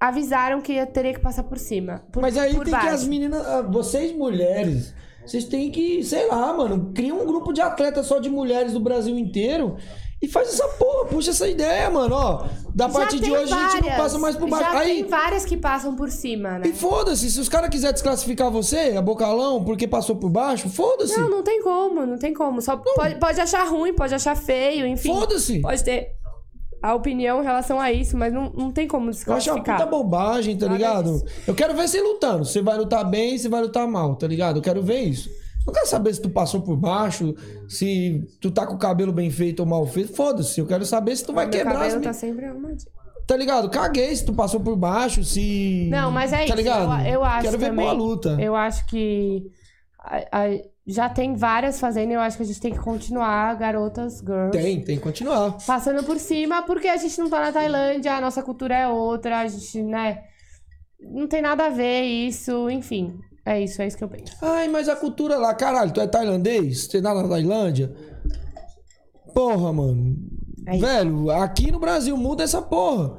avisaram que eu teria que passar por cima. por- Mas aí por tem que baixo. as meninas, ah, vocês mulheres, vocês têm que, sei lá, mano, cria um grupo de atletas só de mulheres do Brasil inteiro e faz essa porra, puxa essa ideia, mano, ó. Da Já partir de hoje a gente não várias, passa mais por baixo. Já Aí, tem várias que passam por cima, né? e foda-se, se os caras quiserem desclassificar você, a bocalão, porque passou por baixo, foda-se. Não, não tem como, não tem como. Só pode, pode achar ruim, pode achar feio, enfim. Foda-se. Pode ter a opinião em relação a isso, mas não, não tem como Eu acho uma desclassificar. puta bobagem, tá Nada ligado? disso. Eu quero ver você lutando. Você vai lutar bem, você vai lutar mal, tá ligado? Eu quero ver isso. Não quero saber se tu passou por baixo, se tu tá com o cabelo bem feito ou mal feito. Foda-se, eu quero saber se tu vai Meu quebrar as cabelo mi- tá sempre arrumadinho. Tá ligado? Caguei se tu passou por baixo, se. Não, mas é tá isso. ligado? Eu, eu acho Quero ver também, boa luta. Eu acho que a- a- já tem várias fazendo, eu acho que a gente tem que continuar, garotas, girls. Tem, tem que continuar. Passando por cima, porque a gente não tá na Tailândia, a nossa cultura é outra, a gente, né? não tem nada a ver isso, enfim. É isso, é isso que eu penso. Ai, mas a cultura lá, caralho, tu é tailandês? Você tá na Tailândia? Porra, mano. É. Velho, aqui no Brasil muda essa porra.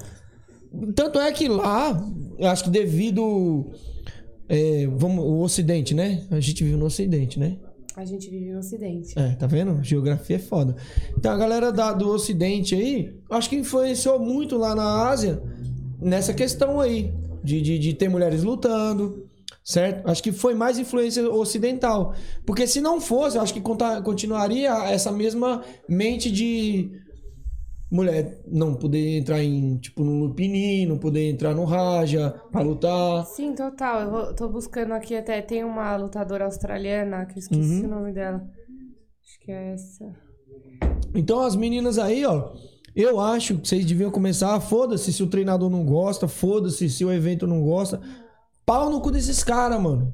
Tanto é que lá, eu acho que devido. É, vamos, o Ocidente, né? A gente vive no Ocidente, né? A gente vive no Ocidente. É, tá vendo? Geografia é foda. Então a galera da- do Ocidente aí, acho que influenciou muito lá na Ásia nessa questão aí de, de, de ter mulheres lutando, certo? Acho que foi mais influência ocidental. Porque se não fosse, acho que continuaria essa mesma mente de mulher não poder entrar em, tipo, no Lupini, não poder entrar no Raja pra lutar. Sim, total. Eu vou- tô buscando aqui até. Tem uma lutadora australiana, que eu esqueci Uhum. o nome dela. Acho que é essa. Então as meninas aí, ó, eu acho que vocês deviam começar, foda-se se o treinador não gosta, foda-se se o evento não gosta. Pau no cu desses caras, mano.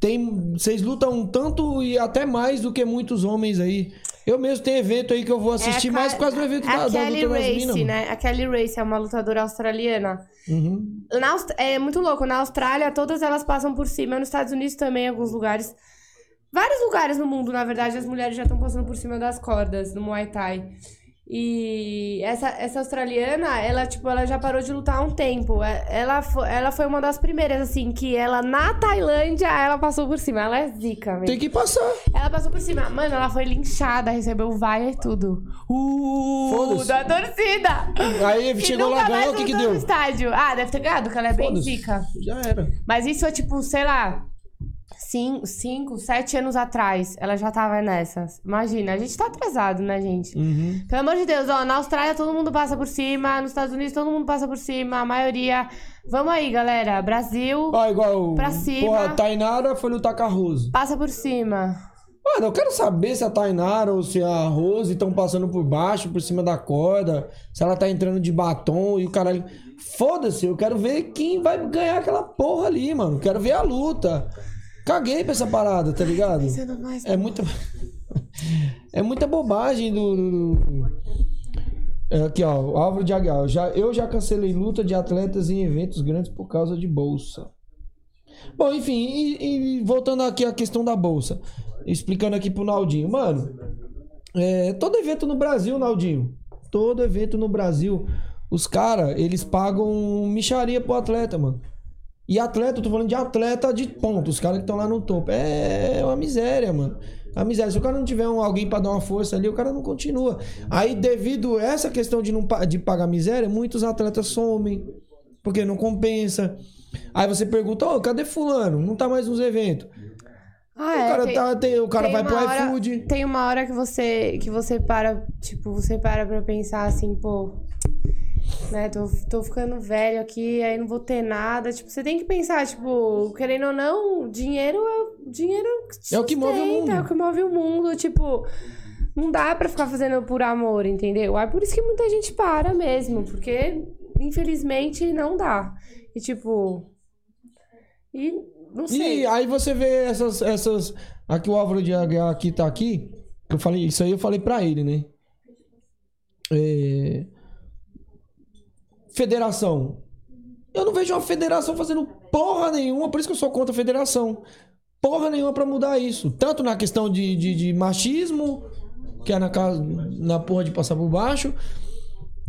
Tem, vocês lutam um tanto e até mais do que muitos homens aí. Eu mesmo tenho evento aí que eu vou assistir É a mais por causa do evento a da, da Kelly das Race, né? A Kelly Race é uma lutadora australiana. Uhum. Na é muito louco. Na Austrália, todas elas passam por cima. Nos Estados Unidos também, em alguns lugares. Vários lugares no mundo, na verdade, as mulheres já estão passando por cima das cordas no Muay Thai. E essa, essa australiana, ela, tipo, ela já parou de lutar há um tempo. É- Ela foi, ela foi uma das primeiras, assim, que ela, na Tailândia, ela passou por cima. Ela é zica, velho. Tem que passar. Ela passou por cima. Mano, ela foi linchada, recebeu vaia e tudo. Uh, Foda-se. da torcida. Aí E chegou lá, ganhou, o que que deu? estádio. Ah, deve ter ganhado, porque ela é bem zica. Já era. Mas isso é tipo, sei lá, cinco, cinco, sete anos atrás. Ela já tava nessas. Imagina, a gente tá atrasado, né, gente? Uhum. Pelo amor de Deus, ó, na Austrália todo mundo passa por cima, nos Estados Unidos todo mundo passa por cima, a maioria. Vamos aí, galera. Brasil, Ó, igual. Pra cima. Porra, a Tainara foi lutar com a Rose. passa por cima. Mano, eu quero saber se a Tainara ou se a Rose estão passando por baixo, por cima da corda, se ela tá entrando de batom e o caralho. Foda-se, eu quero ver quem vai ganhar aquela porra ali, mano. Quero ver a luta. Caguei pra essa parada, tá ligado? É muita. <laughs> É muita bobagem do. É, Aqui, ó, Álvaro de Aguiar. Eu já, eu já cancelei luta de atletas em eventos grandes por causa de bolsa. Bom, enfim, e, e voltando aqui à questão da bolsa. Explicando aqui pro Naldinho. Mano, é, todo evento no Brasil, Naldinho. Todo evento no Brasil. Os caras, eles pagam micharia pro atleta, mano. E atleta, eu tô falando de atleta de ponto, os caras que estão lá no topo. É uma miséria, mano. É uma miséria. Se o cara não tiver um- alguém pra dar uma força ali, o cara não continua. Aí, devido a essa questão de, não, de pagar miséria, muitos atletas somem. Porque não compensa. Aí você pergunta, ô, cadê fulano? Não tá mais nos eventos. Ah, o é, cara, tem- tá, tem- o cara vai pro hora- iFood. Tem uma hora que você que você para, tipo, você para pra pensar assim, pô, né, tô, tô ficando velho aqui, aí não vou ter nada. Tipo, você tem que pensar, tipo, querendo ou não, dinheiro é dinheiro te É o que move o mundo. É o que move o mundo, tipo, não dá pra ficar fazendo por amor, entendeu? É por isso que muita gente para mesmo, porque infelizmente não dá. E tipo, e não sei. E aí você vê essas. essas aqui o Álvaro de Aguiar aqui tá aqui. que Eu falei, isso aí eu falei pra ele, né? É, Federação. Eu não vejo uma federação fazendo porra nenhuma, por isso que eu sou contra a federação. Porra nenhuma pra mudar isso. Tanto na questão de, de, de machismo, que é na, casa, na porra de passar por baixo,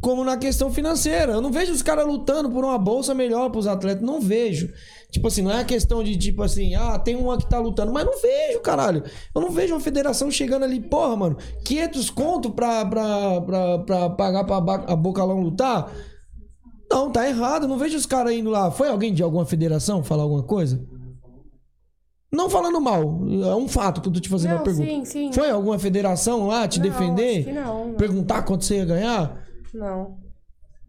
como na questão financeira. Eu não vejo os caras lutando por uma bolsa melhor pros atletas. Não vejo. Tipo assim, não é a questão de tipo assim, ah, tem uma que tá lutando, mas não vejo, caralho. Eu não vejo uma federação chegando ali, porra, mano, 500 conto pra, pra, pra, pra pagar pra a Bocalão lutar. Não, tá errado. Não vejo os caras indo lá. Foi alguém de alguma federação falar alguma coisa? Não falando mal, é um fato que eu tô te fazendo Não, a pergunta. sim, sim. Foi alguma federação lá te Não, defender? não, não. Perguntar quanto você ia ganhar? Não.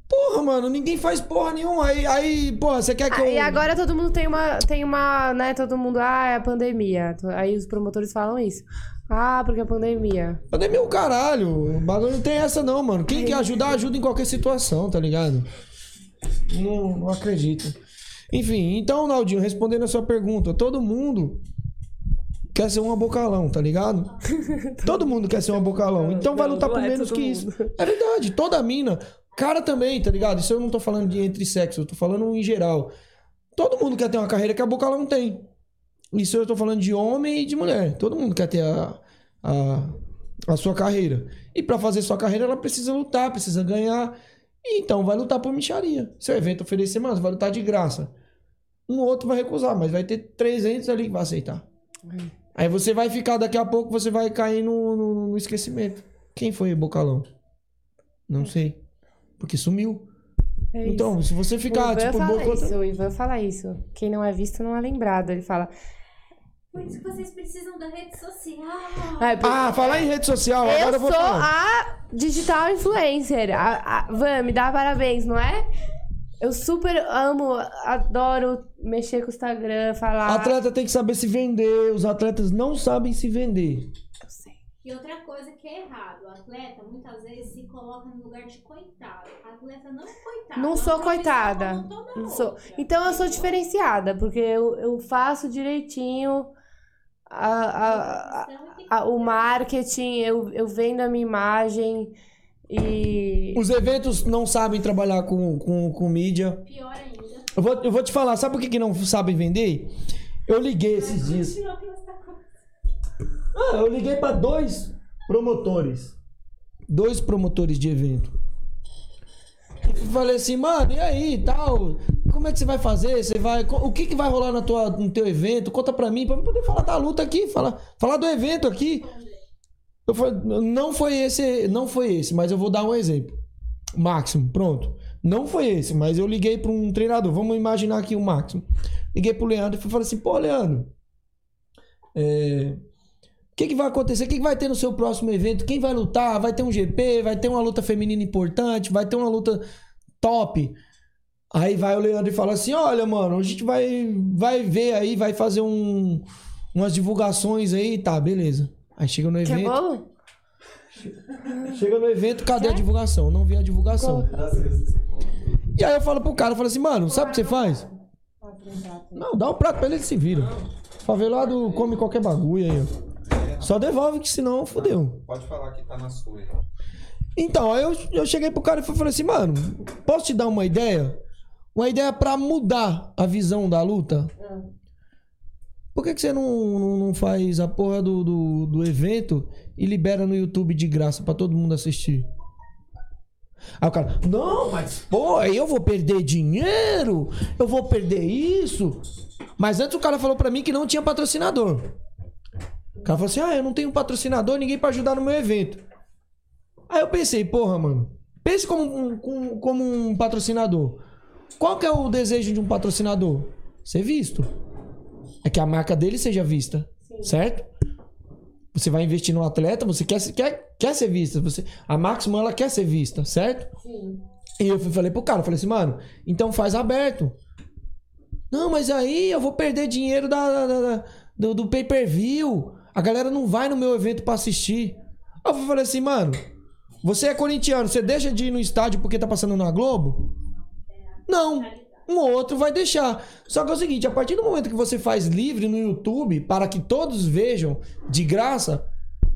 Porra, mano, ninguém faz porra nenhuma. Aí, aí porra, você quer que Ah, eu. E agora todo mundo tem uma, tem uma, né, todo mundo, ah, é a pandemia. Aí os promotores falam isso. Ah, porque é a pandemia. Pandemia é o caralho. O bagulho não tem essa, não, mano. Quem quer ajudar, ajuda em qualquer situação, tá ligado? Não, não acredito. Enfim, então, Naldinho, respondendo a sua pergunta, todo mundo quer ser um abocalão, tá ligado? <laughs> todo mundo quer ser um abocalão. Então vai lutar por é menos que isso. É verdade, toda mina. Cara também, tá ligado? Isso eu não tô falando de entre sexo, eu tô falando em geral. Todo mundo quer ter uma carreira que a Bocalão tem. Isso eu tô falando de homem e de mulher. Todo mundo quer ter a, a, a sua carreira. E pra fazer sua carreira, ela precisa lutar, precisa ganhar. Então vai lutar por micharia. Se o evento oferecer, mano, você vai lutar de graça. Um outro vai recusar, mas vai ter 300 ali que vai aceitar. Aí você vai ficar, daqui a pouco, você vai cair no, no- no esquecimento. Quem foi Bocalão? Não sei. Porque sumiu. É então, se você O ficar, Ivan tipo, fala boicotando- isso, o Ivan fala isso. Quem não é visto não é lembrado. Ele fala. Por isso que vocês precisam da rede social. "Ai, por- Ah, falar em rede social, agora eu eu vou sou falar. a digital influencer. A, a, Van, me dá parabéns, não é? Eu super amo, adoro mexer com o Instagram, falar. Atleta tem que saber se vender. Os atletas não sabem se vender. E outra coisa que é errado, o atleta muitas vezes se coloca no lugar de coitado. O atleta não é coitado. Não sou coitada. Não sou. Então eu sou diferenciada, porque eu, eu faço direitinho a, a- a- o marketing, eu, eu vendo a minha imagem e. Os eventos não sabem trabalhar com, com, com mídia. Pior ainda. Eu vou, eu vou te falar, sabe por que, que não sabem vender? Eu liguei esses dias. Ah, eu liguei pra dois promotores. Dois promotores de evento. Falei assim, mano, e aí, tal? Como é que você vai fazer? Você vai, o que, que vai rolar na tua, no teu evento? Conta pra mim, pra eu poder falar da luta aqui, falar, falar do evento aqui. Eu falei, não foi esse, não foi esse, mas eu vou dar um exemplo. Máximo, pronto. Não foi esse, mas eu liguei para um treinador. Vamos imaginar aqui o Máximo. Liguei pro Leandro e falei assim: pô, Leandro, é, o que, que vai acontecer? O que, que vai ter no seu próximo evento? Quem vai lutar? Vai ter um GP? Vai ter uma luta feminina importante? Vai ter uma luta top? Aí vai o Leandro e fala assim: olha, mano, a gente vai, vai ver aí, vai fazer um, umas divulgações aí, tá, beleza. Aí chega no Quer evento. bolo? Chega no evento, cadê a divulgação? Não vi a divulgação. E aí eu falo pro cara, eu falo assim, mano, sabe o que você faz? Não, dá um prato pra ele, ele se vira. Favelado come qualquer bagulho aí, ó. Só devolve que senão fodeu. Pode falar que tá na sua. Então, aí eu, eu cheguei pro cara e falei assim, mano, posso te dar uma ideia? Uma ideia pra mudar a visão da luta? Por que, que você não, não, não faz a porra do, do, do evento e libera no YouTube de graça pra todo mundo assistir? Aí o cara, não, mas pô, eu vou perder dinheiro, eu vou perder isso. Mas antes o cara falou pra mim que não tinha patrocinador. O cara falou assim: ah, eu não tenho patrocinador, ninguém pra ajudar no meu evento. Aí eu pensei, porra, mano, pense como um, como- como um patrocinador. Qual que é o desejo de um patrocinador? Ser visto. É que a marca dele seja vista, certo? Você vai investir no atleta, você quer, quer, quer ser vista. Você, a Maximo, ela quer ser vista, certo? Sim. E eu falei pro cara, falei assim, mano, então faz aberto. Não, mas aí eu vou perder dinheiro da, da- da- do, do pay-per-view. A galera não vai no meu evento pra assistir. Aí eu falei assim, mano, você é corintiano, você deixa de ir no estádio porque tá passando na Globo? Não. Um ou outro vai deixar. Só que é o seguinte, a partir do momento que você faz livre no YouTube para que todos vejam de graça,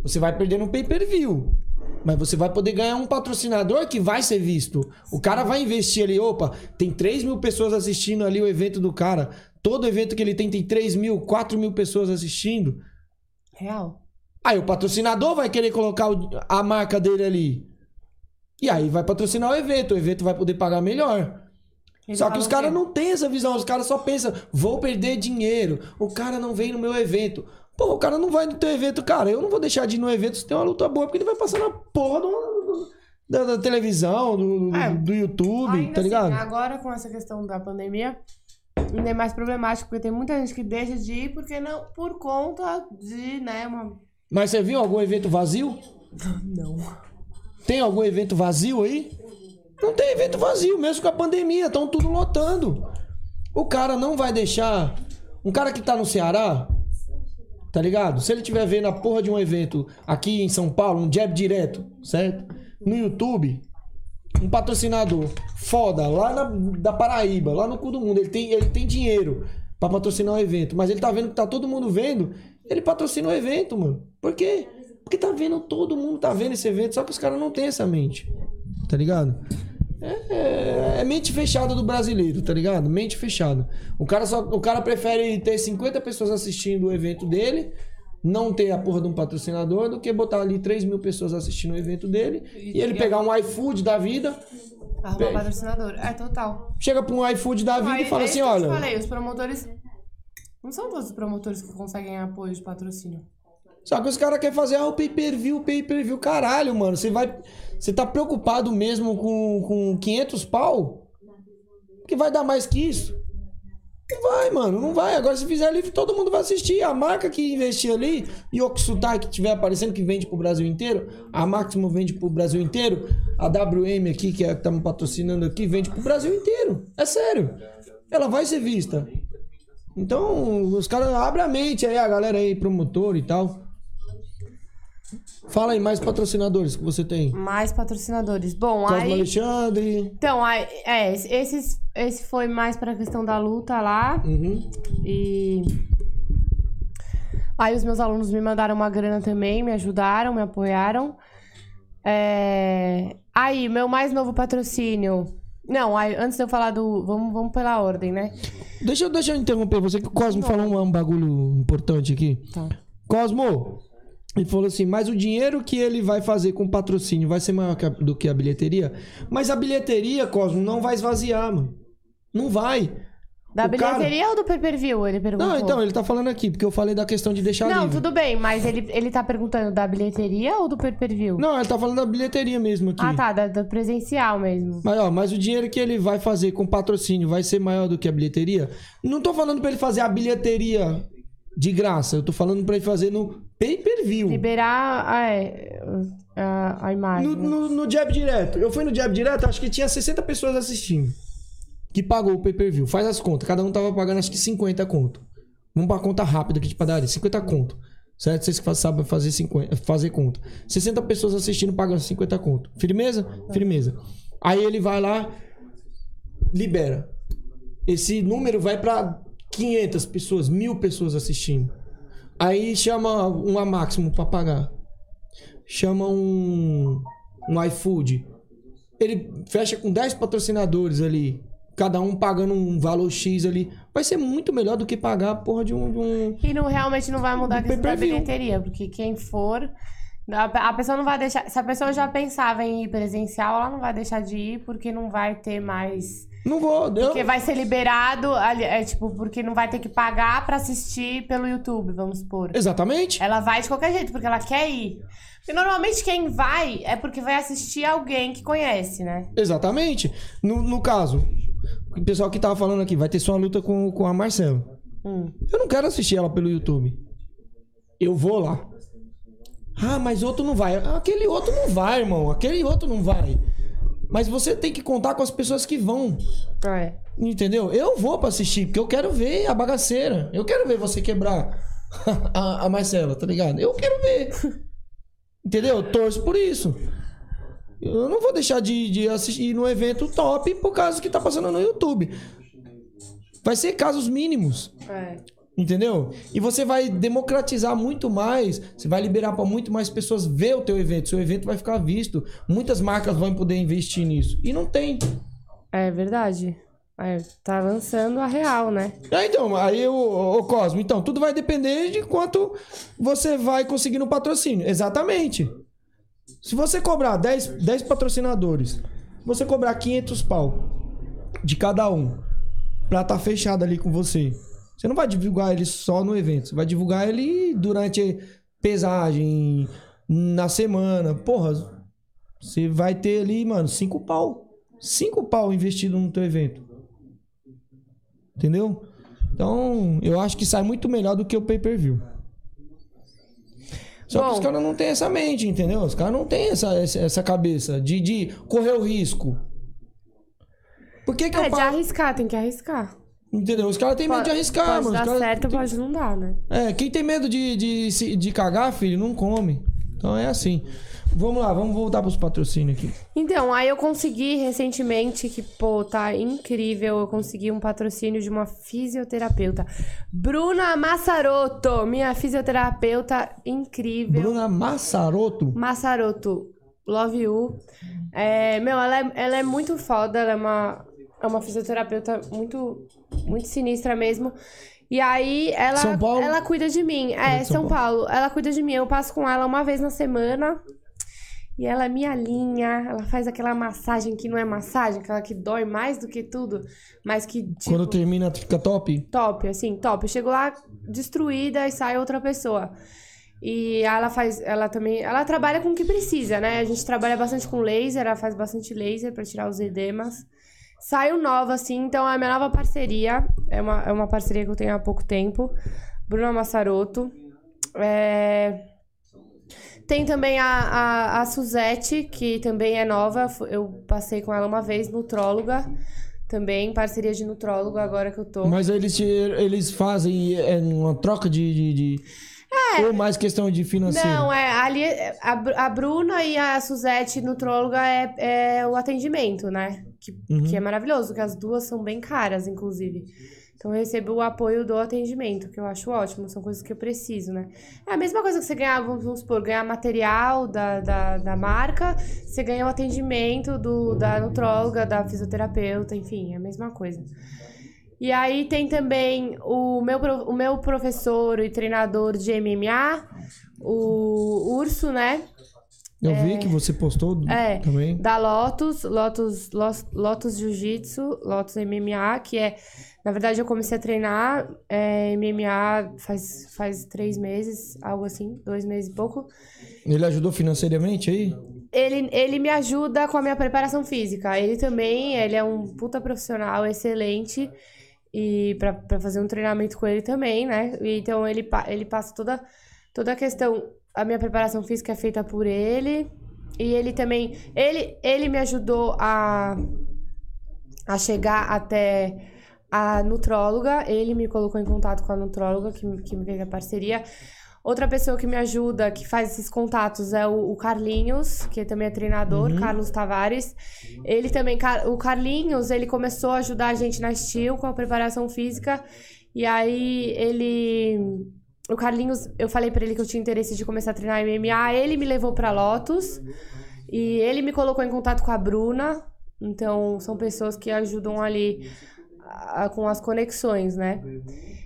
você vai perder no pay-per-view. Mas você vai poder ganhar um patrocinador que vai ser visto. O cara vai investir ali, opa, tem 3 mil pessoas assistindo ali o evento do cara. Todo evento que ele tem tem 3 mil, 4 mil pessoas assistindo. Real. Aí o patrocinador vai querer colocar o- a marca dele ali. E aí vai patrocinar o evento. O evento vai poder pagar melhor. Só que os caras não têm essa visão. Os caras só pensam, vou perder dinheiro. O cara não vem no meu evento. Pô, o cara não vai no teu evento, cara. Eu não vou deixar de ir no evento se tem uma luta boa, porque ele vai passar na porra do- da, da televisão, do, É. do YouTube, tá assim, ligado? agora com essa questão da pandemia, ainda é mais problemático, porque tem muita gente que deixa de ir porque não, por conta de, né, uma... Mas você viu algum evento vazio? Não. Tem algum evento vazio aí? Não tem evento vazio, mesmo com a pandemia, estão tudo lotando. O cara não vai deixar. Um cara que tá no Ceará, tá ligado? Se ele estiver vendo a porra de um evento aqui em São Paulo, um jab direto, certo? No YouTube, um patrocinador foda, lá na, da Paraíba, lá no cu do mundo, ele tem, ele tem dinheiro pra patrocinar o evento, mas ele tá vendo que tá todo mundo vendo, ele patrocina o evento, mano. Por quê? Porque tá vendo, todo mundo tá vendo esse evento, só que os caras não têm essa mente. Tá ligado? É, é mente fechada do brasileiro, tá ligado? Mente fechada. O cara, só, o cara prefere ter 50 pessoas assistindo o evento dele, não ter a porra de um patrocinador, do que botar ali 3 mil pessoas assistindo o evento dele e, ele pegar um iFood da vida, Arrumar Pede. patrocinador. É, total. chega pra um iFood da vida Aí, e fala é assim: que eu olha. falei, os promotores. Não são todos os promotores que conseguem apoio de patrocínio. Só que os caras querem fazer ah, o pay-per-view, pay-per-view. Caralho, mano. Você vai. Você tá preocupado mesmo com, com 500 pau? Que vai dar mais que isso? Não vai, mano. Não vai. Agora, se fizer livre, todo mundo vai assistir. A marca que investir ali, o Oksutai que tiver aparecendo, que vende pro Brasil inteiro, a Maximo vende pro Brasil inteiro, a WM aqui, que é que estamos patrocinando aqui, vende pro Brasil inteiro. É sério. Ela vai ser vista. Então, os caras abrem a mente aí, a galera aí, promotor e tal. Fala aí, mais patrocinadores que você tem. Mais patrocinadores. Bom, Cosmo aí. Alexandre. Então, aí, é, esse- esses, esse foi mais pra questão da luta lá. Uhum. E. Aí os meus alunos me mandaram uma grana também, me ajudaram, me apoiaram. É, Aí, meu mais novo patrocínio. Não, aí, antes de eu falar do. Vamos, vamos pela ordem, né? Deixa, eu- deixa eu interromper você, que o Cosmo falou um, um bagulho importante aqui. Tá. Cosmo, ele falou assim, mas o dinheiro que ele vai fazer com patrocínio vai ser maior que a- do que a bilheteria? Mas a bilheteria, Cosmo, não vai esvaziar, mano. Não vai. Da O cara- bilheteria ou do pay-per-view? Ele perguntou. Não, então, ele tá falando aqui, porque eu falei da questão de deixar Não, livre. tudo bem, mas ele, ele tá perguntando da bilheteria ou do pay-per-view? Não, ele tá falando da bilheteria mesmo aqui. Ah, tá, da, da presencial mesmo. Mas, ó, mas o dinheiro que ele vai fazer com patrocínio vai ser maior do que a bilheteria? Não tô falando pra ele fazer a bilheteria de graça. Eu tô falando pra ele fazer no pay-per-view. Liberar ah, é, a, a imagem. No, no, no Jab Direto. Eu fui no Jab Direto, acho que tinha 60 pessoas assistindo. Que pagou o pay-per-view. Faz as contas. Cada um tava pagando acho que 50 conto. Vamos pra conta rápida aqui de padaria. 50 conto. Certo? Vocês que sabem fazer, 50, fazer conta. 60 pessoas assistindo pagando 50 conto. Firmeza? Firmeza. Aí ele vai lá, libera. Esse número vai pra 500 pessoas, mil pessoas assistindo. Aí chama uma máximo pra pagar. Chama um, um iFood. Ele fecha com 10 patrocinadores ali. Cada um pagando um valor X ali. Vai ser muito melhor do que pagar a porra de um. de um- E não, realmente não vai mudar a questão da bilheteria, porque quem for. A pessoa não vai deixar. Se a pessoa já pensava em ir presencial, ela não vai deixar de ir porque não vai ter mais. Não vou. Eu, Porque vai ser liberado, é tipo, porque não vai ter que pagar pra assistir pelo YouTube, vamos supor. Exatamente. Ela vai de qualquer jeito, porque ela quer ir. Porque normalmente quem vai é porque vai assistir alguém que conhece, né? Exatamente. No, no caso, o pessoal que tava falando aqui, vai ter sua luta com, com a Marcela. Hum. Eu não quero assistir ela pelo YouTube. Eu vou lá. Ah, mas outro não vai. Aquele outro não vai, irmão. Aquele outro não vai. Mas você tem que contar com as pessoas que vão. É. Entendeu? Eu vou pra assistir, porque eu quero ver a bagaceira. Eu quero ver você quebrar <laughs> a, a Marcela, tá ligado? Eu quero ver. <laughs> Entendeu? Eu torço por isso. Eu não vou deixar de, de assistir no evento top por causa que tá passando no YouTube. Vai ser casos mínimos. É. Entendeu? E você vai democratizar muito mais, você vai liberar para muito mais pessoas ver o teu evento. Seu evento vai ficar visto. Muitas marcas vão poder investir nisso. E não tem. É verdade. É, tá lançando a real, né? É, então, aí o, o Cosmo, então, tudo vai depender de quanto você vai conseguir no patrocínio. Exatamente. Se você cobrar 10, 10 patrocinadores, você cobrar 500 pau de cada um pra estar fechado ali com você, você não vai divulgar ele só no evento, você vai divulgar ele durante pesagem, na semana. Porra, você vai ter ali, mano, 5 pau. 5 pau investido no teu evento. Entendeu? Então, eu acho que sai muito melhor do que o pay-per-view. Só que Bom. os caras não têm essa mente, entendeu? Os caras não têm essa, essa, cabeça de, de correr o risco. Por que, que É, eu de pago? arriscar, tem que arriscar. Entendeu? Os caras têm medo de arriscar, pode mano. Dar caras certo, têm- pode não dar, né? É, quem tem medo de, de, se- de cagar, filho, não come. Então é assim. Vamos lá, vamos voltar pros patrocínios aqui. Então, aí eu consegui recentemente, que, pô, tá incrível, eu consegui um patrocínio de uma fisioterapeuta. Bruna Massaroto, minha fisioterapeuta incrível. Bruna Massaroto. Massaroto. Love You. É, meu, ela é, ela é muito foda, ela é uma, é uma fisioterapeuta muito, muito sinistra mesmo. E aí ela, São Paulo? ela cuida de mim. É São São Paulo. Ela cuida de mim. Eu passo com ela uma vez na semana. E ela é minha linha. Ela faz aquela massagem que não é massagem, aquela que dói mais do que tudo, mas que tipo, Quando termina, fica top? top, assim, top. Eu chego lá destruída e sai outra pessoa. E ela faz, ela também, ela trabalha com o que precisa, né? A gente trabalha bastante com laser, ela faz bastante laser pra tirar os edemas. Saiu nova, assim, então é a minha nova parceria. É uma, é uma parceria que eu tenho há pouco tempo. Bruna Massaroto. É... Tem também a, a, a Suzette, que também é nova. Eu passei com ela uma vez, nutróloga. Também, parceria de nutrólogo agora que eu tô. Mas eles, eles fazem é, uma troca de. de, de- Ou mais questão de financeiro? Não, é ali a, Bru- a Bruna e a Suzette, nutróloga, é, é o atendimento, né? Que, Uhum. que é maravilhoso, que as duas são bem caras, inclusive. Então eu recebo o apoio do atendimento, que eu acho ótimo, são coisas que eu preciso, né? É a mesma coisa que você ganhar, vamos supor, ganhar material da, da, da marca, você ganha o atendimento do, da nutróloga, da fisioterapeuta, enfim, é a mesma coisa. E aí tem também o meu, o meu professor e treinador de MMA, o Urso, né? Eu vi que você postou É, também. da Lotus, Lotus, Lotus Jiu-Jitsu, Lotus MMA, que é, na verdade eu comecei a treinar é, MMA faz, faz três meses, algo assim, dois meses e pouco. Ele ajudou financeiramente aí? Ele, ele me ajuda com a minha preparação física. Ele também, ele é um puta profissional, excelente. E pra, pra fazer um treinamento com ele também, né? Então ele, ele passa toda, toda a questão. A minha preparação física é feita por ele. E ele também. Ele, ele me ajudou a, a chegar até a nutróloga. Ele me colocou em contato com a nutróloga, que, me- que me fez a parceria. Outra pessoa que me ajuda, que faz esses contatos, é o, o Carlinhos, que também é treinador, Carlos Tavares. Ele também, o Carlinhos, ele começou a ajudar a gente na Steel com a preparação física. E aí ele. O Carlinhos, eu falei pra ele que eu tinha interesse de começar a treinar MMA, ele me levou pra Lotus. E ele me colocou em contato com a Bruna. Então, são pessoas que ajudam ali ah, com as conexões, né?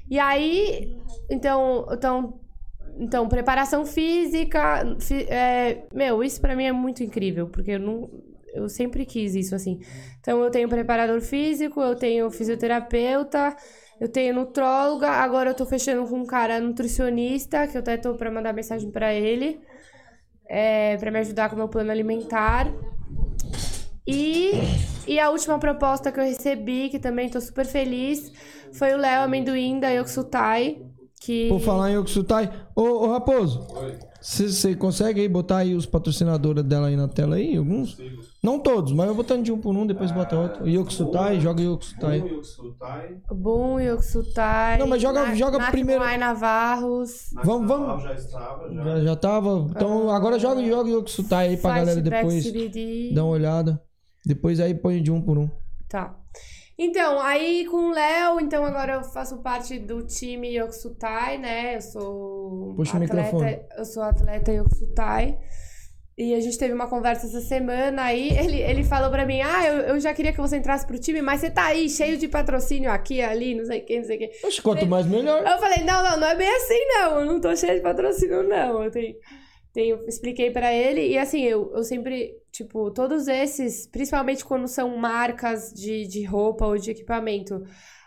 E aí, então, então, então preparação física, fi- é, meu, isso pra mim é muito incrível, porque eu não, eu sempre quis isso assim. Então, eu tenho preparador físico, eu tenho fisioterapeuta, eu tenho nutróloga, agora eu tô fechando com um cara nutricionista, que eu até tô pra mandar mensagem pra ele, é, para me ajudar com o meu plano alimentar. E, e a última proposta que eu recebi, que também tô super feliz, foi o Léo Amendoim da Yoxutai. Que... Por falar em Oksutai. Ô, ô Raposo, você consegue aí botar aí os patrocinadores dela aí na tela aí? Alguns? Não todos, mas eu botando de um por um, depois bota outro. Yoxutai, joga Yoxutai. Boom, Yoxutai. Não, mas joga- joga primeiro- Ai Navarros. Vamos, vamos. Já estava, já. Já, já tava. Então agora joga joga Yoxutai aí pra Fight galera depois CBD. dar uma olhada. Depois aí põe de um por um. Tá. Então, aí com o Léo, então agora eu faço parte do time Yokusutai, né? Eu sou Puxa o microfone. eu sou atleta Yokusutai. E a gente teve uma conversa essa semana aí, ele, ele falou pra mim, ah, eu, eu já queria que você entrasse pro time, mas você tá aí, cheio de patrocínio aqui, ali, não sei o que, não sei o que. Oxe, quanto mais melhor. Eu falei, não, não, não é bem assim, não. Eu não tô cheia de patrocínio, não. Eu tenho, tenho, expliquei pra ele. E assim, eu, eu sempre, tipo, todos esses, principalmente quando são marcas de, de roupa ou de equipamento.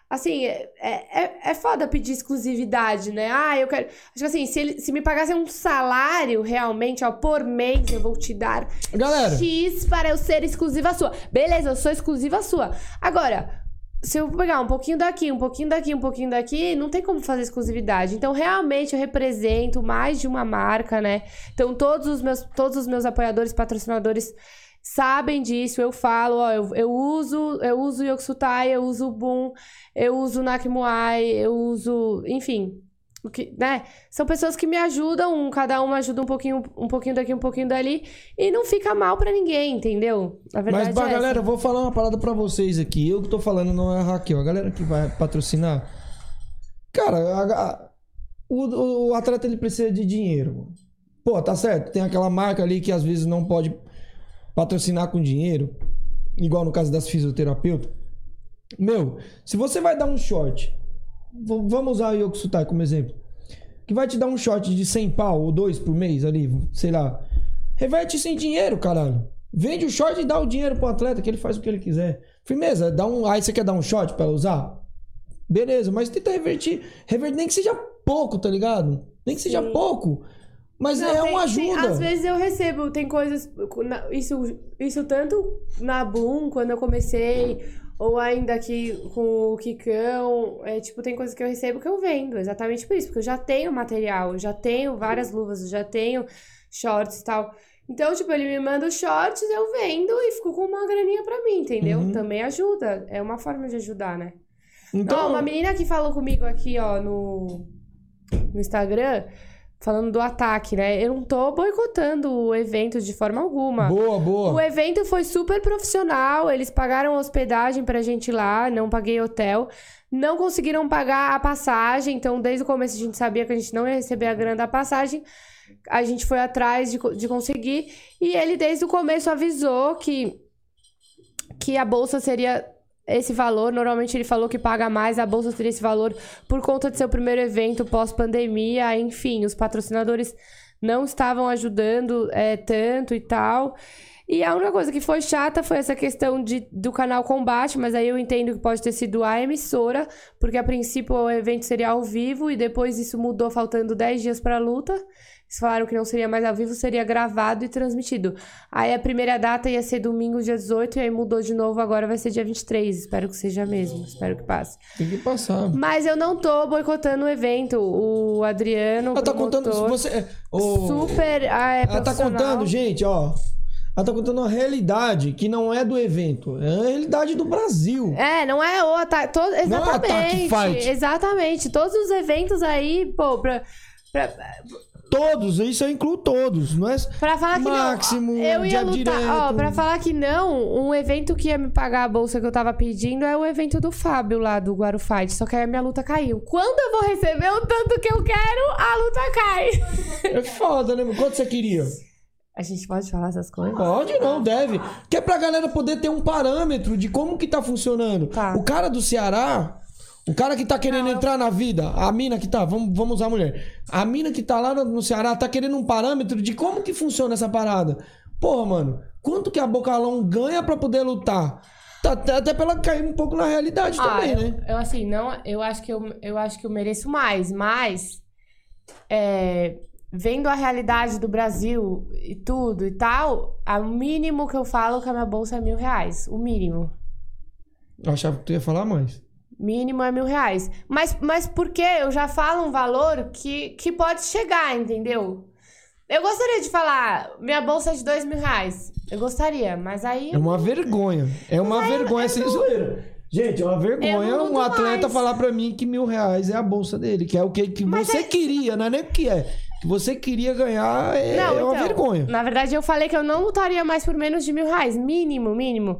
Assim, é, é, é foda pedir exclusividade, né? Ah, eu quero. Acho que assim, se, ele, se me pagassem um salário realmente, ó, por mês, eu vou te dar Galera. X para eu ser exclusiva sua. Beleza, eu sou exclusiva sua. Agora, se eu pegar um pouquinho daqui, um pouquinho daqui, um pouquinho daqui, não tem como fazer exclusividade. Então, realmente, eu represento mais de uma marca, né? Então, todos os meus, todos os meus apoiadores, patrocinadores sabem disso. Eu falo, ó, eu, eu uso, eu uso o Yokusutai, eu uso o Boom, eu uso o Nakimuai, eu uso, enfim, né? São pessoas que me ajudam, cada uma ajuda um pouquinho, um pouquinho daqui, um pouquinho dali, e não fica mal pra ninguém, entendeu? A verdade Mas, bah, é galera, eu vou falar uma parada pra vocês aqui. Eu que tô falando não é a Raquel. A galera que vai patrocinar. Cara, a- a- o, o atleta ele precisa de dinheiro. Pô, tá certo. Tem aquela marca ali que às vezes não pode patrocinar com dinheiro, igual no caso das fisioterapeutas. Meu, se você vai dar um short, vamos usar o Yokusutai como exemplo, que vai te dar um short de 100 pau ou dois por mês ali, sei lá. Reverte sem dinheiro, caralho. Vende o short e dá o dinheiro pro atleta, que ele faz o que ele quiser. Firmeza, dá um, aí você quer dar um short pra ela usar? Beleza, mas tenta revertir, revertir nem que seja pouco, tá ligado? Nem que seja Sim. pouco. Mas Não, é tem- uma tem- ajuda. às vezes eu recebo, tem coisas. Isso, isso tanto na Bloom, quando eu comecei, ou ainda aqui com o Kikão. É, tipo, tem coisas que eu recebo que eu vendo, exatamente por isso, porque eu já tenho material, eu já tenho várias luvas, eu já tenho shorts e tal. Então, tipo, ele me manda os shorts, eu vendo e fico com uma graninha pra mim, entendeu? Uhum. Também ajuda. É uma forma de ajudar, né? Então, Ó, uma menina que falou comigo aqui, ó, no, no Instagram, falando do ataque, né? Eu não tô boicotando o evento de forma alguma. boa, boa. O evento foi super profissional, eles pagaram hospedagem pra gente lá, não paguei hotel. Não conseguiram pagar a passagem, então desde o começo a gente sabia que a gente não ia receber a grana da passagem. A gente foi atrás de, de conseguir. E ele desde o começo avisou que, que a bolsa seria esse valor. Normalmente ele falou que paga mais, a bolsa seria esse valor por conta de ser o primeiro evento pós-pandemia. Enfim, os patrocinadores não estavam ajudando é, tanto e tal. E a única coisa que foi chata foi essa questão de, do canal Combate, mas aí eu entendo que pode ter sido a emissora, porque a princípio o evento seria ao vivo e depois isso mudou faltando 10 dias para a luta. Eles falaram que não seria mais ao vivo, seria gravado e transmitido. Aí a primeira data ia ser domingo, dia 18, e aí mudou de novo, agora vai ser dia 23. Espero que seja mesmo, espero que passe. Tem que passar. Mas eu não tô boicotando o evento. O Adriano, Ela tá contando. Você, o- super ah, é, Ela tá contando, gente, ó. Ela tá contando uma realidade que não é do evento, é a realidade do Brasil. É, não é o ataque. To... Não é o ataque Exatamente. fight. Exatamente. Todos os eventos aí, pô, pra, pra, Todos, isso eu incluo todos, não é? pra falar que Máximo, não. Eu ia lutar. Ó, direto. pra falar que não, um evento que ia me pagar a bolsa que eu tava pedindo é o evento do Fábio lá do Guaru Fight. Só que aí a minha luta caiu. Quando eu vou receber o tanto que eu quero, a luta cai. É foda, né? Quanto você queria? A gente pode falar essas coisas? Pode, não, deve. Que é pra galera poder ter um parâmetro de como que tá funcionando. Tá. O cara do Ceará, o cara que tá querendo entrar na vida, a mina que tá, vamos, vamos usar a mulher. A mina que tá lá no, Ceará tá querendo um parâmetro de como que funciona essa parada. Porra, mano, quanto que a Bocalão ganha pra poder lutar? Tá, até até pra ela cair um pouco na realidade também, eu, né? eu, assim, não, eu acho que eu, eu acho que eu mereço mais, mas é, vendo a realidade do Brasil e tudo e tal, o mínimo que eu falo que a minha bolsa é mil reais. O mínimo. Eu achava que tu ia falar mais. Mínimo é mil reais. Mas, mas porque eu já falo um valor que, que pode chegar, entendeu? Eu gostaria de falar, minha bolsa é de dois mil reais. Eu gostaria, mas aí. É uma vergonha. É uma vergonha sem zoeira. Gente, é uma vergonha um atleta mais. falar pra mim que mil reais é a bolsa dele, que é o que, que Mas você é- queria, não é nem o que é. Que você queria ganhar é, Não, é uma então, vergonha. Na verdade, eu falei que eu não lutaria mais por menos de mil reais. Mínimo, mínimo.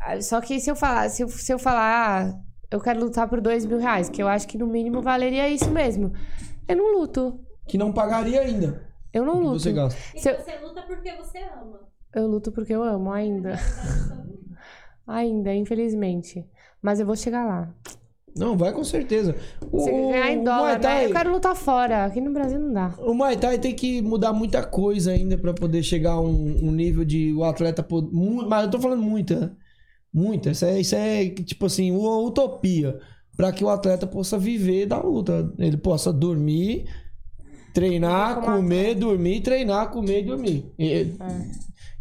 Ah, Só que se eu falar, se eu, se eu falar, eu quero lutar por dois mil reais, que eu acho que no mínimo valeria isso mesmo. Eu não luto. Que não pagaria ainda. Eu não luto. você gasta. E Se eu- você luta porque você ama. Eu luto porque eu amo ainda. <laughs> Ainda, infelizmente. Mas eu vou chegar lá. Não, vai com certeza. O, Se ganhar em dólar, Muay né? Thai, Eu quero lutar fora. Aqui no Brasil não dá. o Muay Thai tem que mudar muita coisa ainda pra poder chegar a um, um nível de o atleta poder, mas eu tô falando muita, muita. Isso é, isso é tipo assim, uma utopia pra que o atleta possa viver da luta, ele possa dormir, treinar, comer, dormir, treinar, comer e dormir. E-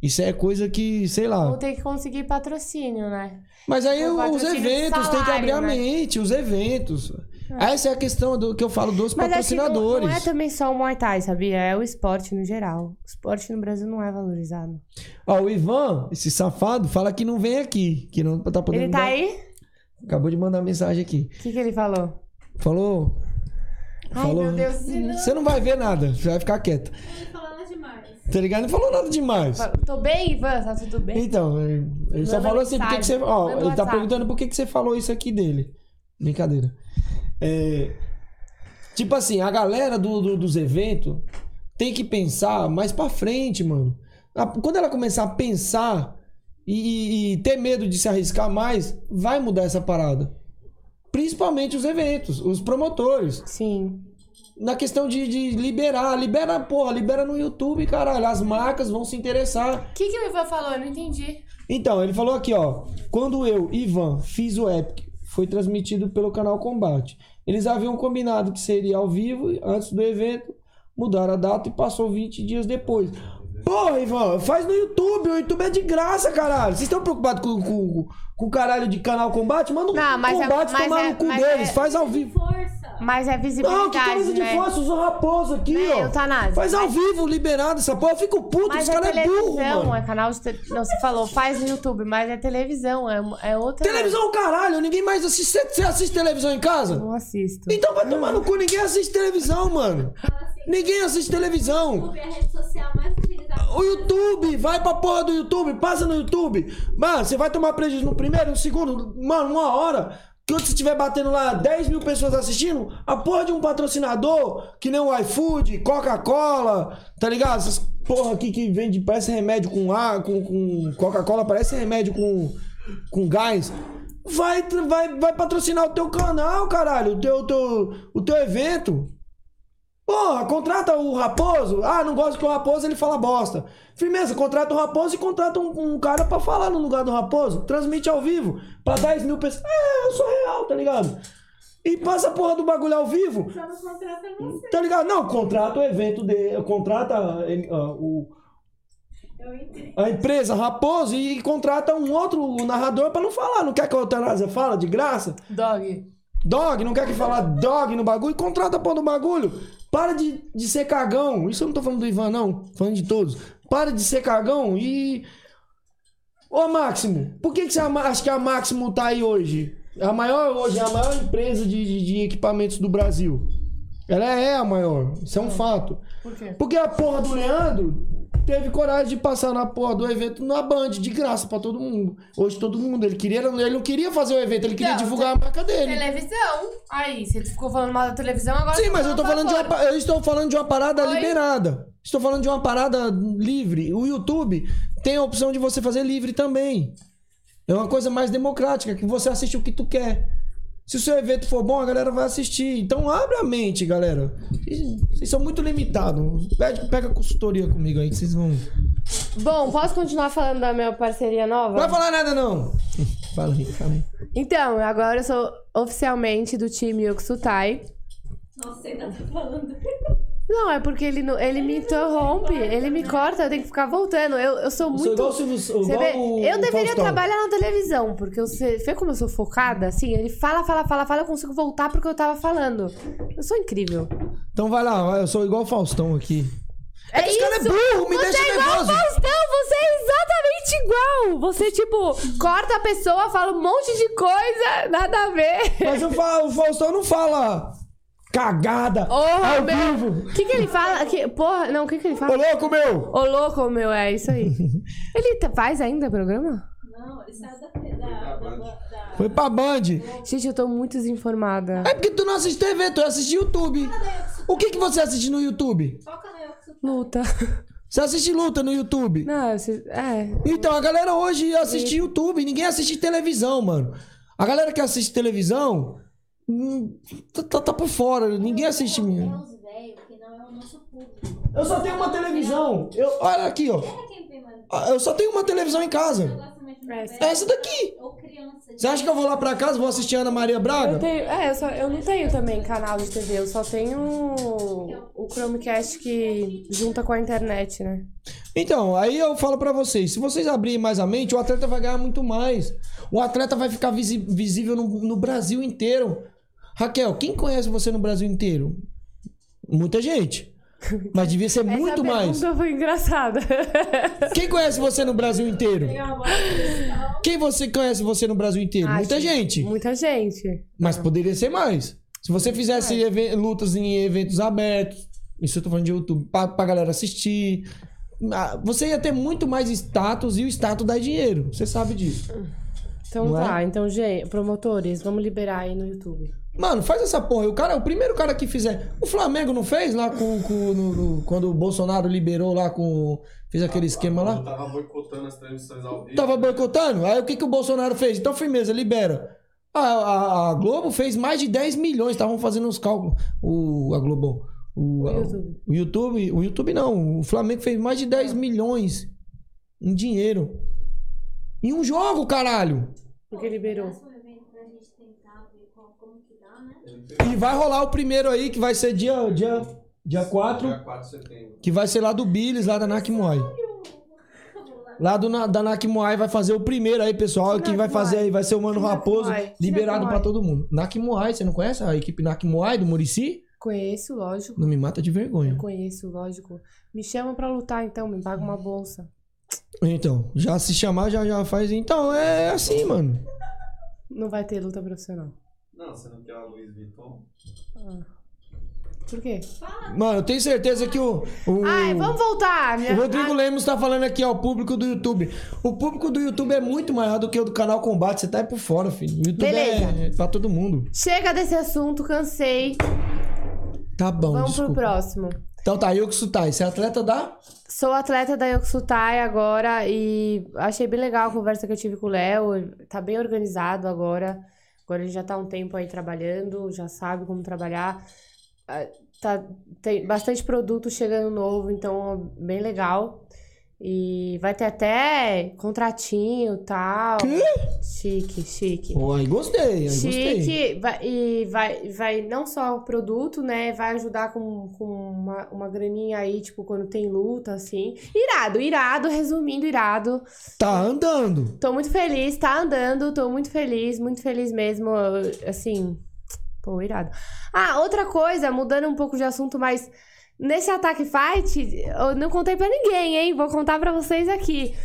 Isso é coisa que, sei lá. Vou ter que conseguir patrocínio, né? Mas aí os eventos, tem que abrir a salário, né? mente, os eventos. Essa é a questão do que eu falo dos Mas acho que não, patrocinadores. não é também só o Muay Thai, sabia? É o esporte no geral. O esporte no Brasil não é valorizado. Ó, o Ivan, esse safado, fala que não vem aqui, que não tá podendo Ele tá dar- aí? Acabou de mandar mensagem aqui. O que, que ele falou? Falou. Ai, falou. meu Deus. Você não vai ver nada, você vai ficar quieta. Ele falando demais. Tá ligado? Não falou nada demais. Tô bem, Ivan? Tá tudo bem? Então, ele ele só Manda falou assim, por que, que você. Ó, Manda ele tá WhatsApp. perguntando por que, que você falou isso aqui dele. Brincadeira. É, tipo assim, a galera do, do- dos eventos tem que pensar mais pra frente, mano. a- quando ela começar a pensar e, e ter medo de se arriscar mais, vai mudar essa parada. Principalmente os eventos, os promotores. Sim. Na questão de, de liberar, libera, porra, libera no YouTube, caralho. As marcas vão se interessar. O que, que o Ivan falou? Eu não entendi. Então, ele falou aqui, ó. Quando eu, Ivan, fiz o Epic, foi transmitido pelo canal Combate. Eles haviam combinado que seria ao vivo antes do evento, mudaram a data e passou 20 dias depois. Porra, Ivan, faz no YouTube. O YouTube é de graça, caralho. Vocês estão preocupados com, com, com o caralho de canal Combate? Manda um Não, mas é- combate mas tomar é- no cu deles. é- Faz ao vivo. Força! Mas é Não, que visibilidade, camisa de né? força, usou raposo aqui, Né, ó. Eutanásio, Faz ao mas- vivo, liberado essa porra. Eu fico puto, Mas os é caras é burro, televisão, mano. é canal de te... Não, você falou, faz no YouTube, mas é televisão, é, é outra... Televisão, caralho, ninguém mais assiste. Você- assiste televisão em casa? Não assisto. Então vai tomar no cu, ninguém assiste televisão, mano. Ninguém assiste televisão. YouTube é a rede social mais utilizada. O YouTube, vai pra porra do YouTube, passa no YouTube. Mano, você vai tomar prejuízo no primeiro, no segundo, mano, uma hora. Quando você estiver batendo lá 10 mil pessoas assistindo, a porra de um patrocinador, que nem o iFood, Coca-Cola, tá ligado? Essas porra aqui que vende, parece remédio com ar, com, com Coca-Cola, parece remédio com, com gás. Vai, vai, vai patrocinar o teu canal, caralho, o teu, teu, o teu evento. Porra, contrata o Raposo. Ah, não gosto que o Raposo ele fala bosta. Firmeza, contrata o Raposo e contrata um, um cara pra falar no lugar do Raposo. Transmite ao vivo. Pra 10 mil pessoas. É, eu sou real, tá ligado? E passa a porra do bagulho ao vivo. Só não contrata você. Tá ligado? Não, contrata o evento dele. Contrata ah, o, a empresa Raposo e contrata um outro narrador pra não falar. Não quer que a Eutanásia fala de graça? Dog. Dog, não quer que falar dog no bagulho? Contrata a porra do bagulho. Para de, de ser cagão. Isso eu não tô falando do Ivan, não. Tô falando de todos. Para de ser cagão e. Ô, Máximo, por que, que você acha que a Máximo tá aí hoje? É a maior hoje, é a maior empresa de, de, de equipamentos do Brasil. Ela é a maior. Isso é um fato. Por quê? Porque a porra do Leandro teve coragem de passar na porra do evento na Band, de graça pra todo mundo. Hoje todo mundo. Ele, queria, ele não queria fazer o evento, ele queria divulgar a marca dele. Televisão. Aí, você ficou falando mal da televisão, agora... Sim, você mas tá eu tô falando de uma, eu estou falando de uma parada Oi? liberada. Estou falando de uma parada livre. O YouTube tem a opção de você fazer livre também. É uma coisa mais democrática, que você assiste o que tu quer. Se o seu evento for bom, a galera vai assistir. Então abre a mente, galera. Vocês- são muito limitados. Pega, pega consultoria comigo aí, que vocês vão. Bom, posso continuar falando da minha parceria nova? Não vai falar nada, não. <laughs> Fala aí, fala aí. Então, agora eu sou oficialmente do time Yoksutai. Nossa, ainda tá falando. Não, é porque ele, não- ele me interrompe, ele me corta, eu tenho que ficar voltando. Eu, eu sou Eu muito. sou igual o Silvio- Você igual vê, o- eu deveria Faustão. trabalhar na televisão, porque eu sei, vê como eu sou focada, assim, ele fala, fala, fala, fala, eu consigo voltar porque eu tava falando. Eu sou incrível. Então vai lá, eu sou igual o Faustão aqui. É, que esse cara é burro, me você deixa é igual nervoso. o Faustão, você é exatamente igual. Você, tipo, corta a pessoa, fala um monte de coisa, nada a ver. Mas o Faustão não fala cagada Porra, ao meu. vivo. O que que ele fala? Que, porra, não, o que que ele Ô, fala? louco, meu! Ô, louco, meu, é isso aí. <laughs> ele tá- faz ainda programa? Não, ele saiu da. da, da, da- Foi pra Band. Gente, eu tô muito desinformada. É porque tu não assiste TV, tu assiste YouTube. O que, que você assiste no YouTube? Luta. Você assiste luta no YouTube. Não, você- é. Então, a galera hoje assiste YouTube, ninguém assiste televisão, mano. A galera que assiste televisão tá, tá- tá por fora, ninguém assiste não é o nosso público. Eu só tenho uma televisão. Eu, olha aqui, ó. É. Ah, Eu só tenho uma televisão em casa. É, essa daqui. Você acha que eu vou lá pra casa, vou assistir Ana Maria Eu Braga? tenho, é, eu, só, eu não tenho também canal de TV, eu só tenho o Chromecast que junta com a internet, né? Então, aí eu falo pra vocês, se vocês abrirem mais a mente, o atleta vai ganhar muito mais. O atleta vai ficar visi- visível no, no Brasil inteiro. Raquel, quem conhece você no Brasil inteiro? Muita gente. Mas devia ser <laughs> muito Essa mais. pergunta foi engraçada. <laughs> Quem conhece você no Brasil inteiro? Quem você conhece você no Brasil inteiro? Muita Acho- gente. Muita gente. Mas poderia ser mais. Se você fizesse lutas em eventos abertos, isso eu tô falando de YouTube, pra, pra galera assistir. ah, Você ia ter muito mais status e o status dá dinheiro. Você sabe disso. Então Não é? tá, então, gente, promotores, vamos liberar aí no YouTube. Mano, faz essa porra. O cara, o primeiro cara que fizer. O Flamengo não fez lá com. com- no- no- quando o Bolsonaro liberou lá com. Fez aquele esquema Eu lá? tava boicotando as transmissões ao vivo. Tava boicotando? Aí o que, que o Bolsonaro fez? Então, firmeza, libera. A, a- a Globo fez mais de 10 milhões, estavam fazendo os cálculos. O, a Globo. O, O a- YouTube. o YouTube. O YouTube não. O Flamengo fez mais de 10 milhões em dinheiro. Em um jogo, caralho. Porque liberou. Próximo evento pra gente tentar ver qual- como que dá, né? E vai rolar o primeiro aí, que vai ser dia, dia, dia 4. Dia 4 de setembro. Que vai ser lá do Billis, lá da Nakmuai. Lá do, da Nakmuai vai fazer o primeiro aí, pessoal. Quem vai fazer aí vai ser o Mano Raposo, liberado pra todo mundo. Nakmuai, você não conhece a equipe Nakmuai do Murici? Conheço, lógico. Não me mata de vergonha. Eu conheço, lógico. Me chama pra lutar, então. Me paga uma bolsa. Então, já se chamar, já, já faz. Então, é assim, mano. Não vai ter luta profissional. Não, você não quer a Luiz Vuitton? Por quê? Mano, eu tenho certeza que o. o Ai, vamos voltar. O Rodrigo Lemos tá falando aqui, ó, o público do YouTube. O público do YouTube é muito maior do que o do canal Combate. Você tá aí por fora, filho. O YouTube Beleza. é pra todo mundo. Chega desse assunto, cansei. Tá bom, Vamos desculpa. pro próximo. Então tá, Yuki Sutai, você é atleta da? Sou atleta da Yoksutai agora e achei bem legal a conversa que eu tive com o Léo. Tá bem organizado agora. Agora ele já tá há um tempo aí trabalhando, já sabe como trabalhar. Ah, Tá, tem bastante produto chegando novo, então bem legal. E vai ter até contratinho e tal. Chique, chique. Pô, aí gostei, aí gostei. Chique, vai, e vai, vai não só o produto, né? Vai ajudar com, com uma, uma graninha aí, tipo, quando tem luta, assim. Irado, irado, resumindo, irado. Tá andando. Tô muito feliz, tá andando, tô muito feliz, muito feliz mesmo, assim. Pô, irado. Ah, outra coisa, mudando um pouco de assunto, mas nesse Attack Fight, eu não contei pra ninguém, hein? Vou contar pra vocês aqui.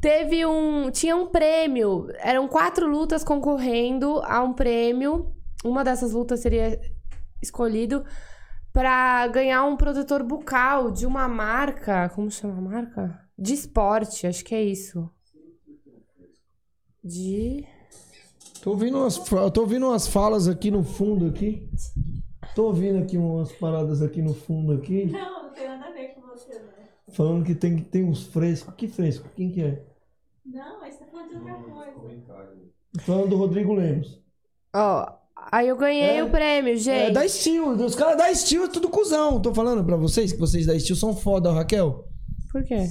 Teve um. Tinha um prêmio. Eram quatro lutas concorrendo a um prêmio. Uma dessas lutas seria escolhido pra ganhar um protetor bucal de uma marca. Como chama a marca? De esporte, acho que é isso. De. Tô ouvindo umas, tô ouvindo umas falas aqui no fundo aqui. Tô ouvindo aqui umas paradas aqui no fundo aqui. Não, não tem nada a ver com você, né? Falando que tem, tem uns frescos. Que fresco? Quem que é? Não, mas você tá falando de outra coisa. Falando do Rodrigo Lemos. Ó, aí eu ganhei É- o prêmio, gente. É da Steel. Os caras da Steel é tudo cuzão. Tô falando pra vocês que vocês da Steel são foda, Raquel. Por quê?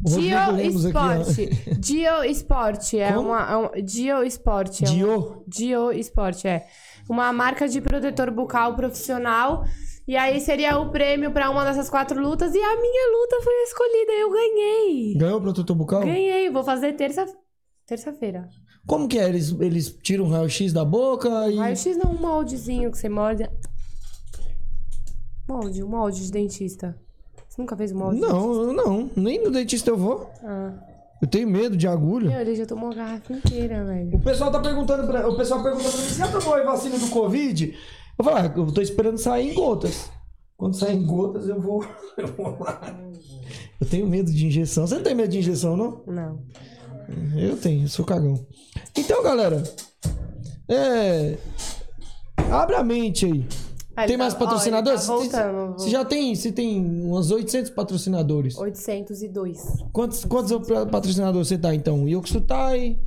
Dio aqui. Sport. Dio <laughs> Sport é Como? uma. é um- Dio Sport. É Dio? Uma, Dio Sport, é. Uma marca de protetor bucal profissional. E aí seria o prêmio pra uma dessas quatro lutas. E a minha luta foi escolhida. Eu ganhei. Ganhou o protetor bucal? Ganhei. Vou fazer terça. Terça-feira. Como que é? Eles, eles tiram o raio-x da boca e. Raio-X não, um moldezinho que você morde. Molde, um molde de dentista. Você nunca fez molde? de Não, eu não. Nem no dentista eu vou. Ah. Eu tenho medo de agulha. Meu, ele já tomou a garrafa inteira, velho. O pessoal tá perguntando pra. O pessoal pergunta pra mim, você já tomou a vacina do Covid? Eu falo, ah, eu tô esperando sair em gotas. Quando sair em gotas, eu vou. <laughs> Eu vou lá. Eu tenho medo de injeção. Você não tem medo de injeção, não? Não. Eu tenho, eu sou cagão. Então, galera. É. Abra a mente aí. Tem mais patrocinadores? tá voltando. Você já tem, você tem uns 800 patrocinadores. 802. Quantos, quantos patrocinadores você tá, então? Yoksutai?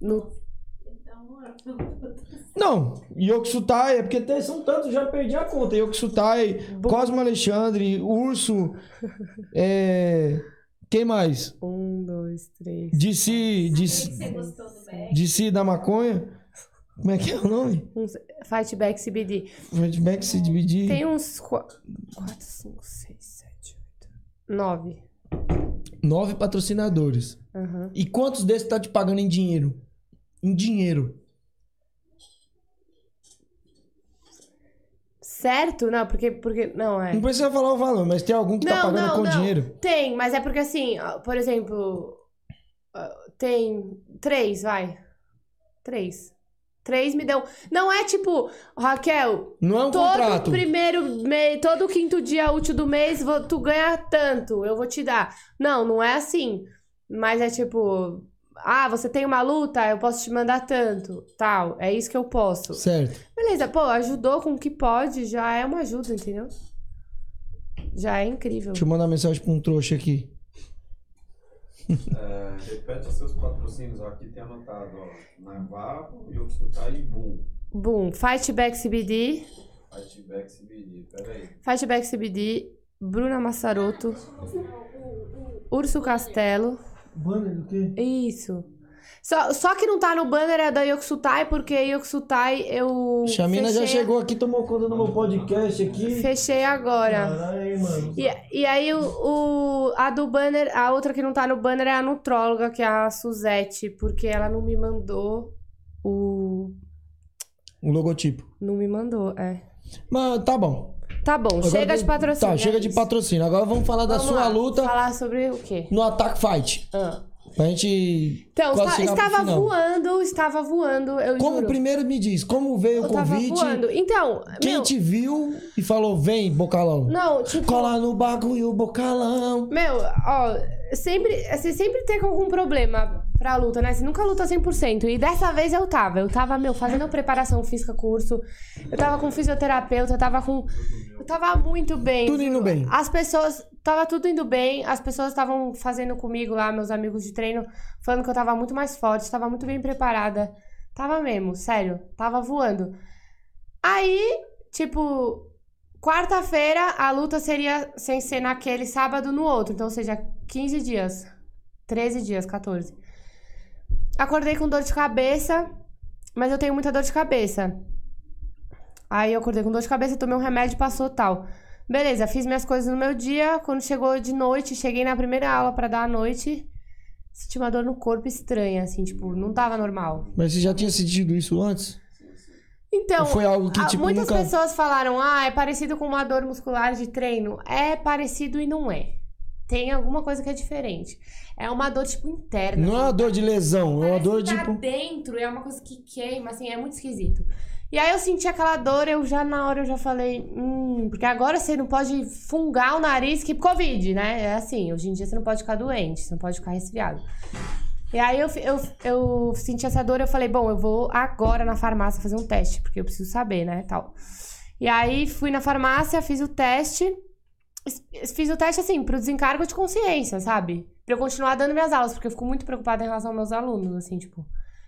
No... Não, Yoksutai, é porque tem- são tantos, já perdi a conta. Yoksutai, Cosmo Alexandre, Urso, <laughs> é... Quem mais? Um, dois, três. DC, DC, DC da maconha. Como é que é o nome? Um, Fightback CBD. Redback CBD. Tem uns 4, 5, 6, 7, 8, 9. Nove patrocinadores. Aham. E quantos desses tá te pagando em dinheiro? Em dinheiro. Certo? Não, porque. porque não, é. Não precisa falar o valor, mas tem algum que tá Não, pagando não, com não. dinheiro. Tem, mas é porque assim, por exemplo, tem três, vai. Três. Três me dão. Não é tipo, Raquel. Não é um todo contrato. primeiro mês, todo quinto dia útil do mês, vou- tu ganha tanto, eu vou te dar. Não, não é assim. Mas é tipo, ah, você tem uma luta, eu posso te mandar tanto, tal. É isso que eu posso. Certo. Beleza, pô, ajudou com o que pode, já é uma ajuda, entendeu? Já é incrível. Deixa eu mandar mensagem pra um trouxa aqui. É, repete seus patrocínios, ó, aqui tem anotado, ó. Navarro, Yoxutai e Boom. Boom, Fightback CBD, Fightback CBD, peraí. Fightback CBD, Bruna Massaroto, Urso Castelo. Banner do quê? Isso. Só, só que não tá no banner é da Yoxutai, porque Yoxutai eu. Chamina já fechei- chegou aqui, tomou conta do meu podcast aqui. Fechei agora. Caralho, mano. E, e aí o, o- a do banner, a outra que não tá no banner é a nutróloga, que é a Suzette, porque ela não me mandou o. O logotipo. Não me mandou, é. Mas tá bom. Tá bom, Agora chega de patrocínio. Tá, chega é de isso. patrocínio. Agora vamos falar da Vamos sua lá, luta Falar sobre o quê? no Attack Fight. Ah. Pra gente. Então, está- estava voando, estava voando, eu Como juro. primeiro me diz, como veio o Eu tava convite? voando. Então, Quem meu, te viu e falou, vem, bocalão? Não, tipo. Cola no bagulho, bocalão. Meu, ó, sempre, você sempre tem algum problema pra luta, né? Você nunca luta 100%. E dessa vez eu tava. Eu tava, meu, fazendo preparação física, curso. Eu tava com fisioterapeuta, eu tava com. Tava muito bem. Tudo indo bem. As pessoas. Tava tudo indo bem. As pessoas estavam fazendo comigo lá, meus amigos de treino, falando que eu tava muito mais forte, tava muito bem preparada. Tava mesmo, sério. Tava voando. Aí, tipo, quarta-feira a luta seria sem ser naquele sábado no outro. Então, ou seja, 15 dias. 13 dias, 14. Acordei com dor de cabeça, mas eu tenho muita dor de cabeça. Aí eu acordei com dor de cabeça, tomei um remédio, passou tal. Beleza, fiz minhas coisas no meu dia. Quando chegou de noite, cheguei na primeira aula pra dar a noite. Senti uma dor no corpo estranha, assim, tipo, não tava normal. Mas você já tinha sentido isso antes? Então, Ou foi algo que, tipo, muitas nunca- pessoas falaram, ah, é parecido com uma dor muscular de treino. É parecido e não é. Tem alguma coisa que é diferente. É uma dor, tipo, interna. Não é uma dor de lesão, é uma dor Tá tipo. dentro, é uma coisa que queima, assim, é muito esquisito. E aí eu senti aquela dor, eu já na hora eu já falei, hum, porque agora você não pode fungar o nariz que Covid, né? É assim, hoje em dia você não pode ficar doente, você não pode ficar resfriado. E aí eu, eu, eu senti essa dor, eu falei, bom, eu vou agora na farmácia fazer um teste, porque eu preciso saber, né, tal. E aí fui na farmácia, fiz o teste, fiz o teste assim, pro desencargo de consciência, sabe? Pra eu continuar dando minhas aulas, porque eu fico muito preocupada em relação aos meus alunos, assim, tipo,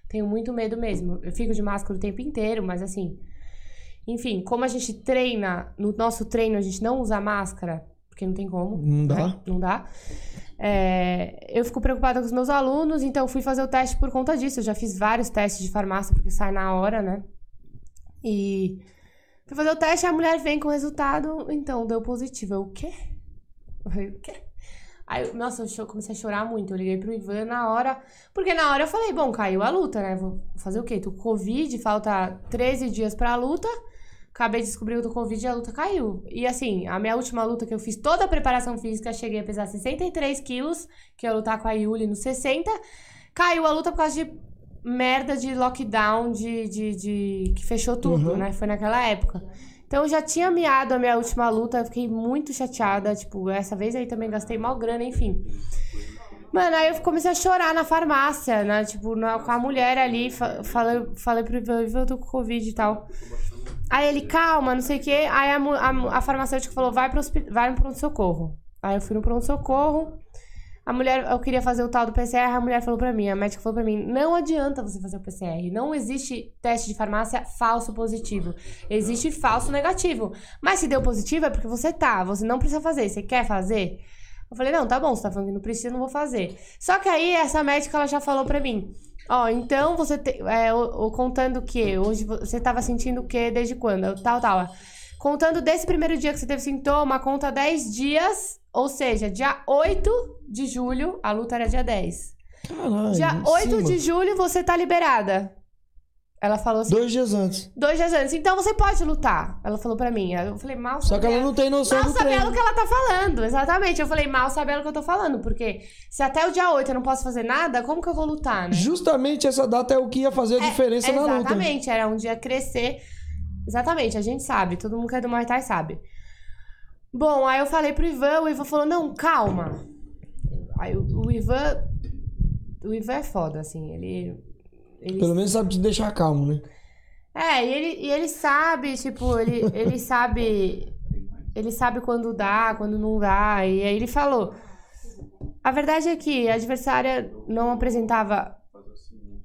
tenho muito medo mesmo. Eu fico de máscara o tempo inteiro, mas assim, enfim, como a gente treina, no nosso treino a gente não usa máscara, porque não tem como. Não dá. né? Não dá. É, eu fico preocupada com os meus alunos, então fui fazer o teste por conta disso. Eu já fiz vários testes de farmácia, porque sai na hora, né? E fui fazer o teste, a mulher vem com o resultado, então deu positivo. Eu, o quê? Eu falei, o quê? Aí, nossa, eu comecei a chorar muito. Eu liguei pro Ivan na hora. Porque na hora eu falei, bom, caiu a luta, né? Vou fazer o quê? Tô com Covid, falta 13 dias pra luta. Acabei de descobrir que eu tô com Covid e a luta caiu. E assim, a minha última luta que eu fiz toda a preparação física, cheguei a pesar 63 quilos, que eu ia lutar com a Yuli no 60. Caiu a luta por causa de merda de lockdown, de, de, de- que fechou tudo, Uhum. né? Foi naquela época. Então eu já tinha miado a minha última luta, fiquei muito chateada. Tipo, essa vez aí também gastei mal grana, enfim. Mano, aí eu comecei a chorar na farmácia, né? Tipo, na- com a mulher ali, fa- falei, falei pro Ivan, eu tô com Covid e tal. Aí ele, calma, não sei o quê. Aí a, a, a farmacêutica falou, vai pro, vai no pronto-socorro. Aí eu fui no pronto-socorro. A mulher, eu queria fazer o tal do PCR, a mulher falou pra mim, a médica falou pra mim, não adianta você fazer o PCR. Não existe teste de farmácia falso positivo. Existe falso negativo. Mas se deu positivo é porque você tá, você não precisa fazer. Você quer fazer? Eu falei, não, tá bom, você tá falando que não precisa, não vou fazer. Só que aí essa médica, ela já falou pra mim, ó, então você, te, é, o, o- contando o quê? Hoje vo- você tava sentindo o quê, desde quando? Tal, tal. Contando desse primeiro dia que você teve sintoma, conta 10 dias, ou seja, dia 8 de julho, a luta era dia 10. Caralho. Dia em 8 cima. de julho você tá liberada. Ela falou assim. Dois dias antes. Dois dias antes. Então você pode lutar. Ela falou pra mim. Eu falei, mal Só que ela não tem noção Mal do sabe ela treino. o que ela tá falando. Exatamente. Eu falei, mal sabe ela o que eu tô falando. Porque se até o dia 8 eu não posso fazer nada, como que eu vou lutar, né? Justamente essa data é o que ia fazer a diferença na luta. Exatamente, era um dia crescer. Exatamente, a gente sabe, todo mundo que é do Muay Thai sabe. Bom, aí eu falei pro Ivan, o Ivan falou, não, calma. Aí o, o Ivan. O Ivan é foda, assim, ele. ele Pelo menos sabe te deixar calmo, né? É, e ele, e ele sabe, tipo, ele, ele sabe. Ele sabe quando dá, quando não dá. E aí ele falou. A verdade é que a adversária não apresentava.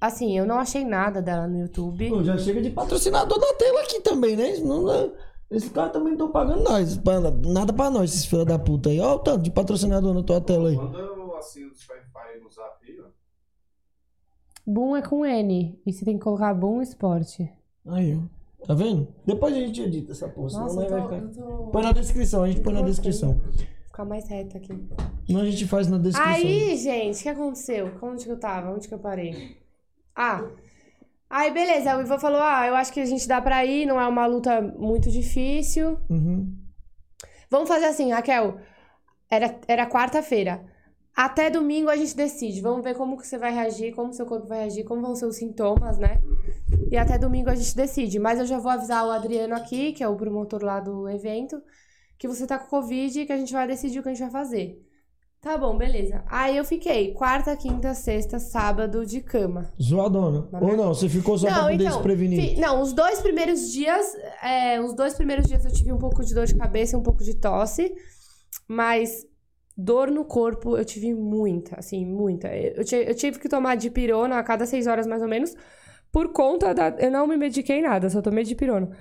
Assim, eu não achei nada dela no YouTube. Pô, já chega de patrocinador da tela aqui também, né? Não, não, esses caras também estão pagando nós. pra- Nada pra nós, esses filhos da puta aí. Olha o tanto de patrocinador na tua tela aí. Manda o assino do Spotify no zap aí, ó. Boom é com N. E você tem que colocar Boom Esporte. Aí, ó. Tá vendo? Depois a gente edita essa porra, senão Nossa, eu vai ficar. eu tô... Põe na descrição, a gente põe na descrição. Vou ficar mais reta aqui. Não a gente faz na descrição. Aí, gente, o que aconteceu? Onde que eu tava? Onde que eu parei? Ah. Aí, beleza. O Ivan falou: Ah, eu acho que a gente dá pra ir, não é uma luta muito difícil. Uhum. Vamos fazer assim, Raquel. Era, era quarta-feira. Até domingo a gente decide. Vamos ver como que você vai reagir, como seu corpo vai reagir, como vão ser os sintomas, né? E até domingo a gente decide. Mas eu já vou avisar o Adriano aqui, que é o promotor lá do evento, que você tá com Covid e que a gente vai decidir o que a gente vai fazer. Tá bom, beleza. Aí eu fiquei quarta, quinta, sexta, sábado de cama. Zoadona. Ou não, você ficou só pra poder se prevenir. fi- não, os dois primeiros dias, é, os dois primeiros dias eu tive um pouco de dor de cabeça e um pouco de tosse, mas dor no corpo eu tive muita, assim, muita. Eu, eu tive que tomar dipirona a cada seis horas mais ou menos, por conta da. Eu não me mediquei nada, só tomei dipirona.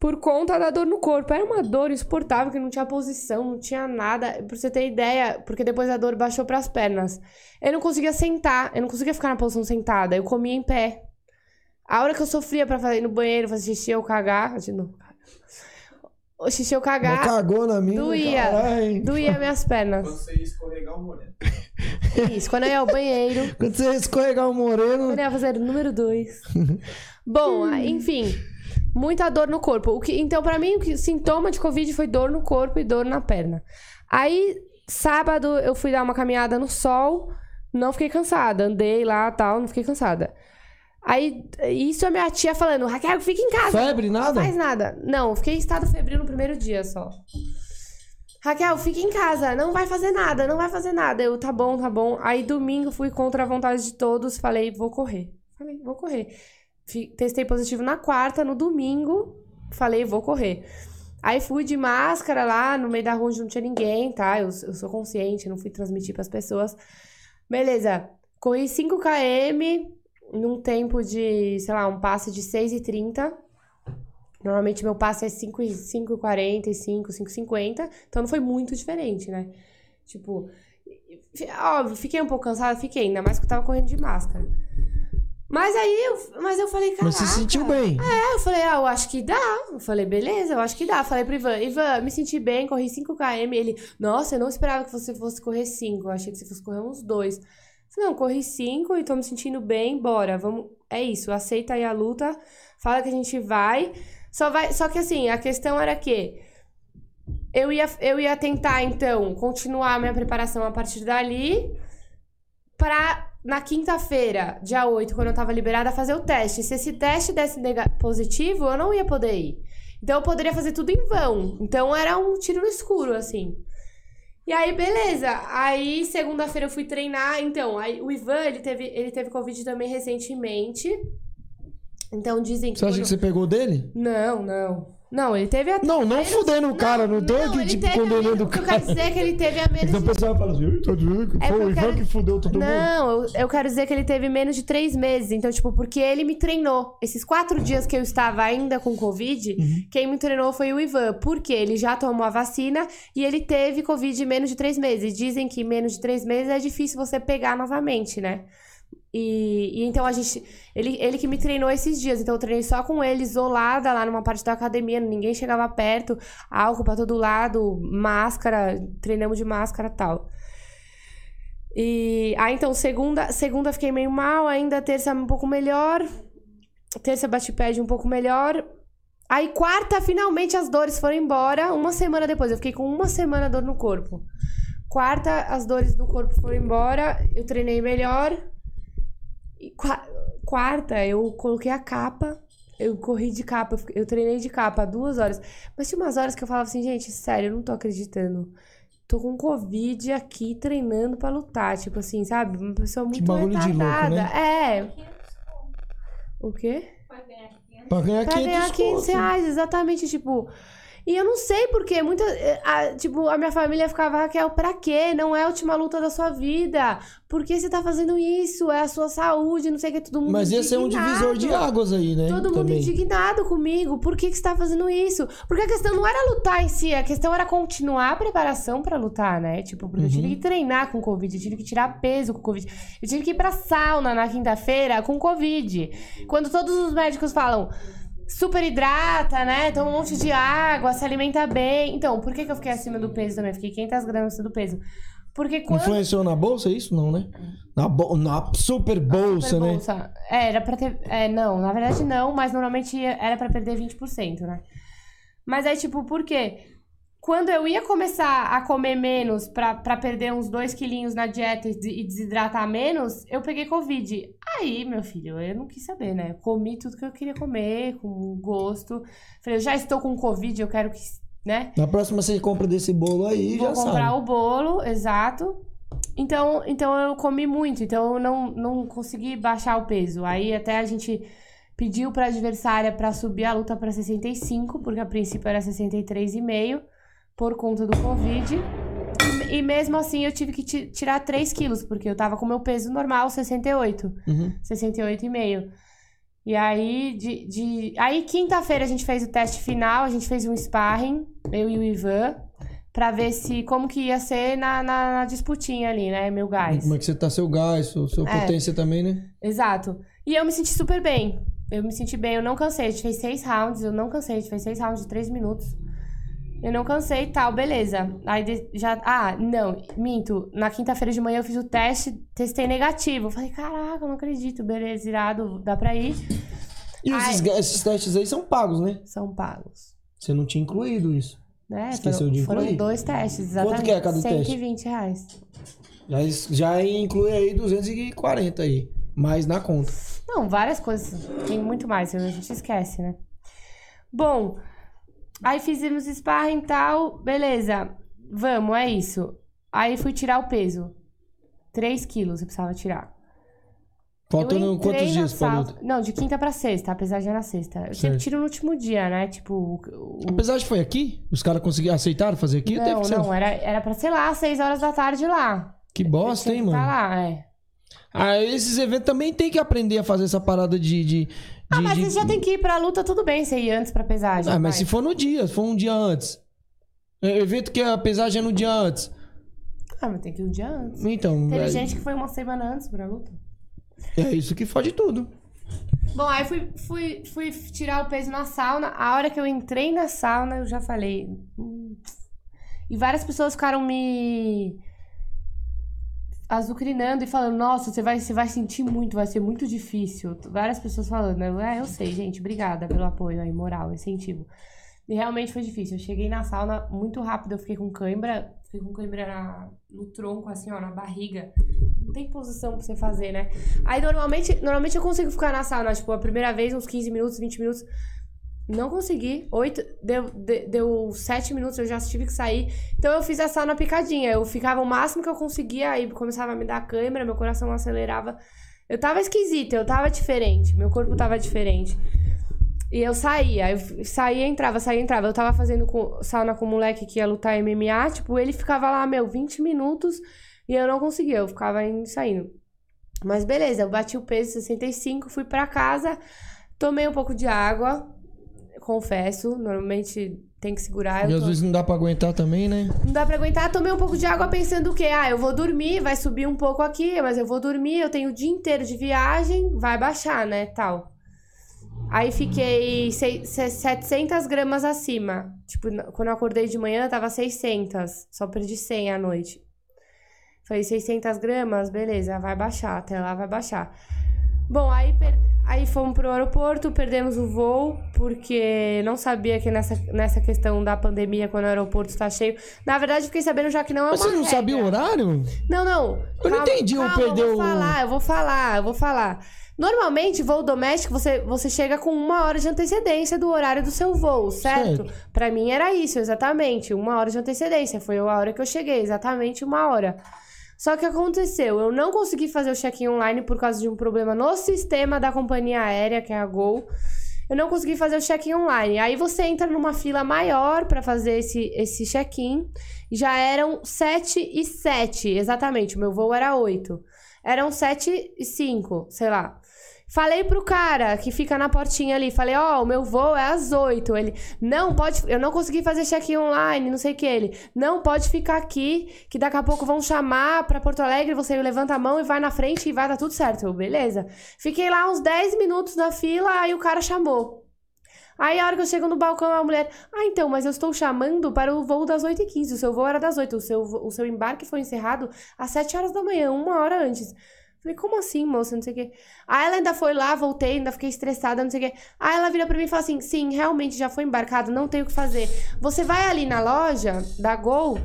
Por conta da dor no corpo. Era uma dor insuportável, que não tinha posição, não tinha nada. Pra você ter ideia, porque depois a dor baixou pras pernas. Eu não conseguia sentar, eu não conseguia ficar na posição sentada, eu comia em pé. A hora que eu sofria pra fazer ir no banheiro, fazer xixi ou cagar. <laughs> De novo. O xixi ou Mas cagar. cagou na minha, Doía. caralho. Doía minhas pernas. Quando você ia escorregar o moreno. <laughs> Isso, quando eu ia ao banheiro. Quando você escorregar o moreno. Eu ia fazer o número 2. Bom, <laughs> enfim. Muita dor no corpo. O que, então, pra mim, o que, sintoma de Covid foi dor no corpo e dor na perna. Aí, sábado, eu fui dar uma caminhada no sol. Não fiquei cansada. Andei lá tal, não fiquei cansada. Aí, isso a minha tia falando, Raquel, fica em casa. Febre, nada? Faz nada. Não, fiquei em estado febril no primeiro dia só. Raquel, fica em casa, não vai fazer nada, não vai fazer nada. Eu, tá bom, tá bom. Aí domingo fui contra a vontade de todos, falei, vou correr. Falei, vou correr. Testei positivo na quarta, no domingo, falei, vou correr. Aí fui de máscara lá, no meio da rua onde não tinha ninguém, tá? Eu, eu sou consciente, não fui transmitir pras pessoas. Beleza, corri 5km num tempo de, sei lá, um passe de 6h30. Normalmente meu passe é 5 e- 5,45, 5,50. Então não foi muito diferente, né? Tipo, óbvio, fiquei um pouco cansada, fiquei, ainda mais que eu tava correndo de máscara. Mas aí eu, mas eu falei, caraca. Mas você se sentiu bem. É, eu falei, ah, eu acho que dá. Eu falei, beleza, eu acho que dá. Falei pro Ivan, Ivan, me senti bem, corri 5km. Ele, nossa, eu não esperava que você fosse correr 5. Eu achei que você fosse correr uns 2. Falei, não, corri 5 e tô me sentindo bem, bora, vamos. É isso, aceita aí a luta, fala que a gente vai. Só vai. Só que assim, a questão era que eu ia, eu ia tentar, então, continuar a minha preparação a partir dali pra na quinta-feira, dia 8, quando eu tava liberada, fazer o teste. Se esse teste desse positivo, eu não ia poder ir. Então eu poderia fazer tudo em vão. Então era um tiro no escuro, assim. E aí, beleza. Aí, segunda-feira eu fui treinar. Então, aí, o Ivan, ele teve, ele teve Covid também recentemente. Então dizem que. Você acha quando- que você pegou dele? Não, não. Não, ele teve a. Não, não fudendo o cara, não tô aqui, tipo, condenando menos- o O que eu cara. quero dizer é que ele teve a menos Então o pessoal fala assim, "Ih, tá dizendo que É foi o Ivan que fudeu todo mundo. Não, eu, eu quero dizer que ele teve menos de três meses. Então, tipo, porque ele me treinou. Esses quatro dias que eu estava ainda com Covid, Uhum. quem me treinou foi o Ivan. Porque ele já tomou a vacina e ele teve Covid menos de três meses. Dizem que menos de três meses é difícil você pegar novamente, né? E, e então a gente. Ele, ele que me treinou esses dias. Então eu treinei só com ele, isolada lá numa parte da academia. Ninguém chegava perto, álcool pra todo lado, máscara, treinamos de máscara tal. E ah, então, segunda, segunda fiquei meio mal, ainda terça um pouco melhor. Terça bati pé um pouco melhor. Aí quarta, finalmente as dores foram embora. Uma semana depois, eu fiquei com uma semana dor no corpo. Quarta, as dores no corpo foram embora, eu treinei melhor. E qua- quarta, eu coloquei a capa. Eu corri de capa, eu treinei de capa duas horas. Mas tinha umas horas que eu falava assim, gente, sério, eu não tô acreditando. Tô com Covid aqui treinando pra lutar. Tipo assim, sabe? Uma pessoa muito bagulho de louco, retardada. né? É. O quê? Vai ganhar 500 Pra ganhar Pra 500 ganhar 500 conto. reais, exatamente, tipo... E eu não sei porque muita, eh, a, tipo, a minha família ficava, Raquel, pra quê? Não é a última luta da sua vida. Por que você tá fazendo isso? É a sua saúde, não sei o que, todo mundo Mas ia ser um indignado. divisor de águas aí, né? Todo mundo também. indignado comigo. Por que, que você tá fazendo isso? Porque a questão não era lutar em si, a questão era continuar a preparação pra lutar, né? Tipo, porque eu tive Uhum. que treinar com Covid, eu tive que tirar peso com Covid. Eu tive que ir pra sauna na quinta-feira com Covid. Quando todos os médicos falam. Super hidrata, né? Toma um monte de água, se alimenta bem. Então, por que, que eu fiquei acima do peso também? Fiquei 500 gramas acima do peso. Porque quando. Influenciou na bolsa, é isso? Não, né? Na, bo... na super bolsa, Super né? bolsa. É, era pra ter. É, não, na verdade não, mas normalmente era pra perder 20%, né? Mas aí, tipo, por quê? Quando eu ia começar a comer menos pra, pra perder uns 2 quilinhos na dieta e des- desidratar menos, eu peguei Covid. Aí, meu filho, eu não quis saber, né? Comi tudo que eu queria comer, com gosto. Falei, eu já estou com Covid, eu quero que. né? Na próxima você compra desse bolo aí, Vou já comprar sabe. o bolo, exato. Então, então eu comi muito, então eu não, não consegui baixar o peso. Aí até a gente pediu pra adversária pra subir a luta pra 65, porque a princípio era 63,5 por conta do Covid. E, e mesmo assim eu tive que ti- tirar 3 quilos, porque eu tava com meu peso normal, 68. Uhum. 68,5. E aí, de, de... aí quinta-feira a gente fez o teste final, a gente fez um sparring, eu e o Ivan, pra ver se como que ia ser na, na, na disputinha ali, né? Meu gás. Como é que você tá seu gás, sua, sua É. potência também, né? Exato. E eu me senti super bem. Eu me senti bem, eu não cansei. A gente fez seis rounds, eu não cansei. A gente fez seis rounds de três minutos. Eu não cansei e tal, beleza. Aí de- já. Ah, não, minto. Na quinta-feira de manhã eu fiz o teste, testei negativo. Falei, caraca, eu não acredito. Beleza, irado, dá pra ir. E esses, ga- esses testes aí são pagos, né? São pagos. Você não tinha incluído isso. Né? Esqueceu foram, de foram dois testes, exatamente. Quanto que é cada teste? 120 reais. Já, já inclui aí 240 aí. Mais na conta. Não, várias coisas. Tem muito mais, a gente esquece, né? Bom, aí fizemos sparring e tal, beleza. Vamos, é isso. Aí fui tirar o peso. 3 quilos eu precisava tirar. Faltando quantos dias pra luta? Não, de quinta pra sexta, apesar de era sexta. Eu sempre Certo. tiro no último dia, né? Tipo, o- Apesar de foi aqui? Os caras conseguiram aceitar fazer aqui? Não, que ser- não, era, era pra, sei lá, 6 horas da tarde lá. Que bosta, hein, que mano? Tá lá, é. Ah, esses eventos também tem que aprender a fazer essa parada de, de Ah, mas de- você já tem que ir pra luta, tudo bem você ir antes pra pesagem. Ah, mas se for no dia, se for um dia antes. É, Evento que a pesagem é no dia antes. Ah, mas tem que ir um dia antes. Então, Teve é, gente que foi uma semana antes pra luta. é isso que fode tudo. Bom, aí fui, fui, fui tirar o peso na sauna. A hora que eu entrei na sauna, eu já falei. "Hum". E várias pessoas ficaram me azucrinando e falando, nossa, você vai, você vai sentir muito, vai ser muito difícil. Várias pessoas falando, eu, é, eu sei, gente, obrigada pelo apoio aí, moral, incentivo. E realmente foi difícil. Eu cheguei na sauna muito rápido, eu fiquei com cãibra, fiquei com cãibra na- no tronco, assim, ó, na barriga. Não tem posição pra você fazer, né? Aí normalmente, normalmente eu consigo ficar na sauna, tipo, a primeira vez, uns 15 minutos, 20 minutos. Não consegui. Oito, deu, de- deu sete minutos, eu já tive que sair. Então eu fiz a sauna picadinha. Eu ficava o máximo que eu conseguia, aí começava a me dar câimbra, meu coração acelerava. Eu tava esquisita, eu tava diferente. Meu corpo tava diferente. E eu saía, eu saía, entrava, saía, entrava. Eu tava fazendo com, sauna com um moleque que ia lutar MMA, tipo, ele ficava lá, meu, 20 minutos e eu não conseguia, eu ficava indo saindo. Mas beleza, eu bati o peso 65, fui pra casa, tomei um pouco de água, confesso, normalmente tem que segurar. E às tô- vezes não dá pra aguentar também, né? não dá pra aguentar, tomei um pouco de água pensando o quê? Ah, eu vou dormir, vai subir um pouco aqui, mas eu vou dormir, eu tenho o dia inteiro de viagem, vai baixar, né, tal. Aí fiquei sei- se- 700 gramas acima. Tipo, quando eu acordei de manhã, tava 600. Só perdi 100 à noite. Falei, 600 gramas, beleza, vai baixar, até lá vai baixar. Bom, aí, per- aí fomos pro aeroporto, perdemos o voo, porque não sabia que nessa, nessa questão da pandemia, quando o aeroporto está cheio. Na verdade, fiquei sabendo já que não é uma Mas você não sabia o regra. horário? Não, não. Eu não entendi calma, perdeu Eu vou falar, eu vou falar, eu vou falar. Normalmente, voo doméstico, você, você chega com uma hora de antecedência do horário do seu voo, certo? Certo. Pra mim era isso, exatamente. Uma hora de antecedência. Foi a hora que eu cheguei, exatamente uma hora. Só que aconteceu, eu não consegui fazer o check-in online por causa de um problema no sistema da companhia aérea, que é a Gol. eu não consegui fazer o check-in online. Aí você entra numa fila maior pra fazer esse, esse check-in. Já eram 7 e 7, exatamente. O meu voo era 8. Eram 7 e 5, sei lá. Falei pro cara que fica na portinha ali, falei, ó, o meu voo é às 8. Ele, não, pode, eu não consegui fazer check-in online, não sei o que. Ele, não, pode ficar aqui, que daqui a pouco vão chamar pra Porto Alegre, você levanta a mão e vai na frente e vai dar tudo certo. Eu, beleza. Fiquei lá uns 10 minutos na fila, aí o cara chamou. Aí a hora que eu chego no balcão, a mulher, ah, então, mas eu estou chamando para o voo das 8h15. O seu voo era das 8 o seu, o seu embarque foi encerrado às 7 horas da manhã, uma hora antes. Falei, como assim, moça? Não sei o quê. Aí ela ainda foi lá, voltei, ainda fiquei estressada, não sei o quê. Aí ela vira pra mim e fala assim: sim, realmente já foi embarcado, não tem o que fazer. Você vai ali na loja da Gol.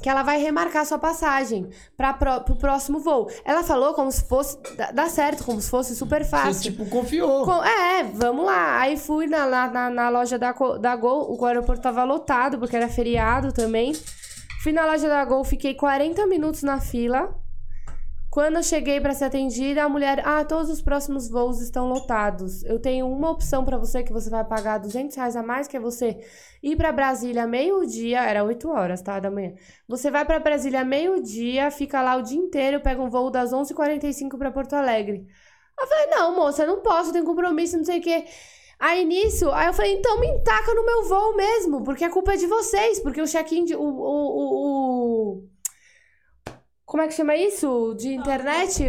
Que ela vai remarcar sua passagem para pro próximo voo. Ela falou como se fosse. dá- certo, como se fosse super fácil. Você, tipo, confiou. Com- é, vamos lá. Aí fui na, na, na, loja da, da Gol, o aeroporto tava lotado, porque era feriado também. Fui na loja da Gol, fiquei 40 minutos na fila. Quando eu cheguei pra ser atendida, a mulher, ah, todos os próximos voos estão lotados. Eu tenho uma opção pra você que você vai pagar 200 reais a mais, que é você ir pra Brasília meio-dia, era 8 horas, tá, da manhã. Você vai pra Brasília meio-dia, fica lá o dia inteiro, pega um voo das 11h45 pra Porto Alegre. Eu falei, não, moça, não posso, tenho compromisso, não sei o quê. Aí nisso, aí eu falei, então me taca no meu voo mesmo, porque a culpa é de vocês, porque o check-in, o, o, o, o- Como é que chama isso? De internet?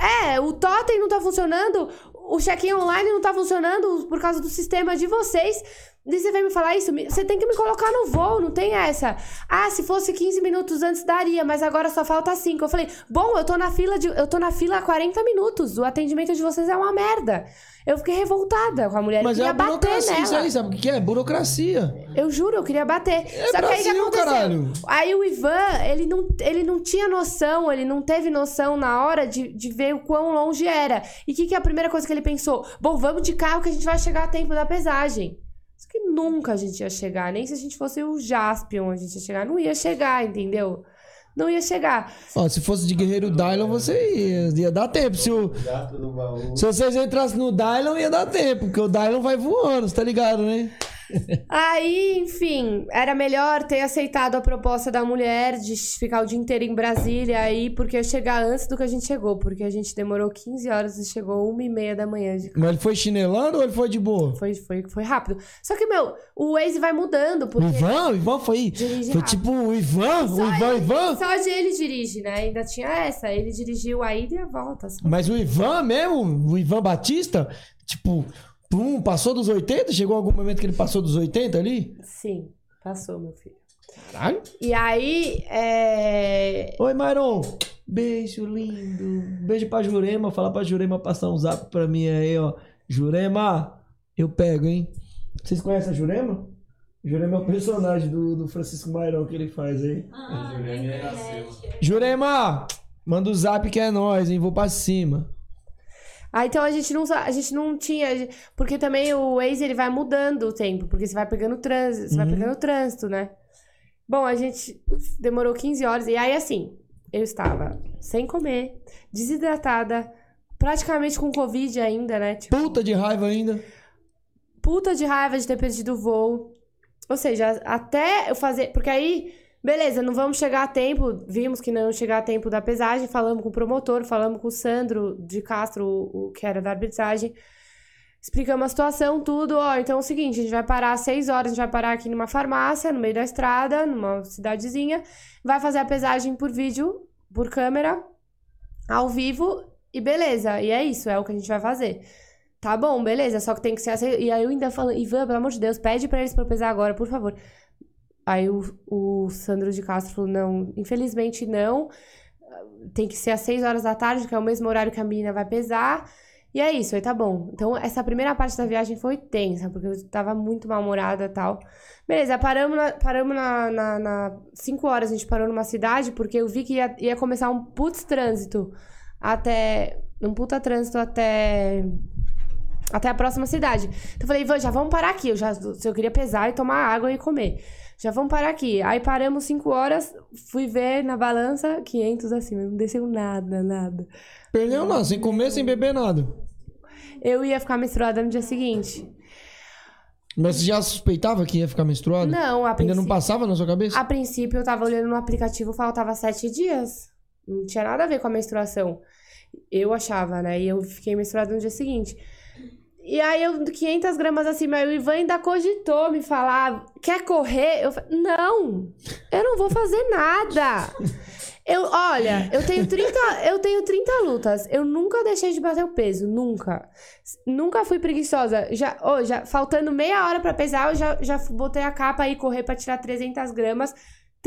É, o totem não tá funcionando, o check-in online não tá funcionando por causa do sistema de vocês. E você vai me falar isso? Você tem que me colocar no voo, não tem essa. Ah, se fosse 15 minutos antes daria, mas agora só falta 5. Eu falei, bom, eu tô na fila de, eu tô na fila há 40 minutos. O atendimento de vocês é uma merda. Eu fiquei revoltada com a mulher. Mas eu é queria a bater burocracia nela. isso aí, sabe o que é? Burocracia. Eu juro, eu queria bater. É Só que aí que Brasil, aconteceu? caralho. Aí o Ivan, ele não, ele não tinha noção, ele não teve noção na hora de, de ver o quão longe era. E o que, que é a primeira coisa que ele pensou? Bom, vamos de carro que a gente vai chegar a tempo da pesagem. Que nunca a gente ia chegar, nem se a gente fosse o Jaspion a gente ia chegar. Não ia chegar, entendeu? Não ia chegar. Ó, se fosse de Guerreiro Dylan, você ia, ia dar tempo. Se, o, se vocês entrassem no Dylan, ia dar tempo, porque o Dylan vai voando, você tá ligado, né? Aí, enfim, era melhor ter aceitado a proposta da mulher de ficar o dia inteiro em Brasília aí, porque ia chegar antes do que a gente chegou, porque a gente demorou 15 horas e chegou uma e meia da manhã de Mas ele foi chinelando ou ele foi de boa? Foi, foi, foi rápido. Só que, meu, o Waze vai mudando, O porque. Ivan? O Ivan foi. Dirige Foi tipo o Ivan? Só O Ivan, ele- Ivan? Só de ele dirige, né? Ainda tinha essa. Ele dirigiu a ida e a volta. só. Mas o Ivan mesmo, o Ivan Batista, tipo, pum, passou dos 80? Chegou algum momento que ele passou dos 80 ali? Sim, passou, meu filho. Caralho. E aí, é. Oi, Myron. Beijo lindo. Beijo pra Jurema. Fala pra Jurema passar um zap pra mim aí, ó. Jurema, eu pego, hein? Vocês conhecem a Jurema? Jurema é o personagem do, do Francisco Myron que ele faz aí. Ah, Iracema. internet. Jurema, manda o zap que é nós, hein? Vou pra cima. Ah, então a gente não, a gente não tinha. Porque também o Waze ele vai mudando o tempo, porque você vai pegando trânsito, você vai Uhum. pegando trânsito, né? Bom, a gente demorou 15 horas. E aí, assim, eu estava sem comer, desidratada, praticamente com Covid ainda, né? Tipo, Puta de raiva ainda. puta de raiva de ter perdido o voo. Ou seja, até eu fazer. Porque aí, beleza, não vamos chegar a tempo. Vimos que não chegar a tempo da pesagem. Falamos com o promotor, falamos com o Sandro de Castro, o, que era da arbitragem. Explicamos a situação, tudo. Ó, então é o seguinte: a gente vai parar às 6 horas, a gente vai parar aqui numa farmácia, no meio da estrada, numa cidadezinha. Vai fazer a pesagem por vídeo, por câmera, ao vivo. E beleza, e é isso, é o que a gente vai fazer. Tá bom, beleza, só que tem que ser. E aí eu ainda falando, Ivan, pelo amor de Deus, pede pra eles pra pesar agora, por favor. Aí o, o Sandro de Castro falou, não, infelizmente não. Tem que ser às 6 horas da tarde, que é o mesmo horário que a menina vai pesar. E é isso, aí tá bom. Então, essa primeira parte da viagem foi tensa, porque eu tava muito mal-humorada e tal. Beleza, paramos na, paramos na, na, na 5 horas, a gente parou numa cidade, porque eu vi que ia, ia começar um putz trânsito até. Um puta trânsito até. Até a próxima cidade. Então eu falei, Ivan, já vamos parar aqui. Eu já se eu queria pesar e tomar água e comer. Já vamos parar aqui. Aí paramos 5 horas, fui ver na balança, 500 acima. Não desceu nada, nada. Perdeu não, sem comer, sem beber nada. eu ia ficar menstruada no dia seguinte. Mas você já suspeitava que ia ficar menstruada? Não, a Ainda não princípio- passava na sua cabeça? A princípio, eu tava olhando no aplicativo, faltava sete dias. Não tinha nada a ver com a menstruação. Eu achava, né? E eu fiquei menstruada no dia seguinte. E aí, eu, 500 gramas acima, aí o Ivan ainda cogitou me falar, quer correr? Eu falei, não, eu não vou fazer nada. Eu, olha, eu tenho 30, eu tenho 30 lutas. Eu nunca deixei de bater o peso, nunca. Nunca fui preguiçosa. Já, oh, já faltando meia hora pra pesar, eu já, já botei a capa aí correr pra tirar 300 gramas.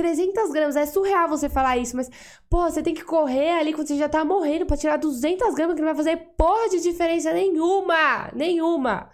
300 gramas, é surreal você falar isso, mas, pô, você tem que correr ali quando você já tá morrendo pra tirar 200 gramas, que não vai fazer porra de diferença nenhuma! Nenhuma!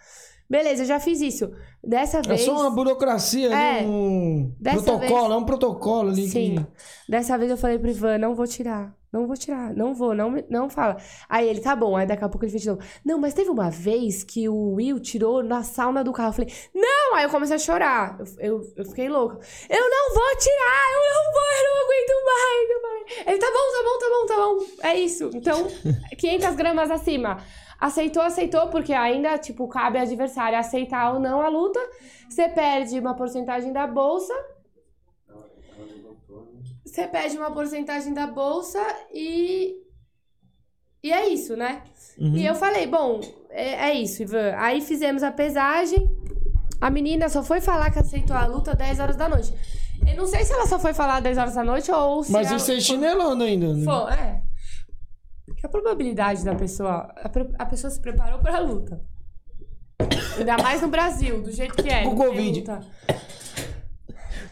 Beleza, eu já fiz isso. Dessa É vez. só uma burocracia, É. né? um Dessa protocolo, vez- é um protocolo ali Sim. que... Dessa vez eu falei pro Ivan, não vou tirar. Não vou tirar, não vou, não, não fala. Aí ele, tá bom. Aí daqui a pouco ele fez de novo. Não, mas teve uma vez que o Will tirou na sauna do carro. Eu falei, não! Aí eu comecei a chorar. Eu, eu, eu fiquei louca. Eu não vou tirar! Eu não vou, eu não aguento mais! Ele, tá bom, tá bom, tá bom, tá bom. É isso. Então, <laughs> 500 gramas acima. Aceitou, aceitou, porque ainda, tipo, cabe ao adversário aceitar ou não a luta. Você perde uma porcentagem da bolsa. Você perde uma porcentagem da bolsa e. E é isso, né? Uhum. E eu falei, bom, é, é isso, Ivan. Aí fizemos a pesagem. A menina só foi falar que aceitou a luta 10 horas da noite. Eu não sei se ela só foi falar 10 horas da noite ou se. Mas ela isso é chinelando ainda, né? Foi, é. Que a probabilidade da pessoa. A, pre- a pessoa se preparou pra luta. Ainda mais no Brasil, do jeito que é. Não tem Covid. luta.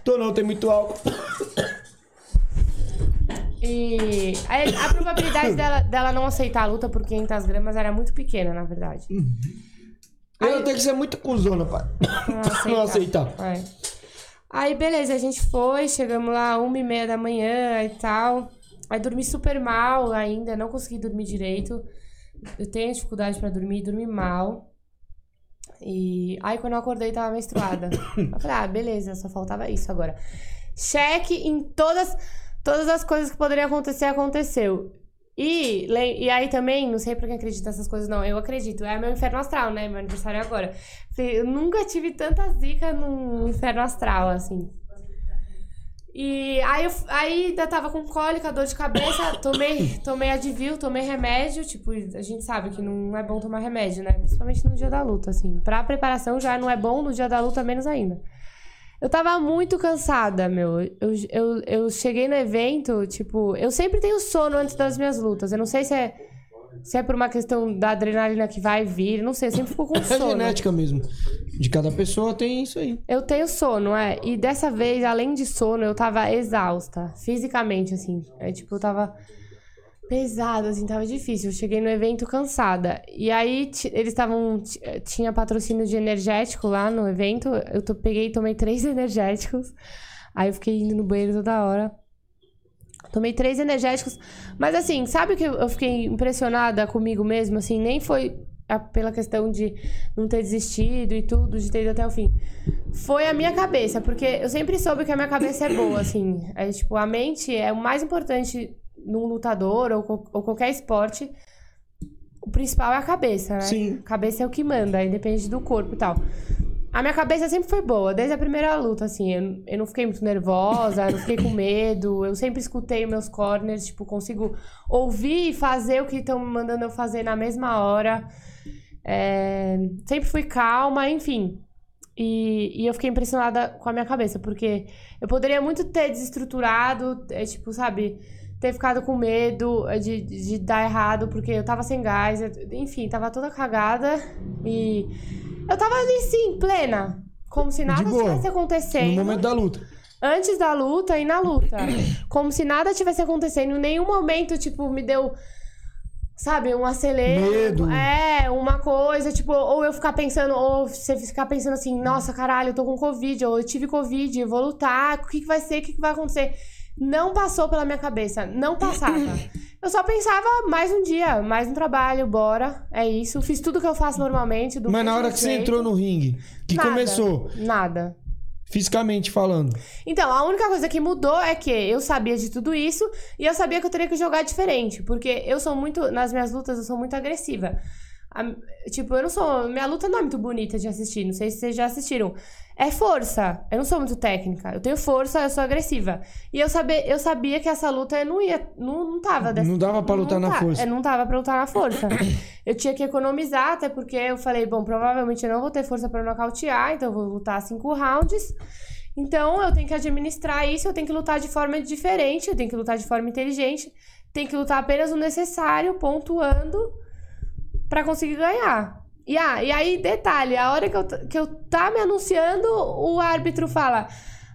Tô não, tem muito álcool. E a, a probabilidade <coughs> dela, dela não aceitar a luta por 500 gramas era muito pequena, na verdade. Eu tenho que ser muito cuzona, pai. Não <coughs> aceitar. É. Aí, beleza, a gente foi, chegamos lá uma e meia da manhã e tal. Aí dormi super mal ainda, não consegui dormir direito. Eu tenho dificuldade pra dormir, dormi mal. E aí quando eu acordei tava menstruada. <coughs> Eu falei, ah, beleza, só faltava isso agora. Cheque em todas, todas as coisas que poderiam acontecer, aconteceu. E, e aí também, não sei pra quem acredita nessas coisas, não. Eu acredito. É meu inferno astral, né? Meu aniversário é agora. Eu nunca tive tanta zica num inferno astral, assim. E aí, eu, aí ainda tava com cólica, dor de cabeça, tomei, tomei Advil, tomei remédio. Tipo, a gente sabe que não é bom tomar remédio, né? Principalmente no dia da luta, assim. Pra preparação já não é bom, no dia da luta menos ainda. Eu tava muito cansada, meu. Eu, eu, eu cheguei no evento, tipo, eu sempre tenho sono antes das minhas lutas. Eu não sei se é, se é por uma questão da adrenalina que vai vir, não sei, eu sempre fico com <laughs> É sono. genética mesmo. De cada pessoa tem isso aí. Eu tenho sono, é. E dessa vez, além de sono, eu tava exausta. Fisicamente, assim. É tipo, eu tava pesada, assim, tava difícil. Eu cheguei no evento cansada. E aí, eles estavam. eh, Tinha patrocínio de energético lá no evento. Eu to- peguei e tomei três <laughs> energéticos. Aí eu fiquei indo no banheiro toda hora. Tomei três energéticos. Mas assim, sabe que eu fiquei impressionada comigo mesmo? Assim, nem foi pela questão de não ter desistido e tudo, de ter ido até o fim. Foi a minha cabeça, porque eu sempre soube que a minha cabeça é boa, assim. É, tipo, a mente é o mais importante num lutador ou, ou qualquer esporte. O principal é a cabeça, né? Sim. A cabeça é o que manda, aí depende do corpo e tal. A minha cabeça sempre foi boa, desde a primeira luta, assim. Eu, eu não fiquei muito nervosa, eu não fiquei com <laughs> medo. Eu sempre escutei meus corners, tipo, consigo ouvir e fazer o que estão me mandando eu fazer na mesma hora. É, sempre fui calma, enfim. E, e eu fiquei impressionada com a minha cabeça, porque eu poderia muito ter desestruturado, é, tipo, sabe, ter ficado com medo é, de, de dar errado, porque eu tava sem gás, enfim, tava toda cagada. E eu tava ali, sim, plena. Como se nada boa. tivesse acontecendo. No momento da luta. Antes da luta e na luta. <coughs> Como se nada tivesse acontecendo. Em nenhum momento, tipo, me deu. Sabe, um acelero. Medo. É, uma coisa, tipo, ou eu ficar pensando, ou você ficar pensando assim, nossa, caralho, eu tô com Covid, ou eu tive Covid, eu vou lutar, o que, que vai ser, o que, que vai acontecer? Não passou pela minha cabeça, não passava. Eu só pensava, mais um dia, mais um trabalho, bora, é isso. Fiz tudo que eu faço normalmente. Mas na hora que você jeito. entrou no ringue, que Nada, começou, Nada. fisicamente falando. Então, a única coisa que mudou é que eu sabia de tudo isso e eu sabia que eu teria que jogar diferente, porque eu sou muito, nas minhas lutas, eu sou muito agressiva. A- tipo, eu não sou. Minha luta não é muito bonita de assistir. Não sei se vocês já assistiram. É força. Eu não sou muito técnica. Eu tenho força, eu sou agressiva. E eu, sabe, eu sabia que essa luta não ia. Não, não tava dessa, Não dava pra lutar na tá- força. é, não dava pra lutar na força. <coughs> eu tinha que economizar, até porque eu falei, bom, provavelmente eu não vou ter força pra nocautear, então eu vou lutar cinco rounds. Então eu tenho que administrar isso, eu tenho que lutar de forma diferente, eu tenho que lutar de forma inteligente, tenho que lutar apenas o necessário, pontuando, pra conseguir ganhar. E, ah, e aí, detalhe, a hora que eu, que eu tá me anunciando, o árbitro fala.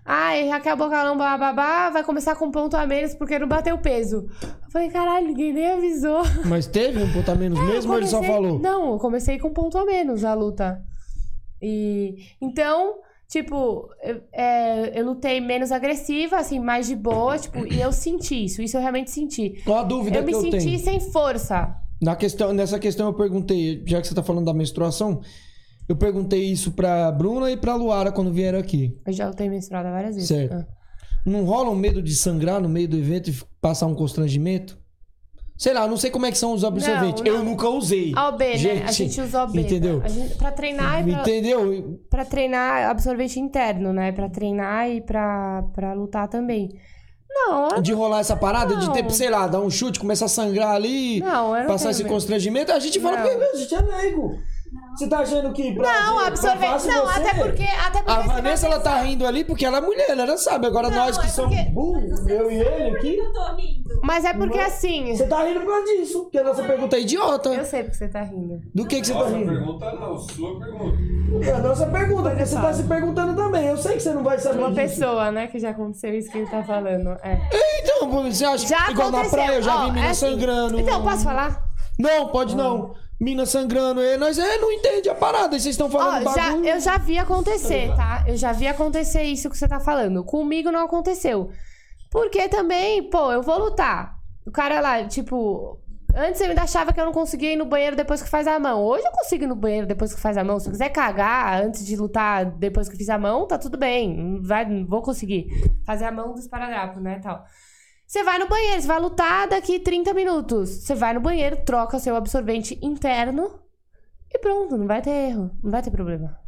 Ai, Raquel Bocalão bababá vai começar com ponto a menos porque não bateu peso. Eu falei, caralho, ninguém nem avisou. Mas teve um ponto a menos <laughs> É, eu mesmo ou ele só comecei- falou? Não, eu comecei com ponto a menos a luta. E então, tipo, eu, é, eu lutei menos agressiva, assim, mais de boa, tipo, e eu senti isso, isso eu realmente senti. Ó, a dúvida eu me que eu senti tenho. sem força. Na questão, nessa questão eu perguntei, já que você tá falando da menstruação, eu perguntei isso pra Bruna e pra Luara quando vieram aqui. Eu já lutei menstruada várias vezes. Certo. Ah. Não rola um medo de sangrar no meio do evento e passar um constrangimento? Sei lá, eu não sei como é que são os absorventes. Não, Eu não. nunca usei. A OB, né? A gente usa OB. Entendeu? A gente, pra treinar e pra, Entendeu? pra treinar absorvente interno, né? Pra treinar e pra, pra lutar também. Não, eu De rolar essa parada, de ter, Não. sei lá, dar um chute, começar a sangrar ali, Não, eu não passar esse medo. constrangimento, a gente fala, Não. porque a gente é leigo. Você tá achando que pra, Não, pra absorvente. Não, você- até porque. Até porque A Vanessa, ela tá rindo ali porque ela é mulher, ela sabe. Agora Não, nós que é somos porque- burros, eu e ele aqui, Eu tô rindo. Mas é porque é? assim. você tá rindo por causa disso. Porque a nossa pergunta é idiota. Eu sei porque você tá rindo. Do que, que você tá Nossa rindo? pergunta não, sua pergunta. É a nossa pergunta, porque você tá se perguntando também. Eu sei que você não vai saber Uma disso. pessoa, né, que já aconteceu isso que ele tá falando. É. Então, pô, você acha Já igual na aconteceu. praia, eu já Ó, vi mina é assim. sangrando. Então, posso falar? Não, pode não. Mina sangrando. E nós é, não entende a parada. Vocês estão Ó, falando já, bagulho. eu já vi acontecer, tá? Eu já vi acontecer isso que você tá falando. Comigo não aconteceu. Porque também, pô, eu vou lutar. O cara lá, tipo. Antes eu ainda achava que eu não conseguia ir no banheiro depois que faz a mão. Hoje eu consigo ir no banheiro depois que faz a mão. Se eu quiser cagar antes de lutar depois que fiz a mão, tá tudo bem. Não Vai, não vou conseguir fazer a mão do esparadrapo, né, tal. Você vai no banheiro, você vai lutar daqui 30 minutos. Você vai no banheiro, troca seu absorvente interno e pronto, não vai ter erro, não vai ter problema.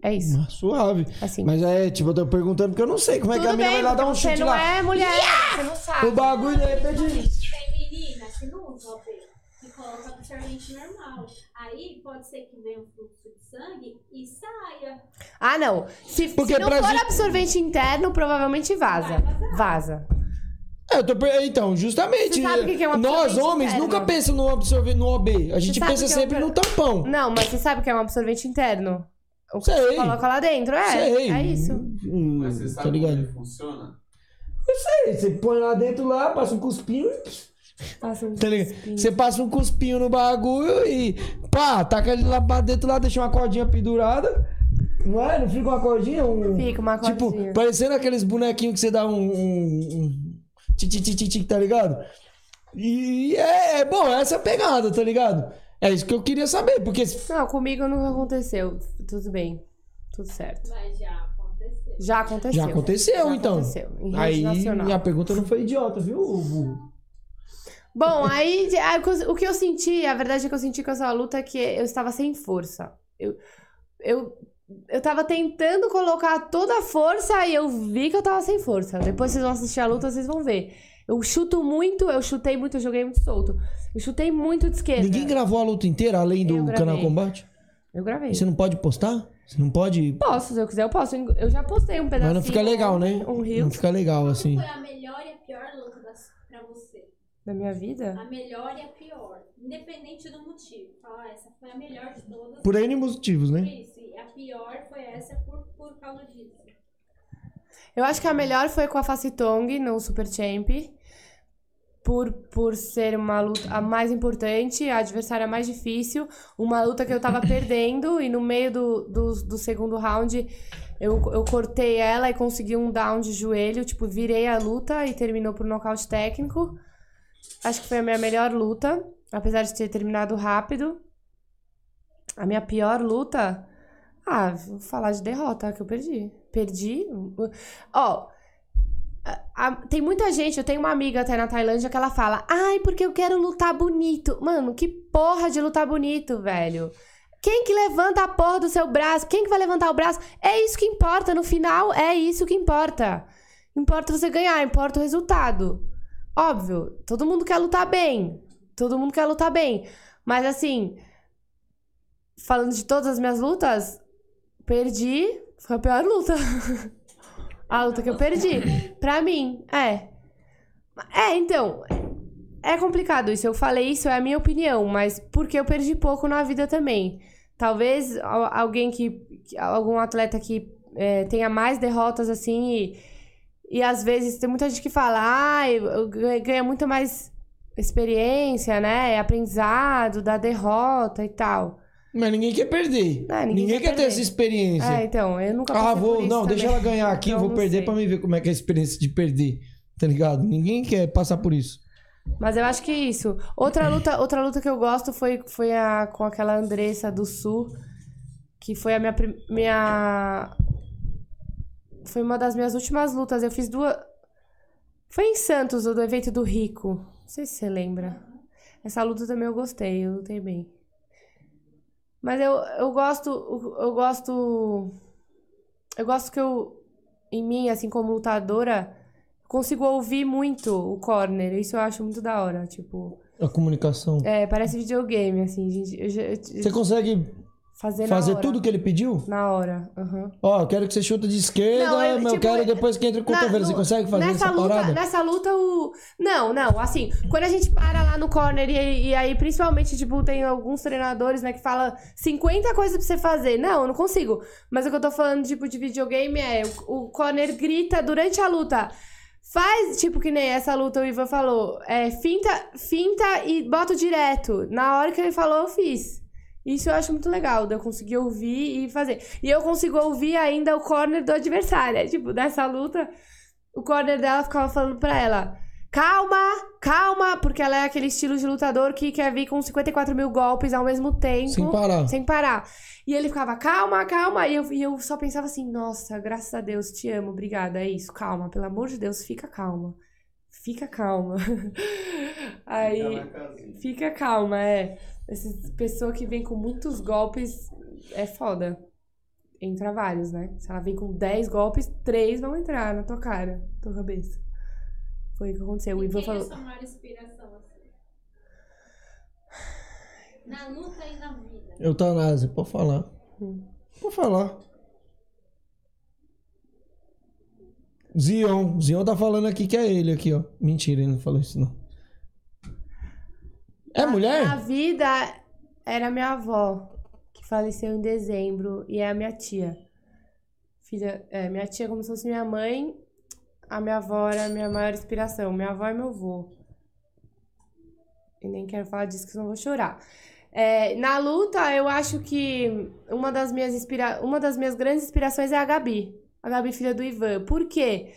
É isso. Ah, Suave. Assim. Mas é, tipo, eu tô perguntando porque eu não sei como é que a Tudo bem, vai lá dar um porque você chute não lá. é mulher, você não sabe. O bagulho de repente. Tem menina que não usa OP, que coloca absorvente normal. Aí pode ser que venha um fluxo de sangue e saia. Ah, não. Se, Porque se não for gente- absorvente interno, provavelmente vaza. Vaza. É, eu tô per- Então, justamente. Você sabe o que que é um Nós, absorvente homens, interno? nunca pensamos no absorvente no OB. A gente pensa que é um sempre no tampão. Não, mas você sabe o que é um absorvente interno? O que Sei. você coloca lá dentro, é. Sei. É isso. Hum, Mas você tá sabe como ligado? ele funciona? Eu sei, você põe lá dentro lá, passa um cuspinho e. Passa um Tá ligado? espinho. Você passa um cuspinho no bagulho e. Pá, taca ele lá pra dentro lá, deixa uma cordinha pendurada. Não é? Não fica uma cordinha? Um... Fica uma Tipo, cordinha. parecendo aqueles bonequinhos que você dá um. um, um... Tic, tá ligado? E é, é bom, essa é a pegada, tá ligado? É isso que eu queria saber, porque. Não, comigo nunca aconteceu. Tudo bem. Tudo certo. Mas já aconteceu. Já aconteceu. Já aconteceu, Já então. aconteceu. Aí nacional. minha pergunta não foi idiota, viu, Hugo? Bom, aí, o que eu senti, a verdade é que eu senti com essa luta é que eu estava sem força. Eu, eu, eu tava tentando colocar toda a força e eu vi que eu tava sem força. Depois vocês vão assistir a luta, vocês vão ver. Eu chuto muito, eu chutei muito, eu joguei muito solto. Eu chutei muito de esquerda. Ninguém gravou a luta inteira além do canal Combate? Eu gravei. Você não pode postar? Você não pode. Posso, se eu quiser, eu posso. Eu já postei um pedacinho. Mas não fica legal, né? Um rio Não fica legal assim. Qual foi a melhor e a pior luta pra você? Da minha vida. A melhor e a pior. Independente do motivo. Fala, essa foi a melhor de todas. Por N motivos, né? isso. E a pior foi essa por, por causa disso. Eu acho que a melhor foi com a Facitong no Super Champ. Por, por ser uma luta a mais importante, a adversária mais difícil. Uma luta que eu tava <laughs> perdendo e no meio do, do, do segundo round eu, eu cortei ela e consegui um down de joelho. Tipo, virei a luta e terminou por nocaute técnico. Acho que foi a minha melhor luta, apesar de ter terminado rápido. A minha pior luta. Ah, vou falar de derrota que eu perdi. Perdi. Ó. a- tem muita gente, eu tenho uma amiga até na Tailândia que ela fala: Ai, porque eu quero lutar bonito. Mano, que porra de lutar bonito, velho. Quem que levanta a porra do seu braço? Quem que vai levantar o braço? É isso que importa. No final, é isso que importa. Importa você ganhar, importa o resultado. Óbvio, todo mundo quer lutar bem. Todo mundo quer lutar bem. Mas assim, falando de todas as minhas lutas, perdi. Foi a pior luta. <laughs> a luta que eu perdi. Pra mim, é. É, então. É complicado isso. Eu falei isso, é a minha opinião, mas porque eu perdi pouco na vida também. Talvez al- alguém que. que- algum atleta que é, tenha mais derrotas assim e. E às vezes tem muita gente que fala, ah, eu, ganha muito mais experiência, né? Aprendizado da derrota e tal. Mas ninguém quer perder. É, ninguém ninguém quer quer ter essa experiência. É, então, eu nunca Ah, passei vou. Não, deixa também. ela ganhar aqui, <laughs> Então, vou perder pra mim ver como é que é a experiência de perder. Tá ligado? Ninguém quer passar por isso. Mas eu acho que é isso. Outra <clears throat> luta, outra luta que eu gosto foi, foi a com aquela Andressa do Sul, que foi a minha, minha foi uma das minhas últimas lutas. Eu fiz duas Foi em Santos, do evento do Rico. Não sei se você lembra. Essa luta também eu gostei, eu lutei bem. Mas eu, eu gosto eu gosto eu gosto que eu em mim, assim como lutadora, consigo ouvir muito o corner. Isso eu acho muito da hora, tipo. A comunicação. É, parece videogame, assim, gente. Eu, eu- Você consegue fazer, fazer tudo que ele pediu? Na hora. Ó, eu quero que você chuta de esquerda, Não, eu, tipo, quero depois que entre o cotovelo. Você consegue fazer nessa essa luta, parada? Nessa luta, o. Não, não, assim, quando a gente para lá no corner e, e aí, principalmente, tipo, tem alguns treinadores, né, que fala 50 coisas pra você fazer. Não, eu não consigo. Mas o que eu tô falando, tipo, de videogame é o, o corner grita durante a luta. Faz, tipo, que nem essa luta o Ivan falou. É, finta, finta e bota direto. Na hora que ele falou, eu fiz. Isso eu acho muito legal, de eu conseguir ouvir e fazer. E eu consigo ouvir ainda o corner do adversário. É, Tipo, nessa luta, o corner dela ficava falando pra ela: calma, calma, porque ela é aquele estilo de lutador que quer vir com 54 mil golpes ao mesmo tempo. Sem parar. Sem parar. E ele ficava, calma, calma. E eu, e eu só pensava assim: nossa, graças a Deus, te amo, obrigada. É isso, calma, pelo amor de Deus, fica calma. Fica calma. <laughs> Aí. Fica. Fica calma, é. Essa pessoa que vem com muitos golpes é foda. Entra vários, né? Se ela vem com 10 golpes, 3 vão entrar na tua cara, na tua cabeça. Foi o que aconteceu. O E Ivan quem é falou. sua maior inspiração, assim? <sighs> Na luta e na vida. Eutanásia, pode falar. Pode falar. Zion. Zion tá falando aqui que é ele aqui, ó. Mentira, ele não falou isso, não. É Na mulher? vida era minha avó, que faleceu em dezembro, e é a minha tia. Filha, é, minha tia como se fosse minha mãe, a minha avó era a minha maior inspiração. Minha avó e meu avô. E nem quero falar disso que senão vou chorar. É, na luta, eu acho que uma das, minhas inspira... uma das minhas grandes inspirações é a Gabi. A Gabi, filha do Ivan. Por quê?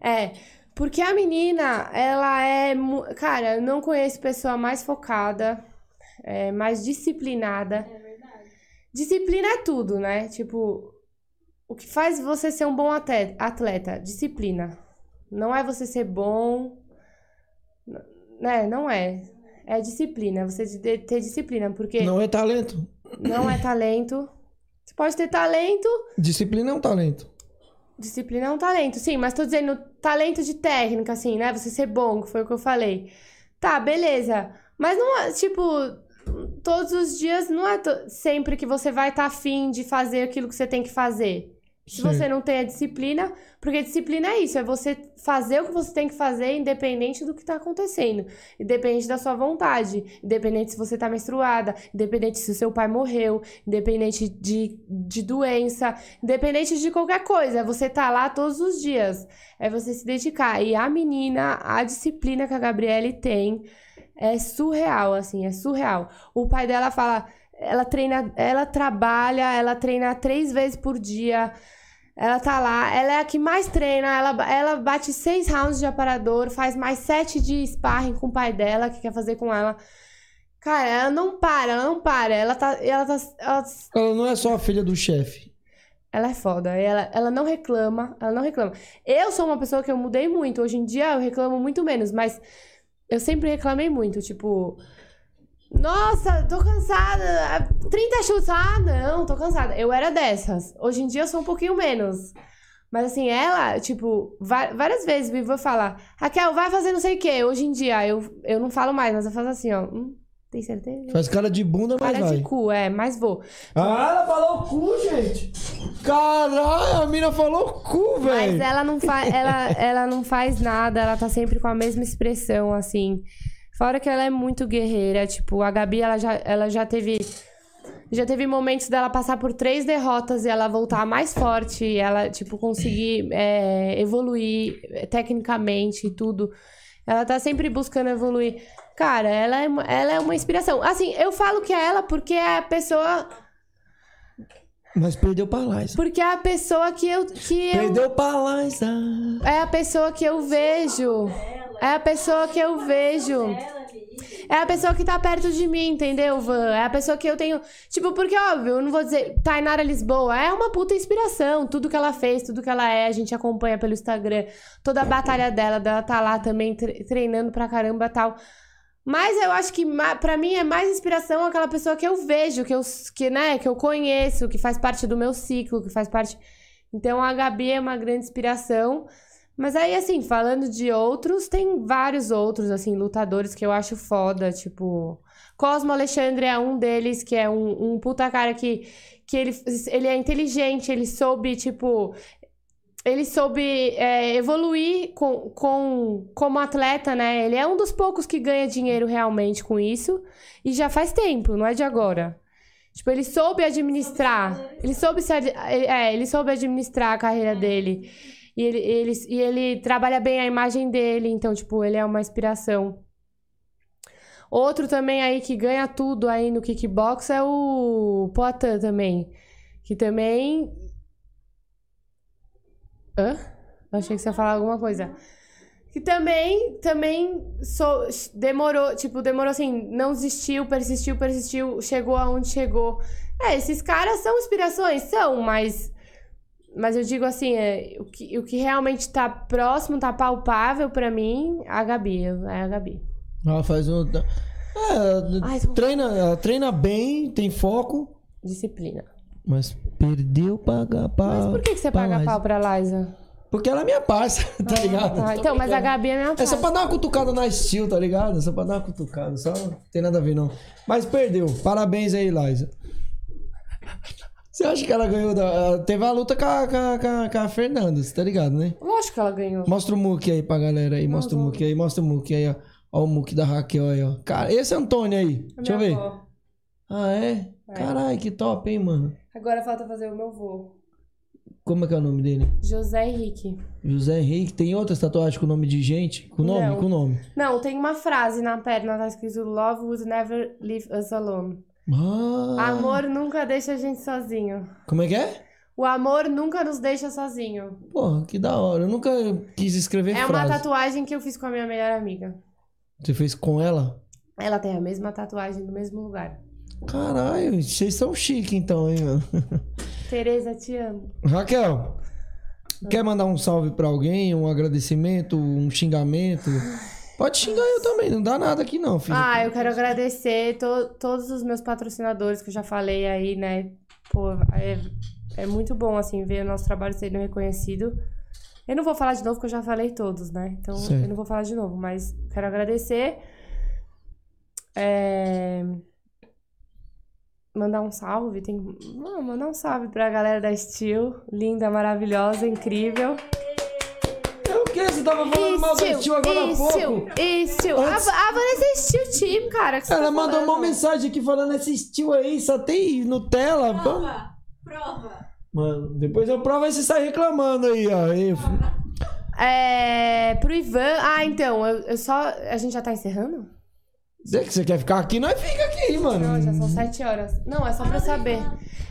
É, porque a menina, ela é. Cara, eu não conheço pessoa mais focada, é, mais disciplinada. É verdade. Disciplina é tudo, né? Tipo, o que faz você ser um bom atleta? Disciplina. Não é você ser bom. Né? Não é. É disciplina. Você de- ter disciplina, porque Não é talento. não é talento. Você pode ter talento, Disciplina é um talento. Disciplina é um talento, sim, mas tô dizendo talento de técnica, assim, né? Você ser bom, que foi o que eu falei. Tá, beleza. Mas não é, tipo, todos os dias não é sempre que você vai estar afim de fazer aquilo que você tem que fazer. Se Sim. você não tem a disciplina, porque disciplina é isso, é você fazer o que você tem que fazer independente do que tá acontecendo, independente da sua vontade, independente se você tá menstruada, independente se o seu pai morreu, independente de, de doença, independente de qualquer coisa, é você tá lá todos os dias, é você se dedicar. E a menina, a disciplina que a Gabriele tem é surreal, assim, é surreal. O pai dela fala, ela treina, ela trabalha, ela treina três vezes por dia. Ela tá lá, ela é a que mais treina, ela, ela bate seis rounds de aparador, faz mais sete de sparring com o pai dela, que quer fazer com ela. Cara, ela não para, ela não para. Ela tá. Ela tá. ela- Ela não é só a filha do chefe. Ela é foda. Ela, ela não reclama. Ela não reclama. Eu sou uma pessoa que eu mudei muito. Hoje em dia eu reclamo muito menos, mas eu sempre reclamei muito. Tipo, nossa, tô cansada. 30 chutes. Ah, não, tô cansada. Eu era dessas. Hoje em dia eu sou um pouquinho menos. Mas assim, ela, tipo, várias vezes me vou falar, Raquel, vai fazer não sei o quê. Hoje em dia eu, eu não falo mais, mas eu faço assim, ó. Hum, tem certeza? Faz cara de bunda, mas Cara vai. de cu, é, mas vou. Ah, ela falou cu, gente. Caralho, a mina falou cu, velho. Mas ela não, fa ela, ela não faz nada, ela tá sempre com a mesma expressão, assim. Fora que ela é muito guerreira, tipo, a Gabi, ela já, ela já teve. Já teve momentos dela passar por três derrotas e ela voltar mais forte, e ela, tipo, conseguir é, evoluir é, tecnicamente e tudo. Ela tá sempre buscando evoluir. Cara, ela é, uma- ela é uma inspiração. Assim, eu falo que é ela porque é a pessoa. Mas perdeu pra Liza. Porque é a pessoa que eu. Que eu Perdeu pra Liza. é a pessoa que eu vejo. É a pessoa que eu vejo. É a pessoa que tá perto de mim, entendeu, Van? É a pessoa que eu tenho. Tipo, porque, óbvio, eu não vou dizer. Tainara Lisboa é uma puta inspiração. Tudo que ela fez, tudo que ela é, a gente acompanha pelo Instagram. Toda a batalha dela, dela tá lá também tre- treinando pra caramba tal. Mas eu acho que pra mim é mais inspiração aquela pessoa que eu vejo, que eu, que, né, que eu conheço, que faz parte do meu ciclo, que faz parte. Então a Gabi é uma grande inspiração. Mas aí, assim, falando de outros, tem vários outros, assim, lutadores que eu acho foda, tipo. Cosmo Alexandre é um deles, que é um, um puta cara que, que ele, ele é inteligente, ele soube, tipo. Ele soube é, evoluir com, com, como atleta, né? Ele é um dos poucos que ganha dinheiro realmente com isso. E já faz tempo, não é de agora. Tipo, ele soube administrar. Ele soube, se, é, ele soube administrar a carreira dele. E ele, ele, e ele trabalha bem a imagem dele, então, tipo, ele é uma inspiração. Outro também aí que ganha tudo aí no kickbox é o Poitin também. Que também. Hã? Eu achei que você ia falar alguma coisa. Que também, também so- demorou, tipo, demorou assim, não desistiu, persistiu, persistiu, chegou aonde chegou. É, esses caras são inspirações? São, mas. Mas eu digo assim, é, o, que, o que realmente tá próximo, tá palpável pra mim, a Gabi. É a Gabi. Ela faz um. É, Ai, tô- treina, ela treina bem, tem foco, Disciplina. mas perdeu pra. pra Mas por que, que você paga pau pra Liza? Porque ela é minha parça, <laughs> tá ligado? Ah, então, mas a Gabi é minha É só parça. pra dar uma cutucada na Steel, tá ligado? É só pra dar uma cutucada, só não tem nada a ver não. Mas perdeu. Parabéns aí, Liza. Você acha que ela ganhou da. ela Teve a luta com a, com a, com a- a Fernanda, você tá ligado, né? Lógico que ela ganhou. Mostra o muque aí pra galera aí, mostra o muque aí, mostra o muque aí, ó. Ó o muque da Raquel aí, ó. Cara, esse é Antônio aí. Deixa eu ver. Avó. Ah, é? Caralho, que top, hein, mano. Agora falta fazer o meu vô. Como é que é o nome dele? José Henrique. José Henrique. Tem outras tatuagens com nome de gente? Com nome? Não. Com nome. Não, tem uma frase na perna, tá escrito Love would never leave us alone. Ah, Amor nunca deixa a gente sozinho. Como é que é? O amor nunca nos deixa sozinho. Porra, que da hora. Eu nunca quis escrever É uma frase. tatuagem que eu fiz com a minha melhor amiga. Você fez com ela? Ela tem a mesma tatuagem no mesmo lugar. Caralho, vocês são chique então, hein, mano. <laughs> Tereza, te amo. Raquel, quer mandar um salve pra alguém, um agradecimento, um xingamento? Pode xingar eu também, não dá nada aqui não, filho. Ah, eu quero agradecer to- todos os meus patrocinadores que eu já falei aí, né? Pô, é, é muito bom, assim, ver o nosso trabalho sendo reconhecido. Eu não vou falar de novo, porque eu já falei todos, né? Então, Certo. eu não vou falar de novo, mas quero agradecer. É... Mandar um salve, tem... Não, mandar um salve pra galera da Steel, linda, maravilhosa, incrível. O? Você tava falando mal da Steel agora há pouco? Steel. A, Antes- a Vanessa é Steel Team, cara. que você Ela tá mandou falando? uma mensagem aqui falando esse estilo aí, só tem Nutella. Prova, prova. Mano, depois eu provo aí você sai reclamando aí, ó. Aí, É, pro Ivan. Ah, então, eu, eu só. A gente já tá encerrando? Você que você quer ficar aqui, nós fica aqui, mano. Não, já são sete horas. Não, é só pra eu saber.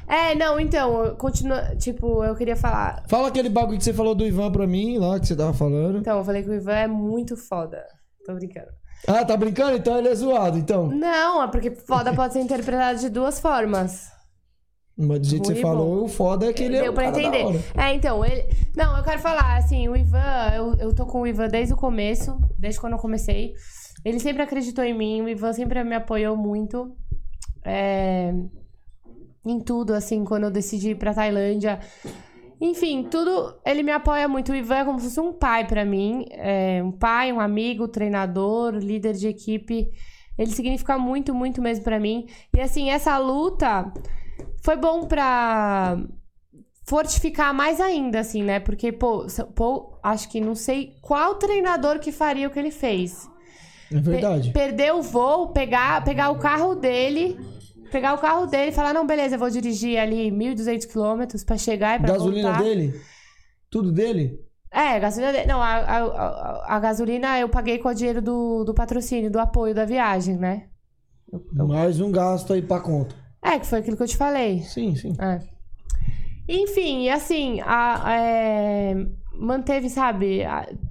É, não, então, continua. Tipo, eu queria falar. Fala aquele bagulho que você falou do Ivan pra mim lá, que você tava falando. Então, eu falei que o Ivan é muito foda. Tô brincando. Ah, tá brincando? Então ele é zoado, então. Não, é porque foda pode ser interpretado de duas formas. Mas do jeito que você falou, o foda é que ele é Deu um pra entender. É, então, ele. Não, eu quero falar, assim, o Ivan, eu, eu tô com o Ivan desde o começo, desde quando eu comecei. Ele sempre acreditou em mim, o Ivan sempre me apoiou muito. é, em tudo, assim, quando eu decidi ir pra Tailândia. Enfim, tudo. Ele me apoia muito. O Ivan é como se fosse um pai pra mim. é, um pai, um amigo, treinador, líder de equipe. Ele significa muito, muito mesmo pra mim. E assim, essa luta foi bom pra fortificar mais ainda, assim, né? Porque, pô, pô, acho que não sei qual treinador que faria o que ele fez. É verdade. Pe- perder o voo, pegar, pegar o carro dele, pegar o carro dele e falar, não, beleza, eu vou dirigir ali 1.200 quilômetros pra chegar e pra Gasolina voltar. dele? Tudo dele? É, a gasolina dele. Não, a, a, a- a gasolina eu paguei com o dinheiro do, do patrocínio, do apoio da viagem, né? Mais um gasto aí pra conta. É, que foi aquilo que eu te falei. Sim, sim. É. Enfim, e assim, a- é, manteve, sabe?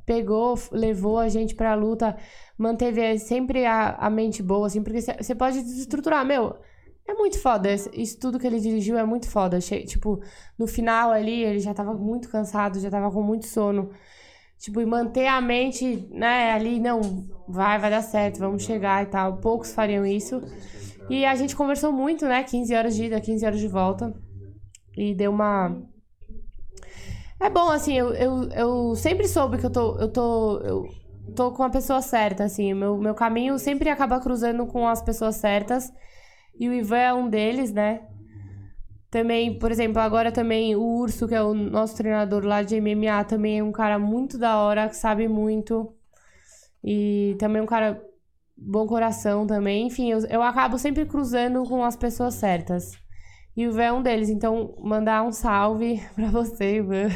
pegou, levou a gente pra luta, manteve é, sempre a, a mente boa, assim, porque você pode desestruturar. Meu, é muito foda. Isso tudo que ele dirigiu é muito foda. Tipo, no final ali, ele já tava muito cansado, já tava com muito sono. Tipo, e manter a mente, né, ali, não, vai, vai dar certo, vamos chegar e tal. Poucos fariam isso. E a gente conversou muito, né? 15 horas de ida, 15 horas de volta. E deu uma. É bom, assim, eu, eu, eu sempre soube que eu tô. Eu tô. Eu tô com a pessoa certa, assim. Meu, meu caminho sempre acaba cruzando com as pessoas certas. E o Ivan é um deles, né? Também, por exemplo, agora também o Urso, que é o nosso treinador lá de MMA, também é um cara muito da hora, que sabe muito. E também um cara bom coração também. Enfim, eu, eu acabo sempre cruzando com as pessoas certas. E o Ivan é um deles. Então, mandar um salve <laughs> pra você, Ivan.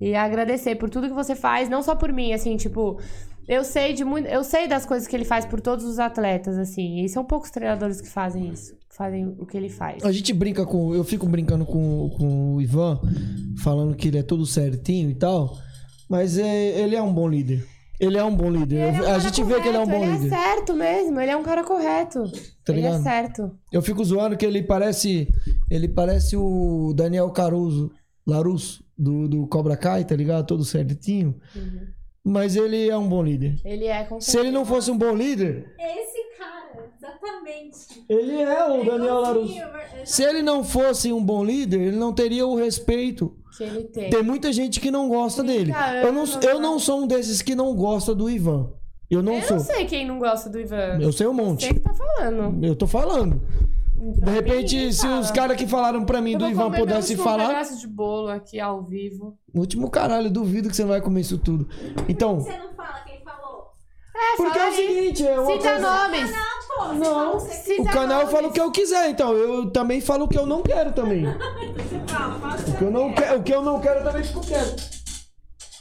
E agradecer por tudo que você faz, não só por mim, assim, tipo, eu sei de muito, eu sei das coisas que ele faz por todos os atletas, assim. E são poucos treinadores que fazem isso, fazem o que ele faz. A gente brinca com. Eu fico brincando com, com o Ivan, falando que ele é todo certinho e tal. Mas é, ele é um bom líder. Ele é um bom líder. Ele é um a gente vê que ele é um bom correto, líder. Ele é certo mesmo, ele é um cara correto. Tá ele é certo. Eu fico zoando que ele parece. Ele parece o Daniel Caruso, Larusso, do, do Cobra Kai, tá ligado? Todo certinho. Uhum. Mas ele é um bom líder. Ele é com Se ele não fosse um bom líder, Esse cara, exatamente. ele é o Daniel Larusso. é- Se ele não fosse um bom líder, ele não teria o respeito. que ele tem. Tem muita gente que não gosta dele. Eu não, eu não sou um desses que não gosta do Ivan. Eu não Eu sou. não sei quem não gosta do Ivan. Eu sei um monte. Você que tá falando. Eu tô falando. De repente, se fala. os caras que falaram pra mim Eu do Ivan pudessem meus um falar. pedaço de bolo aqui ao vivo. Último caralho, duvido que você não vai comer isso tudo. Então, Você não fala quem? É, porque é o seguinte, é uma Cita coisa... nomes. Não, Não, Cita o canal nomes. fala o que eu quiser, então eu também falo o que eu não quero também. <laughs> O que eu não quero, o que eu não quero eu também fico quieto.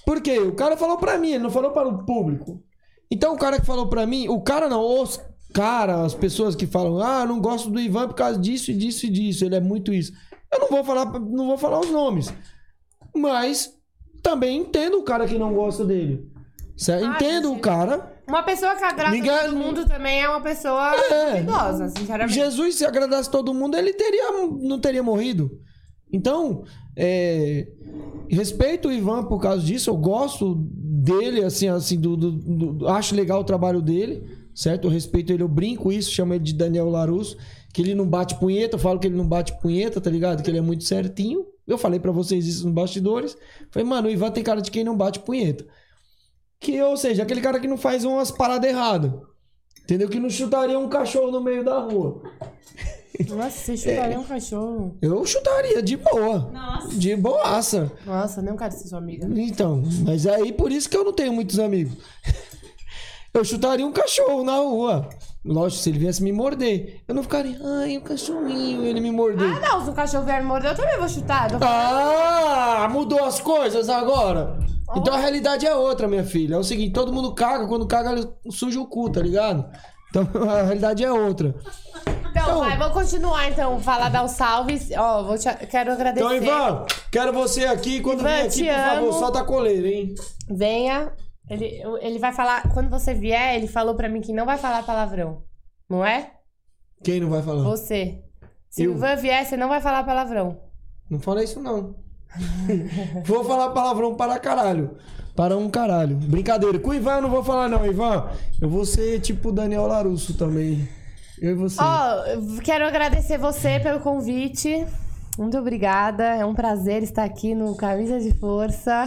Por quê? O cara falou pra mim, ele não falou para o público. Então o cara que falou pra mim, o cara não, os cara, as pessoas que falam: "Ah, eu não gosto do Ivan por causa disso e disso e disso, ele é muito isso". Eu não vou falar, não vou falar os nomes. Mas também entendo o cara que não gosta dele. Certo? Ah, entendo o cara. Uma pessoa que agrada Ninguém- todo mundo também é uma pessoa É. duvidosa, sinceramente. Jesus, se agradasse todo mundo, ele teria, não teria morrido. Então, é, respeito o Ivan por causa disso. Eu gosto dele, assim, assim, do, do- do- acho legal o trabalho dele, certo? Eu respeito ele, eu brinco isso, chamo ele de Daniel Larusso, que ele não bate punheta, eu falo que ele não bate punheta, tá ligado? Que ele é muito certinho. Eu falei pra vocês isso nos bastidores. Falei, mano, o Ivan tem cara de quem não bate punheta. Que, ou seja, aquele cara que não faz umas paradas erradas. Entendeu? Que não chutaria um cachorro no meio da rua. Nossa, você chutaria um cachorro. Eu chutaria de boa. Nossa. De boaça. Nossa, não quero ser sua amiga. Então, mas aí por isso que eu não tenho muitos amigos. <laughs> Eu chutaria um cachorro na rua. Lógico, se ele viesse me morder. Eu não ficaria, ai, o cachorrinho, ele me mordeu. Ah, não, se o cachorro vier me morder, eu também vou chutar. Ah, mudou as coisas agora. Então a realidade é outra, minha filha. É o seguinte, todo mundo caga, quando caga suja o cu, tá ligado? Então <laughs> a realidade é outra. Então, vai, vamos continuar então. Falar, dar os salves. Ó, vou te, quero agradecer. Então, Ivan, quero você aqui. Quando Ivan, vier aqui, por favor, amo. solta a coleira, hein? Venha. Ele, ele vai falar. Quando você vier, ele falou pra mim que não vai falar palavrão. Não é? Quem não vai falar? Você. Se Eu- o Ivan vier, você não vai falar palavrão. Não fala isso, não. <laughs> vou falar palavrão para caralho. Para um caralho. Brincadeira. Com o Ivan eu não vou falar, não, Ivan. Eu vou ser tipo o Daniel Larusso também. Eu e você. Ó, eu quero agradecer você pelo convite. Muito obrigada. É um prazer estar aqui no Camisa de Força.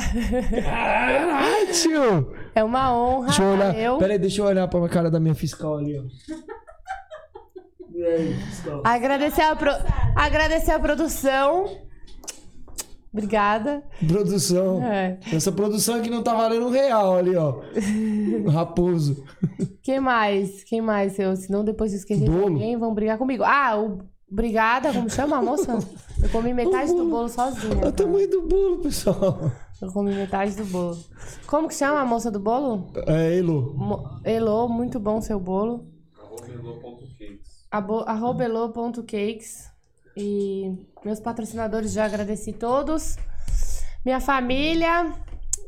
Caralho, tio! É uma honra. Deixa eu olhar. Eu Pera aí, deixa eu olhar pra cara da minha fiscal ali, ó. E aí, fiscal? agradecer a, pro- agradecer a produção. Obrigada. Produção. É. Essa produção aqui não tá valendo um real ali, ó. <laughs> Raposo. Quem mais? Quem mais? Eu, senão depois eu esqueci de Bolo. alguém, vão brigar comigo. Ah, o Obrigada, como chama a moça? Eu comi <laughs> metade do bolo sozinha. Olha o tamanho do bolo, pessoal. Eu comi metade do bolo. Como que chama a moça do bolo? É, Elo. Mo- Elô, muito bom seu bolo. Arroba elo.cakes. E meus patrocinadores já agradeci todos. Minha família.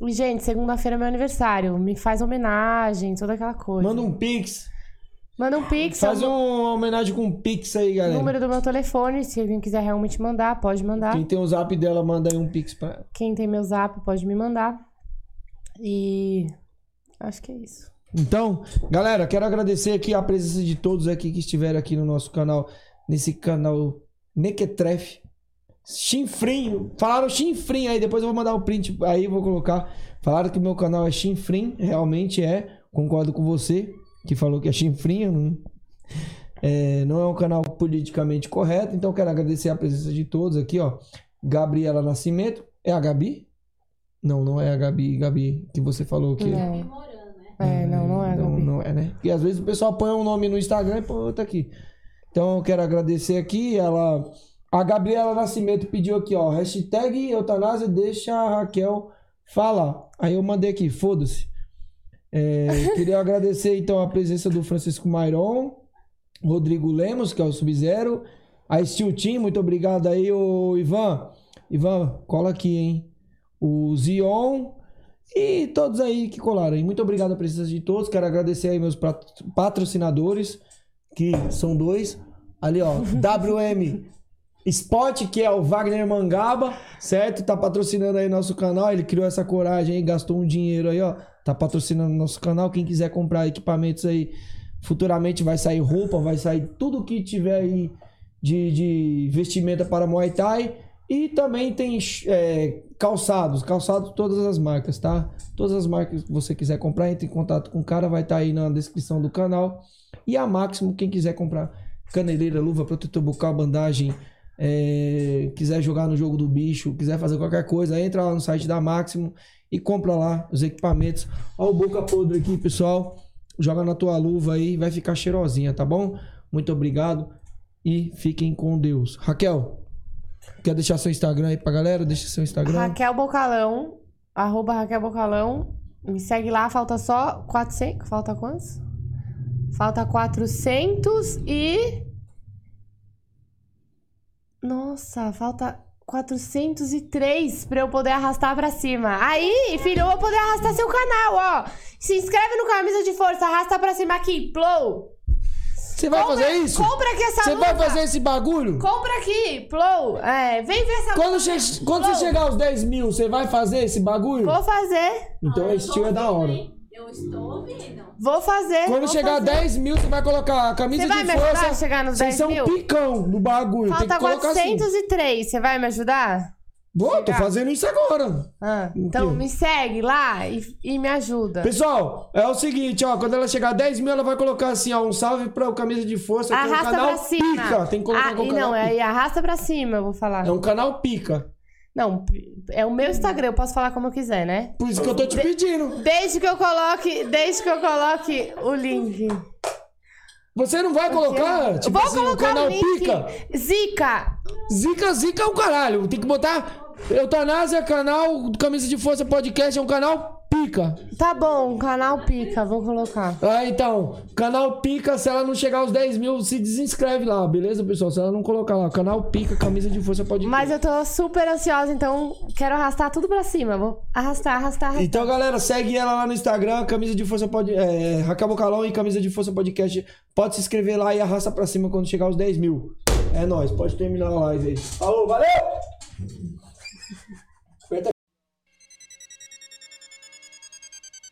E, gente, segunda-feira é meu aniversário. Me faz homenagem, toda aquela coisa. Manda um pix. Manda um pix. Faz o uma homenagem com um pix aí, galera. número do meu telefone. Se alguém quiser realmente mandar, pode mandar. Quem tem o zap dela, manda aí um pix pra Quem tem meu zap pode me mandar. E acho que é isso. Então, galera, quero agradecer aqui a presença de todos aqui que estiveram aqui no nosso canal, nesse canal Nequetref. Chinfrim, falaram chinfrim aí, depois eu vou mandar o print aí, vou colocar. Falaram que o meu canal é chinfrim, realmente é, concordo com você, que falou que é chinfrim, não, é, não é um canal politicamente correto, então quero agradecer a presença de todos aqui, ó. Gabriela Nascimento, é a Gabi? Não, não é a Gabi, Gabi, que você falou que... É, é não, não é. Não, Gabi. não é, né? Porque às vezes o pessoal põe um nome no Instagram e põe outro aqui. Então eu quero agradecer aqui. Ela. A Gabriela Nascimento pediu aqui, ó. Hashtag eutanásia deixa a Raquel falar. Aí eu mandei aqui, foda-se. É, queria <laughs> agradecer então a presença do Francisco Mairon, Rodrigo Lemos, que é o Sub-Zero, a Steel Team, muito obrigado aí, o Ivan. Ivan, cola aqui, hein? O Zion, e todos aí que colaram. Muito obrigado a presença de todos. Quero agradecer aí meus pat- patrocinadores, que são dois. Ali, ó, <laughs> WM Spot, que é o Wagner Mangaba, certo? Tá patrocinando aí nosso canal. Ele criou essa coragem aí, gastou um dinheiro aí, ó. Tá patrocinando nosso canal. Quem quiser comprar equipamentos aí, futuramente vai sair roupa, vai sair tudo que tiver aí de, de vestimenta para Muay Thai. E também tem é, calçados, calçados todas as marcas, tá? Todas as marcas que você quiser comprar, entre em contato com o cara, vai estar aí na descrição do canal. E a Máximo, quem quiser comprar caneleira, luva, protetor bucal, bandagem, é, quiser jogar no jogo do bicho, quiser fazer qualquer coisa, entra lá no site da Máximo e compra lá os equipamentos. Ó o boca podre aqui, pessoal. Joga na tua luva aí, vai ficar cheirosinha, tá bom? Muito obrigado e fiquem com Deus. Raquel, quer deixar seu Instagram aí pra galera? Deixa seu Instagram. Raquel Bocalão, arroba Raquel Bocalão. Me segue lá, falta só 400. Falta quantos? Falta 400 e. Nossa, falta 403 pra eu poder arrastar pra cima. Aí, filho, eu vou poder arrastar seu canal, ó. Se inscreve no Camisa de Força, arrasta pra cima aqui, Plou. Você vai Compra- fazer isso? Compra aqui essa Você vai fazer esse bagulho? Compra aqui, Plou. É, vem ver essa Quando, luva. che- quando Plou. você chegar aos 10 mil, você vai fazer esse bagulho? Vou fazer. Então esse tio é da hora. Eu estou ouvindo. Vou fazer. Quando vou chegar a fazer. 10 mil, você vai colocar a camisa Você vai de me ajudar força. a chegar nos Vocês 10 são mil? picão no bagulho. Tem Falta que colocar assim. 403. Você vai me ajudar? Vou, tô fazendo isso agora. Ah, então me segue lá e, e me ajuda. Pessoal, é o seguinte, ó. Quando ela chegar a 10 mil, ela vai colocar assim, ó. Um salve pra o Camisa de Força, que é um Arrasta canal pra cima. pica. Tem que colocar ah, e canal não, pica. é arrasta pra cima, eu vou falar. É um canal pica. Não, é o meu Instagram, eu posso falar como eu quiser, né? Por isso que eu tô te pedindo. Desde que eu coloque, desde que eu coloque o link. Você não vai colocar, tipo vou assim, o colocar canal o link. pica? Zica. Zica, zica é o caralho. Tem que botar Eutanásia, canal Camisa de Força Podcast, é um canal pica. Tá bom, canal pica, vou colocar. Ah, então, canal pica, se ela não chegar aos 10 mil, se desinscreve lá, beleza, pessoal? Se ela não colocar lá, canal pica, Camisa de Força Podcast. Mas eu tô super ansiosa, então quero arrastar tudo pra cima. Vou arrastar, arrastar, arrastar. Então, galera, segue ela lá no Instagram, Camisa de Força Pod... é, Raquel Bocalão e Camisa de Força Podcast. Pode se inscrever lá e arrasta pra cima quando chegar aos 10 mil. É nóis, pode terminar a live aí. Falou, valeu!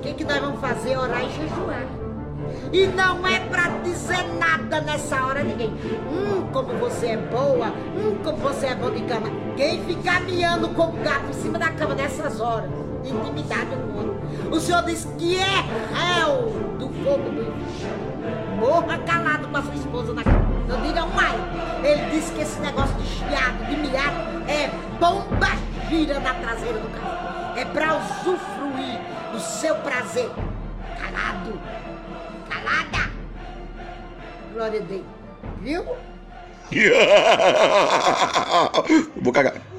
O que, que nós vamos fazer? Orar e jejuar. E não é pra dizer nada nessa hora ninguém. Hum, como você é boa. Hum, como você é bom de cama. Quem ficar miando com o gato em cima da cama nessas horas, intimidade com outro. O Senhor diz que é réu do fogo do inferno. Morra calado com a sua esposa na cama. Não diga ai. Ele disse que esse negócio de chiado, de miado, é bomba gira na traseira do carro. É pra usufruir seu prazer. Calado calada. Glória a Deus. Viu? <laughs> Vou cagar.